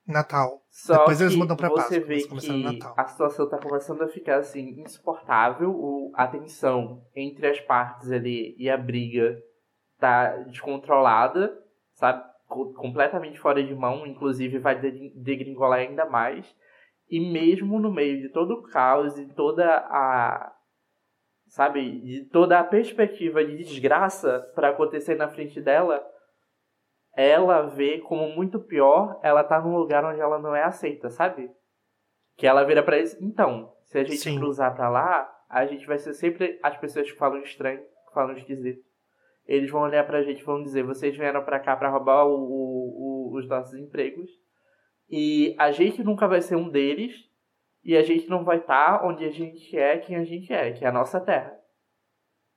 Speaker 2: Natal.
Speaker 3: Só
Speaker 2: Depois eles mudam pra
Speaker 3: você
Speaker 2: Páscoa,
Speaker 3: vê
Speaker 2: começaram no
Speaker 3: que a situação tá começando a ficar assim insuportável. O, a tensão entre as partes ali e a briga tá descontrolada, sabe? Co- completamente fora de mão, inclusive vai de- degringolar ainda mais. E mesmo no meio de todo o caos e toda a sabe, de toda a perspectiva de desgraça para acontecer na frente dela, ela vê como muito pior ela tá num lugar onde ela não é aceita, sabe? Que ela vira pra eles, então, se a gente
Speaker 2: Sim.
Speaker 3: cruzar pra lá, a gente vai ser sempre as pessoas que falam estranho, que falam esquisito. Eles vão olhar pra gente e vão dizer, vocês vieram pra cá pra roubar o- o- o- os nossos empregos. E a gente nunca vai ser um deles. E a gente não vai estar onde a gente é, quem a gente é, que é a nossa terra.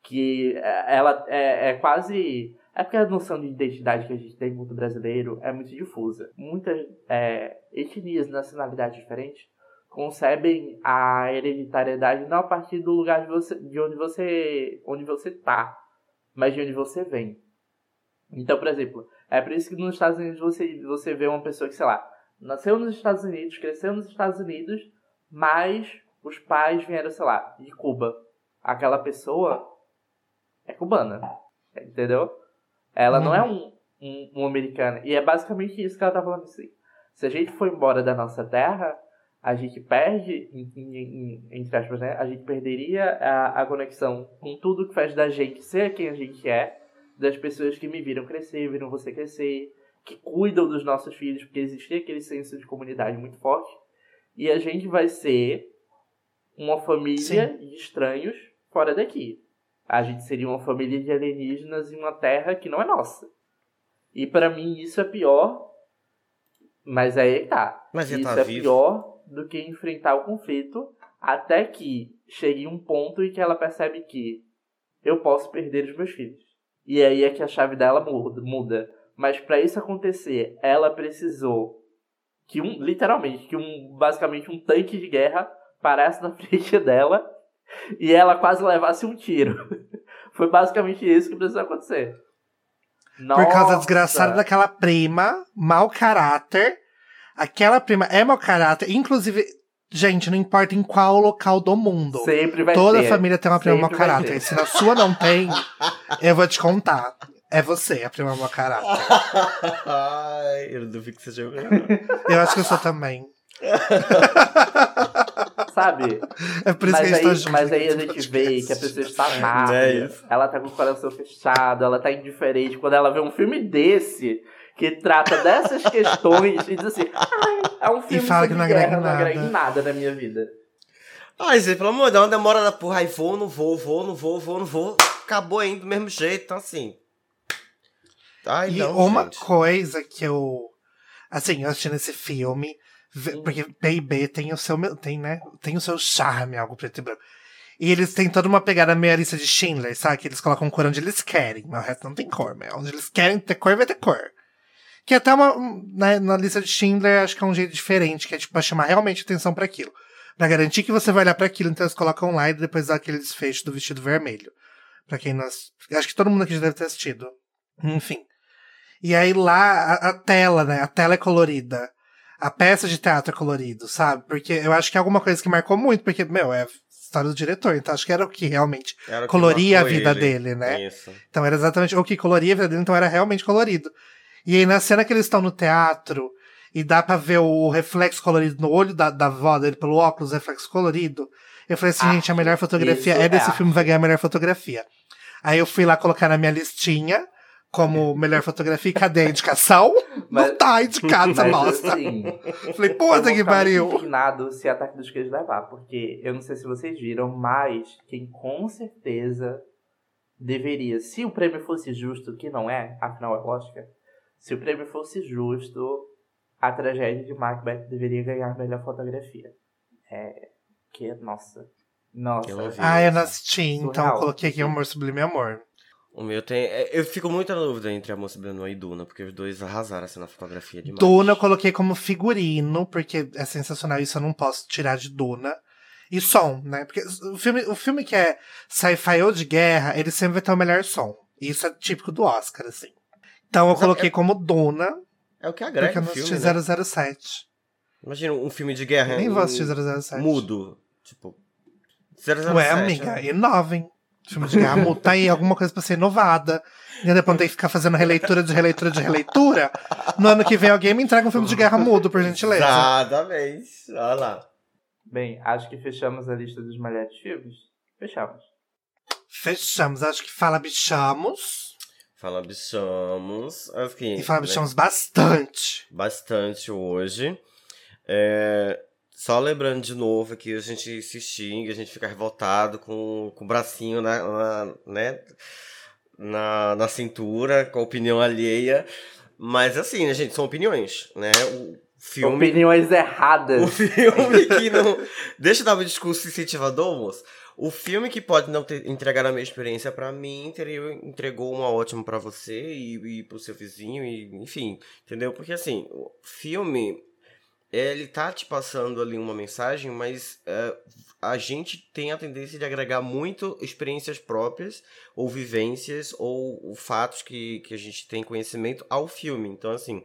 Speaker 3: Que é- ela é, é quase. É porque a noção de identidade que a gente tem mundo brasileiro é muito difusa. Muitas é, etnias, nacionalidades diferentes concebem a hereditariedade não a partir do lugar de, você, de onde você onde você tá, mas de onde você vem. Então, por exemplo, é por isso que nos Estados Unidos você, você vê uma pessoa que, sei lá, nasceu nos Estados Unidos, cresceu nos Estados Unidos, mas os pais vieram, sei lá, de Cuba. Aquela pessoa é cubana, entendeu? Ela não é um, um, um americana. E é basicamente isso que ela tá falando assim. Se a gente for embora da nossa terra, a gente perde, em, em, entre aspas, né? A gente perderia a, a conexão com tudo que faz da gente ser quem a gente é, das pessoas que me viram crescer, viram você crescer, que cuidam dos nossos filhos, porque existia aquele senso de comunidade muito forte. E a gente vai ser uma família Sim. de estranhos fora daqui. A gente seria uma família de alienígenas em uma terra que não é nossa. E para mim isso é pior, mas aí tá.
Speaker 1: Mas
Speaker 3: isso
Speaker 1: tá
Speaker 3: é
Speaker 1: vivo.
Speaker 3: pior do que enfrentar o conflito até que chegue um ponto em que ela percebe que eu posso perder os meus filhos. E aí é que a chave dela muda. Mas para isso acontecer, ela precisou que um, literalmente, que um, basicamente um tanque de guerra parasse na frente dela e ela quase levasse um tiro. Foi basicamente isso que precisou acontecer.
Speaker 2: Nossa. Por causa desgraçada daquela prima, mau caráter. Aquela prima é mau caráter. Inclusive, gente, não importa em qual local do mundo.
Speaker 3: Sempre vai
Speaker 2: Toda
Speaker 3: ter.
Speaker 2: família tem uma prima
Speaker 3: Sempre
Speaker 2: mau caráter.
Speaker 3: ter.
Speaker 2: Se na sua não tem, eu vou te contar. É você, a prima mau caráter.
Speaker 1: Ai, eu não duvido que seja eu.
Speaker 2: Eu acho que eu sou também.
Speaker 3: Sabe?
Speaker 2: É por isso
Speaker 3: mas,
Speaker 2: que a gente tá
Speaker 3: aí,
Speaker 2: junto
Speaker 3: mas aí a gente vê que a pessoa está
Speaker 1: Não
Speaker 3: má,
Speaker 1: é
Speaker 3: ela tá com o coração fechado, ela tá indiferente. Quando ela vê um filme desse, que trata dessas questões, e diz assim, ai, é um filme
Speaker 2: fala
Speaker 3: sobre
Speaker 2: que não
Speaker 3: guerra,
Speaker 2: agrega
Speaker 3: não
Speaker 2: nada.
Speaker 3: agrega em nada na minha vida.
Speaker 1: Ai, gente, pelo amor de Deus, uma demora da porra. Aí vou, não vou, vou, não vou, vou, não vou. Acabou ainda do mesmo jeito, então assim. Ai,
Speaker 2: E
Speaker 1: não,
Speaker 2: uma
Speaker 1: gente.
Speaker 2: coisa que eu. Assim, eu assistindo esse filme.
Speaker 3: Hum.
Speaker 2: Porque B&B tem o seu. Tem, né? Tem o seu charme, algo preto e branco. E eles têm toda uma pegada meio a lista de Schindler, sabe? Que eles colocam cor onde eles querem, mas o resto não tem cor, mas onde eles querem ter cor, vai ter cor. Que até uma. né, na lista de Schindler, acho que é um jeito diferente, que é tipo pra chamar realmente atenção pra aquilo. Pra garantir que você vai olhar pra aquilo, então eles colocam lá e depois dá aquele desfecho do vestido vermelho. Pra quem nós. Acho que todo mundo aqui já deve ter assistido. Enfim. E aí lá, a, a tela, né? A tela é colorida. A peça de teatro é colorido, sabe? Porque eu acho que é alguma coisa que marcou muito, porque, meu, é a história do diretor, então acho que era o que realmente
Speaker 1: Era o que
Speaker 2: coloria a vida
Speaker 1: ele.
Speaker 2: dele, né?
Speaker 1: Isso.
Speaker 2: Então era exatamente o que coloria a vida dele, então era realmente colorido. E aí na cena que eles estão no teatro, e dá pra ver o reflexo colorido no olho da, da avó dele pelo óculos, reflexo colorido. Eu falei assim,
Speaker 3: Arte.
Speaker 2: gente, a melhor fotografia
Speaker 3: Isso
Speaker 2: é
Speaker 3: é
Speaker 2: desse
Speaker 3: arte.
Speaker 2: filme, vai ganhar a melhor fotografia. Aí eu fui lá colocar na minha listinha como melhor fotografia e cadê a indicação?
Speaker 3: Mas-
Speaker 2: Não tá indicado essa bosta.
Speaker 3: assim,
Speaker 2: Falei, puta
Speaker 3: vou
Speaker 2: que pariu.
Speaker 3: indignado se Ataque dos Queijos levar, porque eu não sei se vocês viram, mas quem com certeza deveria, se o prêmio fosse justo, que não é, afinal é Oscar, se o prêmio fosse justo, a tragédia de Macbeth deveria ganhar a melhor fotografia. É. Que, nossa. Nossa.
Speaker 2: Ah, eu não assisti, então coloquei aqui Amor Sublime Amor.
Speaker 1: O meu tem. é, Eu fico muito na dúvida entre a Moça Benoit e Duna, porque os dois arrasaram assim na fotografia demais.
Speaker 2: Duna eu coloquei como figurino, porque é sensacional, isso eu não posso tirar de Duna. E som, né? Porque o filme, o filme que é sci-fi ou de guerra, ele sempre vai ter o melhor som. Isso é típico do Oscar, assim. Então eu
Speaker 1: Mas é-
Speaker 2: coloquei como Duna,
Speaker 1: É o que
Speaker 2: porque
Speaker 1: agrega
Speaker 2: eu
Speaker 1: o
Speaker 2: não
Speaker 1: filme,
Speaker 2: assisti
Speaker 1: né?
Speaker 2: 007.
Speaker 1: Imagina um filme de guerra.
Speaker 2: Nem vou assistir 007.
Speaker 1: Mudo. Tipo. 007.
Speaker 2: Ué, amiga, inova, hein? Filme de guerra mudo, tá aí alguma coisa pra ser inovada. E depois não tem que ficar fazendo releitura de releitura de releitura. No ano que vem alguém me entrega um filme de guerra mudo, por gentileza.
Speaker 1: Exatamente. Olha lá.
Speaker 3: Bem, acho que fechamos a lista dos melhores filmes. Fechamos.
Speaker 2: Fechamos, acho que fala bichamos.
Speaker 1: Fala bichamos. Fiquei,
Speaker 2: E fala
Speaker 1: né,
Speaker 2: bichamos bastante.
Speaker 1: bastante hoje. É, só lembrando de novo que a gente se xinga, a gente fica revoltado com, com o bracinho na, na- né, na, na cintura, com a opinião alheia. Mas assim, né, gente, são opiniões, né? O filme.
Speaker 3: Opiniões erradas.
Speaker 1: O filme que não. Deixa eu dar um discurso incentivador, moço. O filme que pode não ter, entregar a minha experiência pra mim, entregou, entregou uma ótima pra você e, e pro seu vizinho, e, enfim, entendeu? Porque assim, o filme, ele tá te passando ali uma mensagem, mas é, a gente tem a tendência de agregar muito experiências próprias, ou vivências, ou, fatos que, que a gente tem conhecimento ao filme. Então, assim,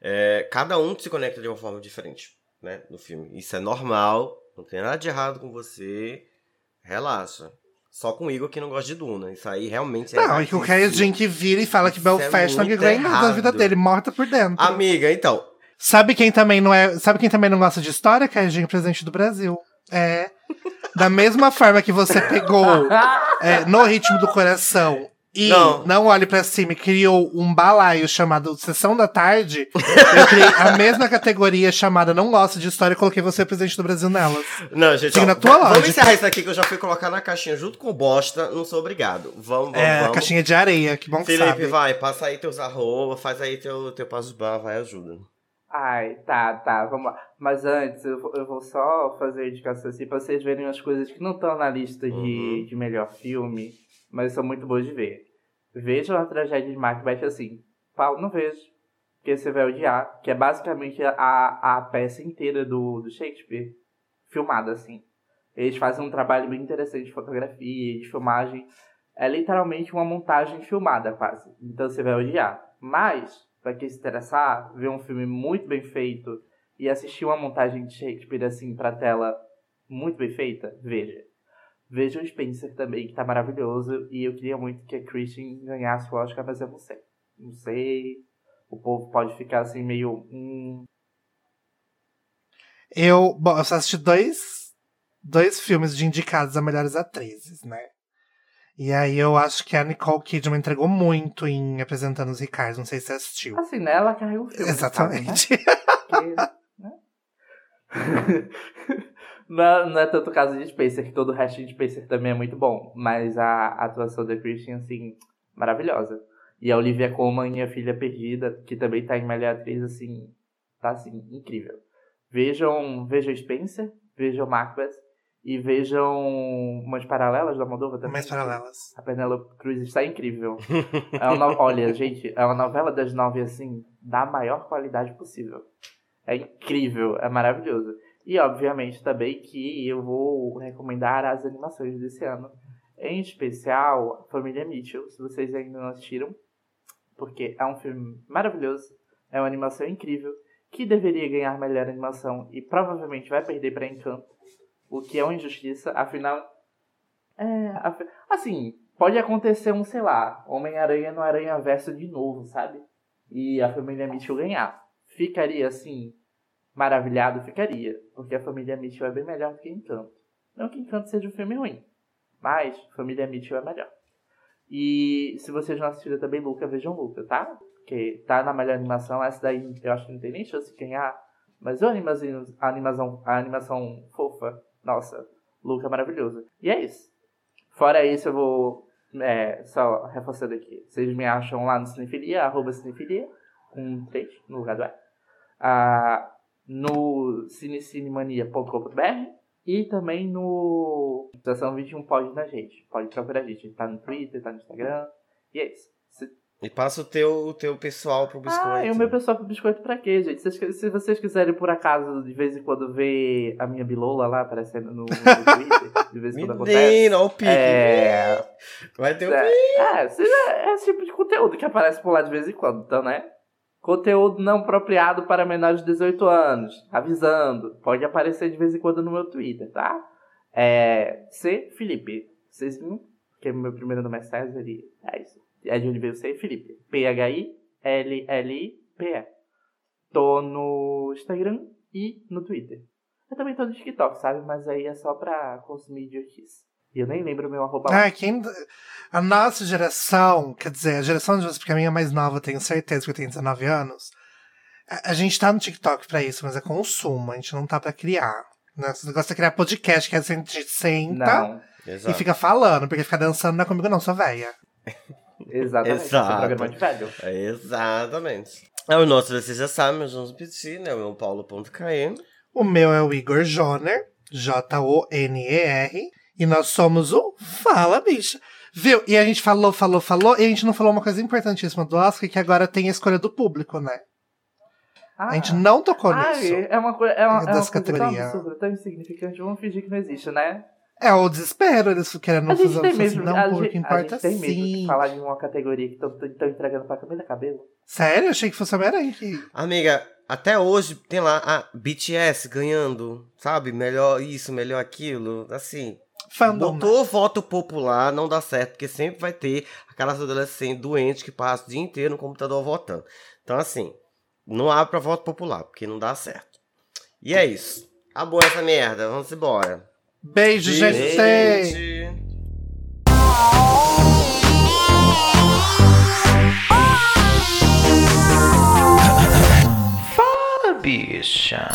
Speaker 1: é, cada um se conecta de uma forma diferente, né, no filme. Isso é normal, não tem nada de errado com você, relaxa. Só com o Igor que não gosta de Duna. Isso aí realmente é.
Speaker 2: Não, e que o Kaijin que vira e fala que
Speaker 1: é
Speaker 2: Belfast não
Speaker 1: muito
Speaker 2: ganha nada da vida dele, morta por dentro.
Speaker 1: Amiga, então.
Speaker 2: Sabe quem também não é. Sabe quem também não gosta de história? Kaijin, presidente do Brasil. É. Da mesma forma que você pegou é, no ritmo do coração e
Speaker 1: Não.
Speaker 2: não, olhe pra cima e criou um balaio chamado Sessão da Tarde, eu criei a mesma categoria chamada Não Gosto de História e coloquei você presidente do Brasil nelas.
Speaker 1: Não, gente. Ó,
Speaker 2: na tua
Speaker 1: va- Vamos
Speaker 2: lógica.
Speaker 1: encerrar isso aqui que eu já fui colocar na caixinha junto com o bosta. Não sou obrigado. Vamos, vamos,
Speaker 2: É,
Speaker 1: vamos.
Speaker 2: caixinha de areia, que bom que
Speaker 1: Felipe,
Speaker 2: sabe.
Speaker 1: vai, passa aí teus arroba, faz aí teu, teu passo bar, vai, ajuda.
Speaker 3: Ai, tá, tá, vamos lá. Mas antes, eu vou, eu vou só fazer a indicação assim pra vocês verem as coisas que não estão na lista de,
Speaker 1: Uhum.
Speaker 3: de melhor filme, mas são muito boas de ver. Vejam a tragédia de Macbeth assim. Paulo, não vejo. Porque você vai odiar. Que é basicamente a, a peça inteira do, do Shakespeare filmada assim. Eles fazem um trabalho bem interessante de fotografia, de filmagem. É literalmente uma montagem filmada, quase. Então você vai odiar. Mas, pra quem se interessar, ver um filme muito bem feito e assistir uma montagem de Shakespeare assim pra tela muito bem feita, veja. Veja o Spencer também, que tá maravilhoso. E eu queria muito que a Christian ganhasse o Oscar, mas eu não sei. Não sei. O povo pode ficar assim meio. Hum,
Speaker 2: Eu, bom, eu só assisti dois, dois filmes de indicados a melhores atrizes, né? E aí eu acho que a Nicole Kidman entregou muito em apresentando os Ricardos, não sei se você assistiu.
Speaker 3: assim, né? Ela carrega o filme.
Speaker 2: Exatamente.
Speaker 3: sabe, né? Porque, né? não, é- não é tanto o caso de Spencer, que todo o resto de Spencer também é muito bom. Mas a atuação da Christian, assim, maravilhosa. E a Olivia Colman e a Filha Perdida, que também tá em melhor atriz, assim, tá, assim, incrível. Vejam, vejam Spencer, vejam Macbeth e vejam umas paralelas da Moldova também.
Speaker 2: Mais paralelas.
Speaker 3: A Penelope Cruz está incrível. É uma no- Olha, gente, é uma novela das nove, assim, da maior qualidade possível. É incrível, é maravilhoso. E, obviamente, também que eu vou recomendar as animações desse ano. Em especial, Família Mitchell, se vocês ainda não assistiram. Porque é um filme maravilhoso, é uma animação incrível, que deveria ganhar melhor animação e provavelmente vai perder para Encanto. O que é uma injustiça, afinal. É, afi- assim, pode acontecer um, sei lá, Homem-Aranha no Aranha Verso de novo, sabe? E a família Mitchell ganhar. Ficaria assim, maravilhado? Ficaria. Porque a família Mitchell é bem melhor do que Encanto. Não que Encanto seja um filme ruim, mas família Mitchell é melhor. E se vocês não assistiram também Luca, vejam Luca, tá? Que tá na melhor animação, essa daí eu acho que não tem nem chance de ganhar. Mas a animação, a animação, a animação fofa, nossa, Luca é maravilhoso. E é isso. Fora isso, eu vou é, só reforçando aqui. Vocês me acham lá no Cinefilia, arroba Cinefilia, com 3 no lugar do E. Ah, no cinecinemania.com.br e também no Estação 21 pode na gente. Pode procurar a gente. Tá no Twitter, tá no Instagram. E é isso.
Speaker 1: E passa o teu, o teu pessoal pro biscoito.
Speaker 3: Ah, e o meu pessoal pro biscoito pra quê, gente? Se vocês, se vocês quiserem, por acaso, de vez em quando ver a minha bilola lá aparecendo no, no Twitter, de vez em quando acontece.
Speaker 1: Menino, olha o pique.
Speaker 3: É,
Speaker 1: Vai ter o
Speaker 3: É,
Speaker 1: pique.
Speaker 3: é, seja é esse tipo de conteúdo que aparece por lá de vez em quando, então, né? Conteúdo não apropriado para menores de 18 anos. Avisando. Pode aparecer de vez em quando no meu Twitter, tá? É. C. Felipe. Cezinho, que é meu primeiro nome é César e é isso. É de onde veio C. Felipe. P-H-I-L-L-I-P-E. Tô no Instagram e no Twitter. Eu também tô no TikTok, sabe? Mas aí é só pra consumir idiotice. E eu nem lembro o meu arroba.
Speaker 2: Ah, quem... A nossa geração, quer dizer, a geração de vocês, porque a minha é mais nova, tenho certeza que eu tenho 19 anos. A, a gente tá no TikTok pra isso, mas é consumo, a gente não tá pra criar. Né? Esse negócio de criar podcast, que a gente senta
Speaker 3: Não.
Speaker 2: e
Speaker 1: Exato.
Speaker 2: fica falando, porque ficar dançando não é comigo, não, sou velha.
Speaker 3: Exatamente. Esse é
Speaker 1: Exato.
Speaker 3: um programa de velho.
Speaker 1: É, exatamente. É o nosso, vocês já sabem, nós vamos pedir, né? O meu paulo.km.
Speaker 2: O meu é o Igor Joner, J-O-N-E-R, e nós somos o Fala Bicha. Viu? E a gente falou, falou, falou, e a gente não falou uma coisa importantíssima do Oscar, que agora tem a escolha do público, né?
Speaker 3: Ah,
Speaker 2: A gente não tocou
Speaker 3: ai,
Speaker 2: nisso.
Speaker 3: é uma, coi- é uma,
Speaker 2: É
Speaker 3: é uma coisa tão
Speaker 2: categoria.
Speaker 3: absurda, tão insignificante. Vamos fingir que não existe, né?
Speaker 2: É o desespero, eles querendo
Speaker 3: a
Speaker 2: fazer
Speaker 3: tem mesmo,
Speaker 2: não,
Speaker 3: a,
Speaker 2: porque
Speaker 3: a
Speaker 2: importa
Speaker 3: gente tem mesmo
Speaker 2: sim.
Speaker 3: que falar de uma categoria que estão entregando pra Camila Cabelo.
Speaker 2: Sério? Achei que fosse a Homem-Aranha. que-
Speaker 1: Amiga, até hoje tem lá a BTS ganhando, sabe? Melhor isso, melhor aquilo. Assim,
Speaker 2: Fandom. né?
Speaker 1: botou voto popular, não dá certo, porque sempre vai ter aquelas adolescentes doentes que passam o dia inteiro no computador votando. Então, assim, não abre pra voto popular, porque não dá certo. E é isso. Acabou essa merda, vamos embora.
Speaker 2: Beijo, gente.
Speaker 1: Gente.
Speaker 4: bicha.